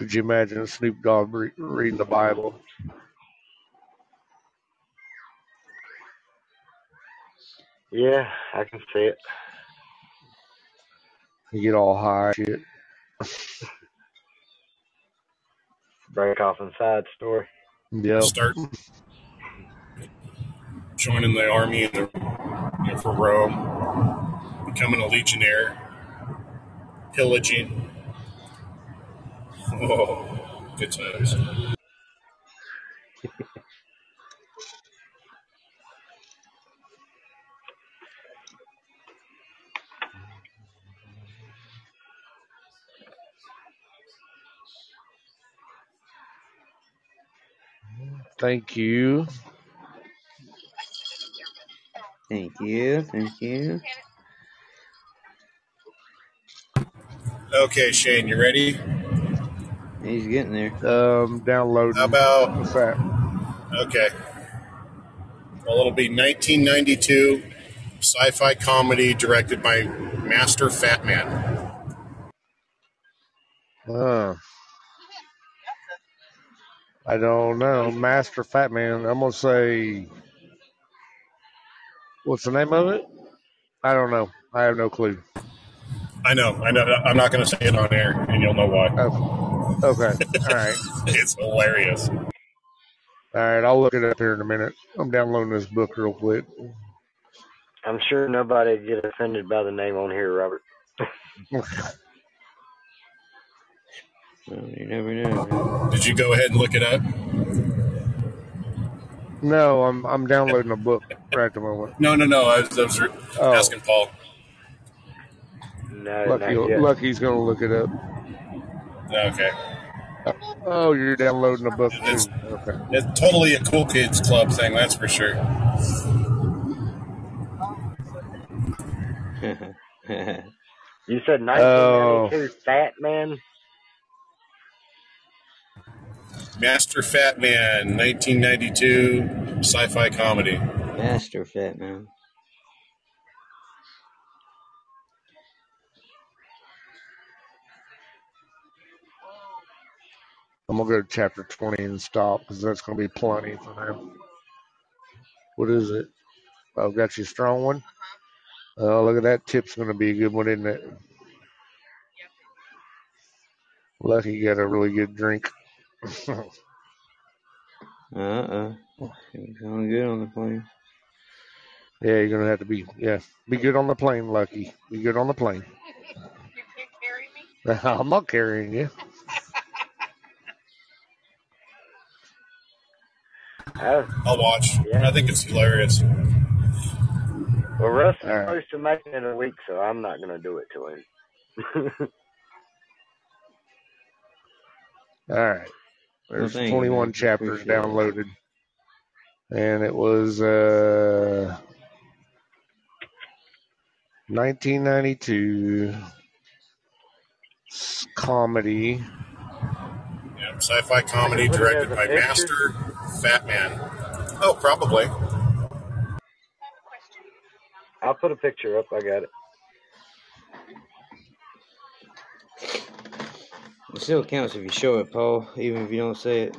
Could you imagine Snoop Dogg re- reading the Bible? Yeah, I can see it. You get all high shit. Break off inside story. Yeah. Start joining the army in the, you know, for Rome, becoming a legionnaire, pillaging. Oh, good times. Thank you. Thank you. Thank you. Okay, Shane, you ready? He's getting there. Um, downloading. How about What's that? okay? Well, it'll be 1992 sci-fi comedy directed by Master Fat Man. Uh, I don't know. Master Fat Man. I'm gonna say. What's the name of it? I don't know. I have no clue. I know, I know. I'm not going to say it on air, and you'll know why. Oh, okay. All right. It's hilarious. All right. I'll look it up here in a minute. I'm downloading this book real quick. I'm sure nobody would get offended by the name on here, Robert. Well, you never know. Did you go ahead and look it up? No, I'm I'm downloading a book right at the moment. No, no, no. I was, I was Oh. asking Paul. No, Lucky, not yet. Lucky's gonna look it up. Okay, Oh, you're downloading a book too. Okay. it's totally a cool kids club thing. That's for sure. You said 1992 Fat Man? Master Fat Man, 1992 sci-fi comedy. Master Fat Man. I'm gonna go to chapter 20 and stop because that's gonna be plenty for now. What is it? Oh, got you a strong one. Oh, look at that. Tip's gonna be a good one, isn't it? Lucky you got a really good drink. Uh uh. He's feeling good on the plane. yeah, you're gonna have to be. Yeah, be good on the plane, Lucky. Be good on the plane. You can't carry me? I'm not carrying you. Oh, I'll watch. Yeah. I think it's hilarious. well, Russ is All right. supposed to make it in a week, so I'm not going to do it to him. All right. There's thank you, 21 man. chapters Appreciate it. downloaded. And it was uh 1992 comedy. Yeah, sci-fi comedy directed by picture? Master Fat Man. Oh, probably. I have a question. I'll put a picture up. I got it. It still counts if you show it, Paul, even if you don't say it.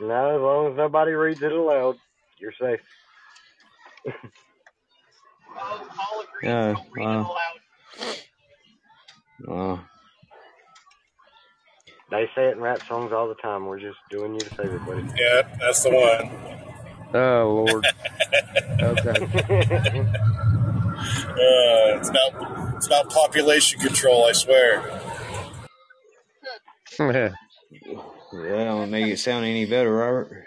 No, as long as nobody reads it aloud, you're safe. Oh, all agree. Oh, Don't read wow. it aloud. Wow. They say it in rap songs all the time. We're just doing you to favor, buddy. Yeah, that's the one. Oh Lord. okay. Uh, it's about it's about population control. I swear. it, That don't make it sound any better, Robert.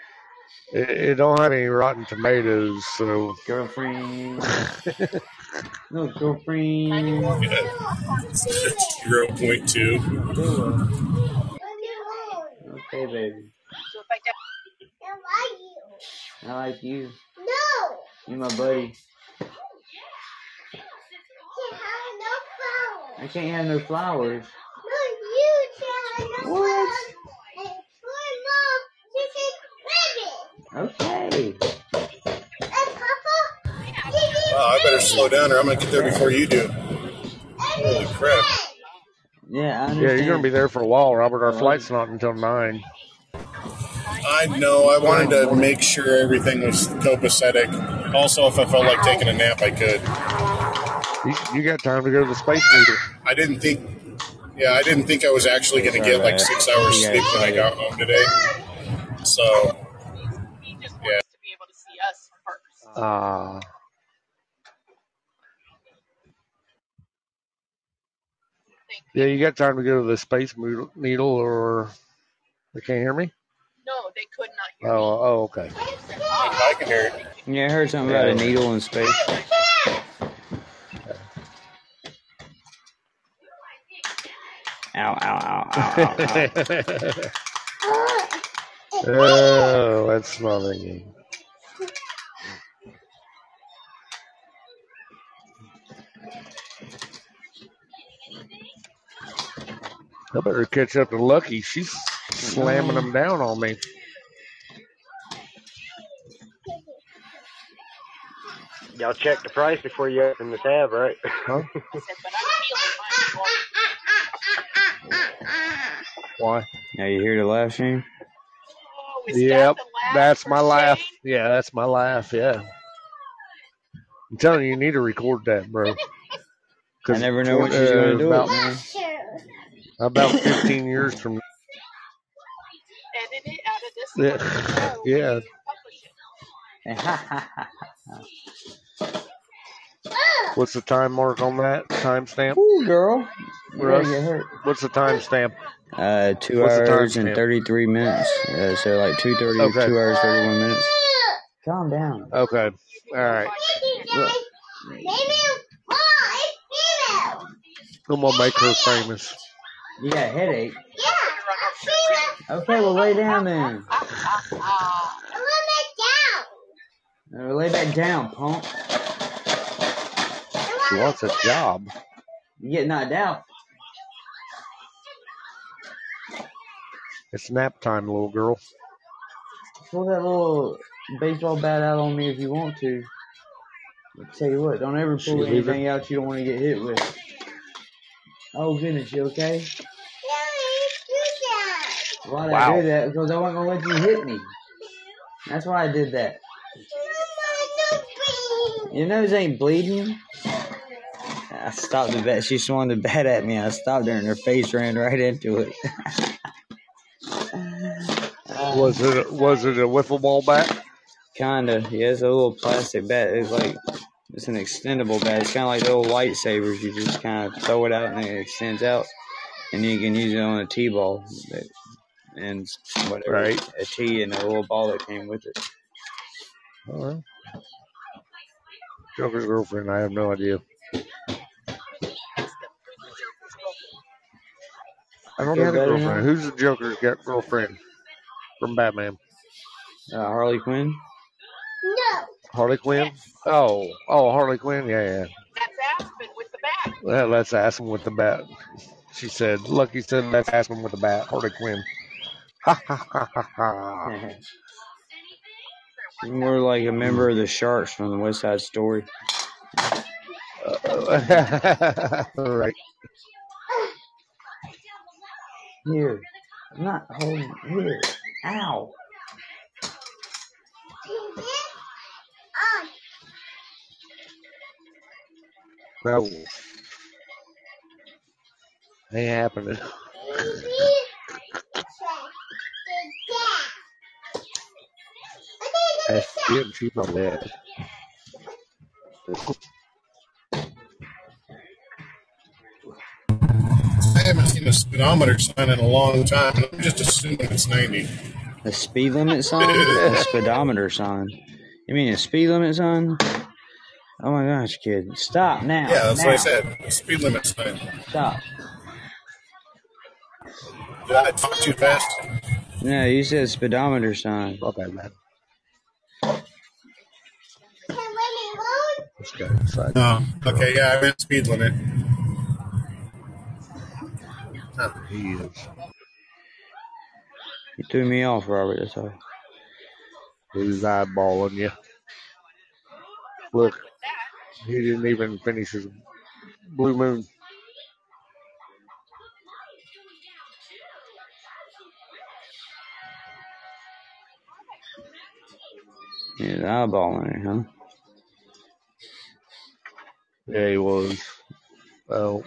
it don't have any rotten tomatoes, so Girlfriend. No, girlfriend. Zero point two. Okay, baby. I like you. I like you. No. You my buddy. I can't have no flowers. No, you can't have no what? flowers. What? Okay. Wow, I better slow down or I'm gonna get there before you do. Holy crap. Yeah, I Yeah, you're gonna be there for a while, Robert. Our flight's not until nine. I know. I wanted to make sure everything was copacetic. Also, if I felt like taking a nap, I could. You, you got time to go to the space needle. I didn't think. Yeah, I didn't think I was actually going to get like six hours You sleep when I got home today. So He just wants Yeah. to be able to see us first. Ah. Yeah, you got time to go to the space needle, or they can't hear me. no, they could not hear Oh, oh, okay. I can hear it. Yeah, I heard something about a needle in space. Ow, ow, ow, ow, ow, ow. oh, that's funny. I better catch up to Lucky. She's slamming them down on me. Y'all check the price before you open the tab, right? Huh? me. I said, but I'm feeling mine. Why? Now you hear the laugh, Shane? Oh, is Yep, that laugh that's for my laugh. Shane? Yeah, that's my laugh. Yeah. I'm telling you, you need to record that, bro. I never know when she's gonna uh, do it, about, man. About 15 years from Edit it out of this. Yeah. show Yeah. it. what's the time mark on that timestamp? Ooh, girl. Russ? gonna get hurt. What's the timestamp? Uh, two What's hours and 33 minutes. Uh, so like 2.30, Okay. 2 hours, 31 minutes. Calm down. Okay. All right. Maybe why female? I'm gonna make her famous. You got a headache. Yeah, female. Okay, well, lay down then. Ah, I want Uh, lay back down, punk. She wants a job. You get knocked out. It's nap time, little girl. Pull that little baseball bat out on me if you want to. I'll tell you what, don't ever pull leave anything out you don't want to get hit with. Oh goodness, you okay? Daddy, do that. Why'd I do that? Because I wasn't gonna let you hit me. That's why I did that. Your nose ain't bleeding. I stopped the bat. She swung the bat at me. I stopped her, and her face ran right into it. Uh, Was it was it a wiffle ball bat? Kinda. Yeah, it's a little plastic bat. It's like it's an extendable bat. It's kind of like the old lightsabers. You just kind of throw it out and it extends out, and you can use it on a t-ball and whatever Right. a tee and a little ball that came with it. All right. Joker's girlfriend. I have no idea. I don't have a girlfriend. Who's the Joker's girlfriend from Batman? Uh, Harley Quinn. No. Harley Quinn. Oh, oh, Harley Quinn. Yeah, yeah. that's Aspen with the bat. Well, let's ask him with the bat. She said. Lucky said, "Let's ask him with the bat." Harley Quinn. Ha ha ha ha ha. She's more like a member of the Sharks from the West Side Story. Uh, right. Here, I'm not holding. Here, ow. No. Ain't happening. That's it. She's not dead. I haven't seen a speedometer sign in a long time. I'm just assuming it's 90. A speed limit sign? a speedometer sign. You mean a speed limit sign? Oh my gosh, kid. Stop now. Yeah, that's now. what I said. Speed limit sign. Stop. Did I talk too fast? No, you said speedometer sign. Okay, man. guy inside. Oh, okay, yeah, I meant speed limit. He is. You threw me off, Robert. That's all. He's eyeballing you. Look, he didn't even finish his blue moon. He's eyeballing it, huh? Yeah, he was. Well,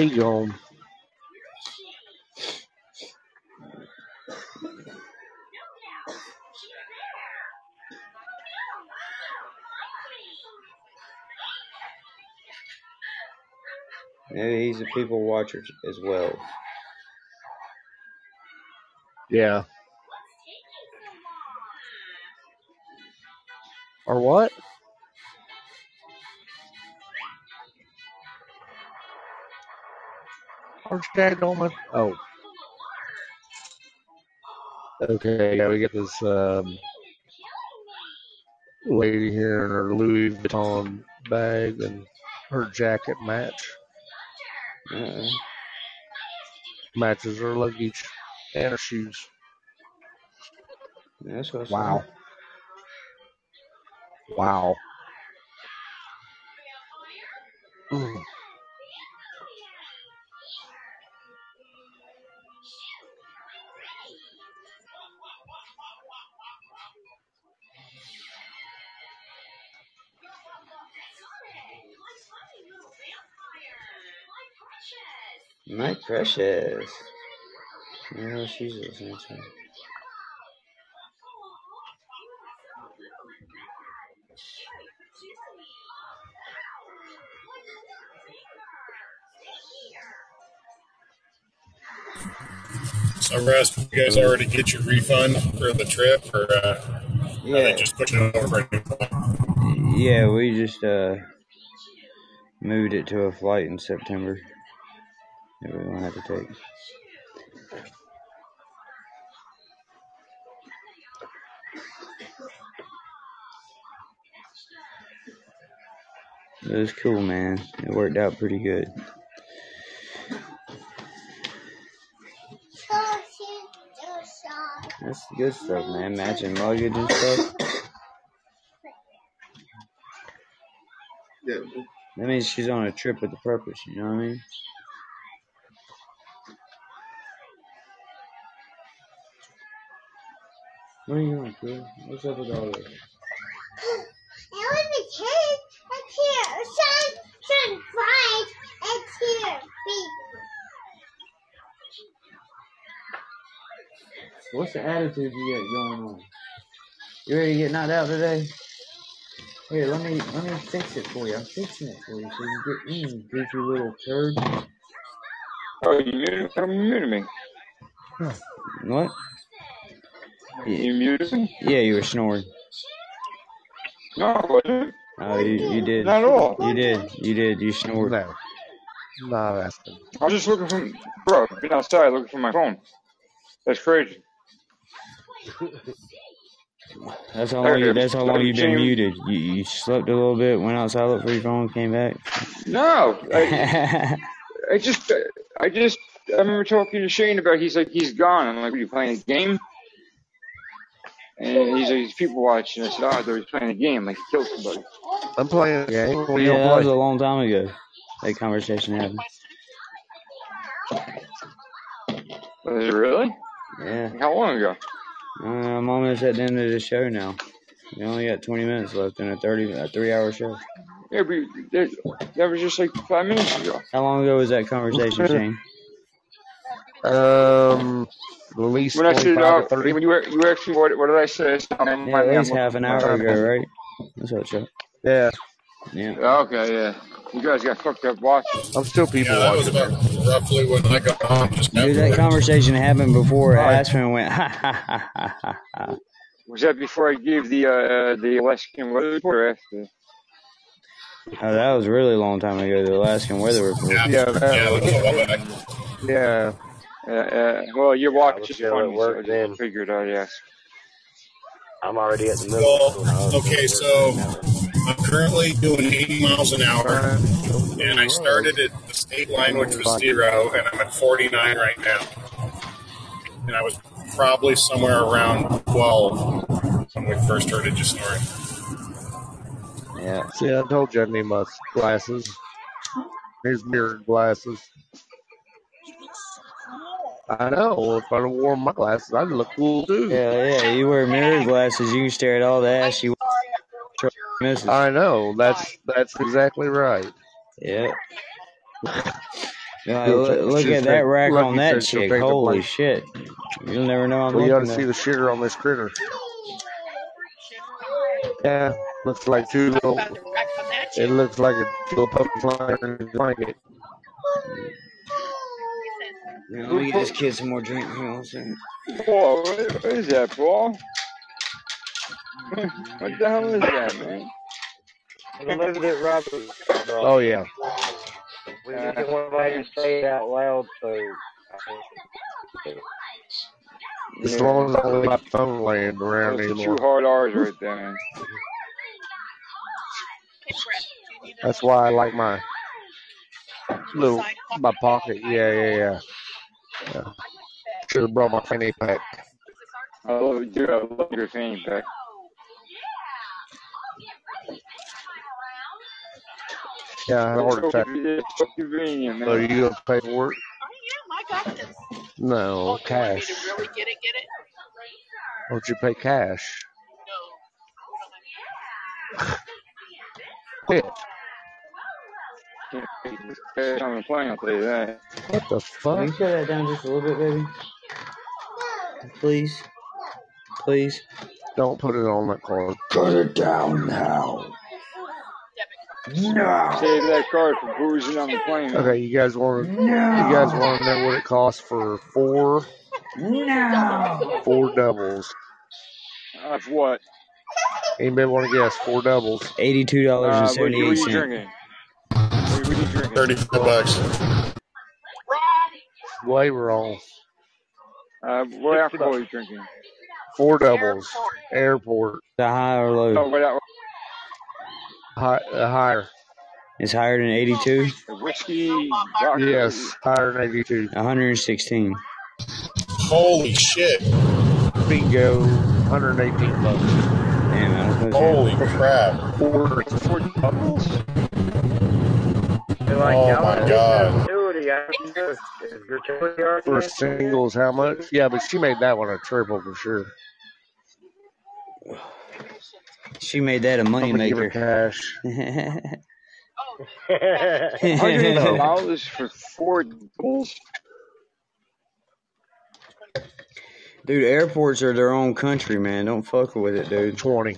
he gone. Maybe he's a people watcher as well. Yeah. Or what? Where's Jack Dolman? Oh. Okay, yeah, we get this um, lady here in her Louis Vuitton bag and her jacket match. Uh, Matches her luggage and her shoes. that's what's Wow. Wow. Mm. Precious. Yeah, she's listening to. me. So, Russ, you guys already get your refund for the trip, or uh, are they Yeah, just pushing it over for a new flight? yeah, we just uh moved it to a flight in September that we won't have to take. It was cool, man. It worked out pretty good. That's the good stuff, man. Matching luggage and stuff. That means she's on a trip with a purpose, you know what I mean? What are you doing, kid? What's up with all this? What's the attitude you got going on? You ready to get knocked out today? Here, let me let me fix it for you. I'm fixing it for you so you can get in, goofy little turd. Oh, you muted, you muted me. What? Yeah, You muted me? yeah, you were snoring. No, I wasn't. Oh, you you did. Not at all. You did. You did. You snored. No. Not asking. I was just looking for, bro, I've been outside looking for my phone. That's crazy. That's how long. you, that's how long you've been Jim- muted. You, you slept a little bit, went outside, looked for your phone, came back. No, I, I just, I just, I remember talking to Shane about. He's like, he's gone. I'm like, are you playing a game? And he's like, he's people watching. I said, oh, I thought he was playing a game, like he killed somebody. I'm playing a game. What do yeah, you that was a long time ago. That conversation happened. Was it really? Yeah. How long ago? Uh, I'm almost at the end of the show now. We only got 20 minutes left in a 30, a three-hour show. Yeah, but that, that was just like five minutes ago. How long ago was that conversation, Shane? Um, at least When I said, 25 uh, to 30. when you were, you were actually, what, what did I say? I said, Yeah, at I'm- least half an hour ago, right? That's what, Chuck. Yeah, Yeah. Okay, yeah. You guys got fucked up watching. I'm still people Yeah, that was watching. about roughly when I got home. Just Dude, that afterwards. conversation happened before Right. Aspen went, ha ha ha ha ha ha. Was that before I gave the uh, the Alaskan weather report or after? Oh, that was really a really long time ago. The Alaskan weather report. Yeah, Yeah, that yeah, that was a while back. Yeah. Uh, uh, well, your watch was is still at funny, so work I then. just figured out, yes. I'm already at the middle Well, okay, so I'm currently doing 80 miles an hour, and I started at the state line, which was zero, and I'm at 49 right now. And I was probably somewhere around 12 when we first started just snoring. Yeah. See, I told you I need my glasses. Here's mirrored glasses. I know. If I'd have worn my glasses, I'd look cool too. Yeah, yeah. You wear mirror glasses, you can stare at all the ass you misses. I know. That's that's exactly right. Yeah. Yeah, look, look at that rack on that said chick. Holy shit. You'll never know I'm Well, you ought to see the sugar on this critter. Yeah, looks like two little. About the wreck on that It looks like a little puppy flying in his blanket. Yeah, let me get this kid some more drink. Hang on a second. Paul, what, what is that, Paul? what the hell is that, man? I lived at Robert. bro. Oh yeah. We just didn't want to say it out loud, so. As long as I leave my phone laying around Those are anymore. two hard R's right there, man. Hey, Brett, do you need a That's why I like my little my pocket. Yeah, yeah, yeah. Yeah. Should have brought my fanny pack. I love you, I love your fanny pack. Yeah, I It's ordered so, that. it's so convenient, man. So you gonna pay for it? Oh, yeah, I got this. No, Oh, you want me cash. to really get it, get it? Don't you pay cash? No. Quit. Can't pay cash on the plane, I'll tell you that. What the Can fuck? you shut that down just a little bit, baby? Please? Please? Don't put it on that card. Cut it down now. Debit. No. Save that card for boozing on the plane. Okay, you guys want to? No. You guys want to know what it costs for four No. four doubles? Of what? Anybody want to guess? Four doubles. Eighty-two dollars Uh, and what, what are seventy-eight you cents. Drinking? What, what are you drinking? 35 bucks. Way wrong. Uh, what alcohol are you drinking? Four doubles. Airport. The high or Oh, low? what, al- Hi, uh, higher. It's higher than eighty-two. whiskey, vodka? Yes, higher than eighty-two. One hundred and sixteen. Holy shit. Bingo. 118 bucks. Damn, I was gonna say. Holy crap. Four. Four doubles? They're like, Oh my God. gratuity. I can do it. Is gratuity already For singles, how much? Yeah, but she made that one a triple for sure. She made that a I'm gonna give her moneymaker. cash. Hundred dollars for four doubles? dude, airports are their own country, man. Don't fuck with it, dude. 20.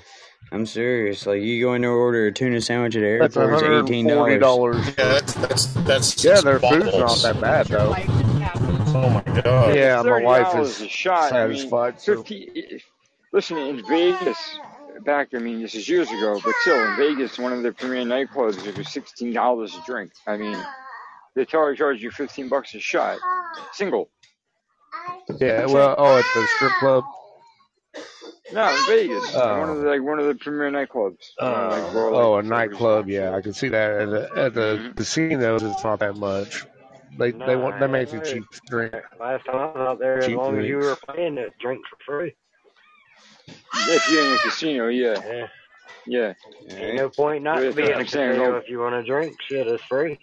I'm serious. Like you going to order a tuna sandwich at the That's it's eighteen $140. dollars. Yeah, that's, that's, that's Yeah, just their food's not that bad, though. Wife didn't have it. Oh my god. Yeah, my wife $30 is a shot. I mean, satisfied. So. 50, eh, listen, in Vegas, back, I mean, this is years ago, but still, in Vegas, one of the premier nightclubs, it was $16 a drink. I mean, they charge, charge you 15 bucks a shot. Single. Yeah, well, oh, at the strip club. No, in Vegas. Oh. One of the, like, one of the premier nightclubs. You know, like, where, like, Oh, a nightclub. Yeah, I can see that. At the, at the Mhm. casinos, it's not that much. They they want they make you cheap drink. Last time I was out there, as Cheap long as you were paying, it drink for free. If you're in a casino, yeah. Yeah. Yeah. Ain't no point not Yeah, to be that's at what I'm the saying, casino no. if you want to drink. Shit, it's free.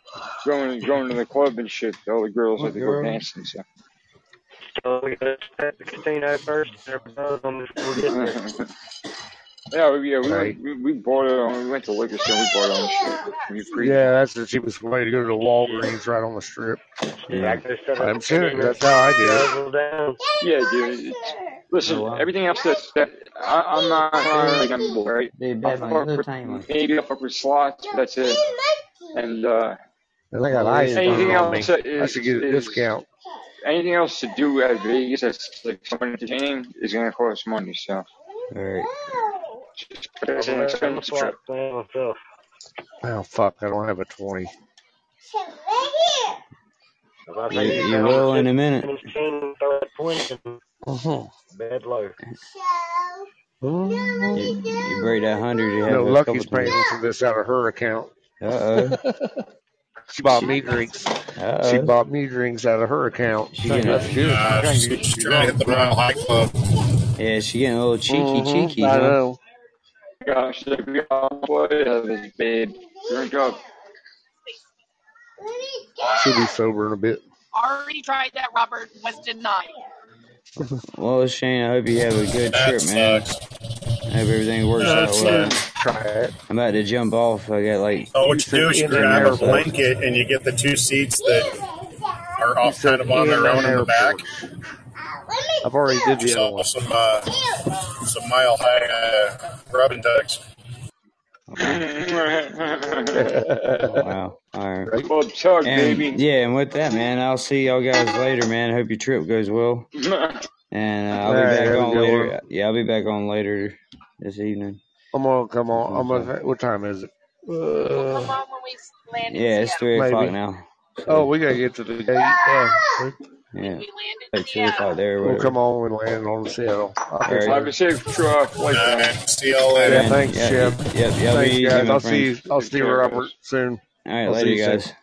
Going, going to the club and shit, all the girls like to go Girl. dancing, so. So we gotta at the casino first. and buzz on before we get there. yeah, we, yeah, we, Right. went, we, we bought it on, we went to liquor store, we bought it on shit. We Yeah, that's the cheapest way to go to the Walgreens right on the strip. Yeah. Back there, set up I'm the serious. casino, That's how I do it. Yeah, dude. Listen, Oh, wow. everything else that's that I, I'm not like I'm right. I'll Dad, my fuck with, maybe I'll fuck with slots, but that's it. And uh, And they got ice anything else that I should get a is discount. Anything else to do at Vegas that's like somewhat entertaining is gonna cost money. So Alright. it's an I'm expensive trip. Oh fuck! I don't have a twenty. If I You, you you will in a minute. and he's king, throw a Uh-huh. bed low. You, you break that hundred, you have No, a Lucky's paying for this out of her account. Uh She bought me drinks. Uh She bought me drinks out of her account. She getting That's good. Uh, Trying to she's trying to hit the Mile High Club. Yeah, she getting a little cheeky, Mhm, cheeky, I huh? know. Gosh, the boy of his babe. Drink up. She'll be sober in a bit. Already tried that, Robert. Was denied. Well, Shane, I hope you have a good That trip, man. sucks. I hope everything works out well. Try it. I'm about to jump off. I got like Oh, what you do is you grab a blanket and you get the two seats that are He off kind of on their own in the back. I've already did the other one. some uh, some mile high uh, rub and tugs. oh, wow. All right. Right? well, chug, And baby. yeah, and with that, man, I'll see y'all guys later, man. Hope your trip goes well. And uh, I'll be Alright, back on later. one. Yeah, I'll be back on later this evening. I'm gonna come on. I'm gonna. What time is it? We'll Uh, come on when we land in Yeah, it's Seattle. three o'clock maybe. now. Oh, we gotta get to the gate. Yeah. yeah, We land in like two o'clock Seattle. there We'll come on and land on the Seattle. I'll All right. Have a safe truck. All Like right, that. see y'all later. Man, thanks, yeah, Jim. yep, y'all Thanks, guys. I'll see. friends. I'll see care, Robert soon. All right, I'll see later, you soon. guys.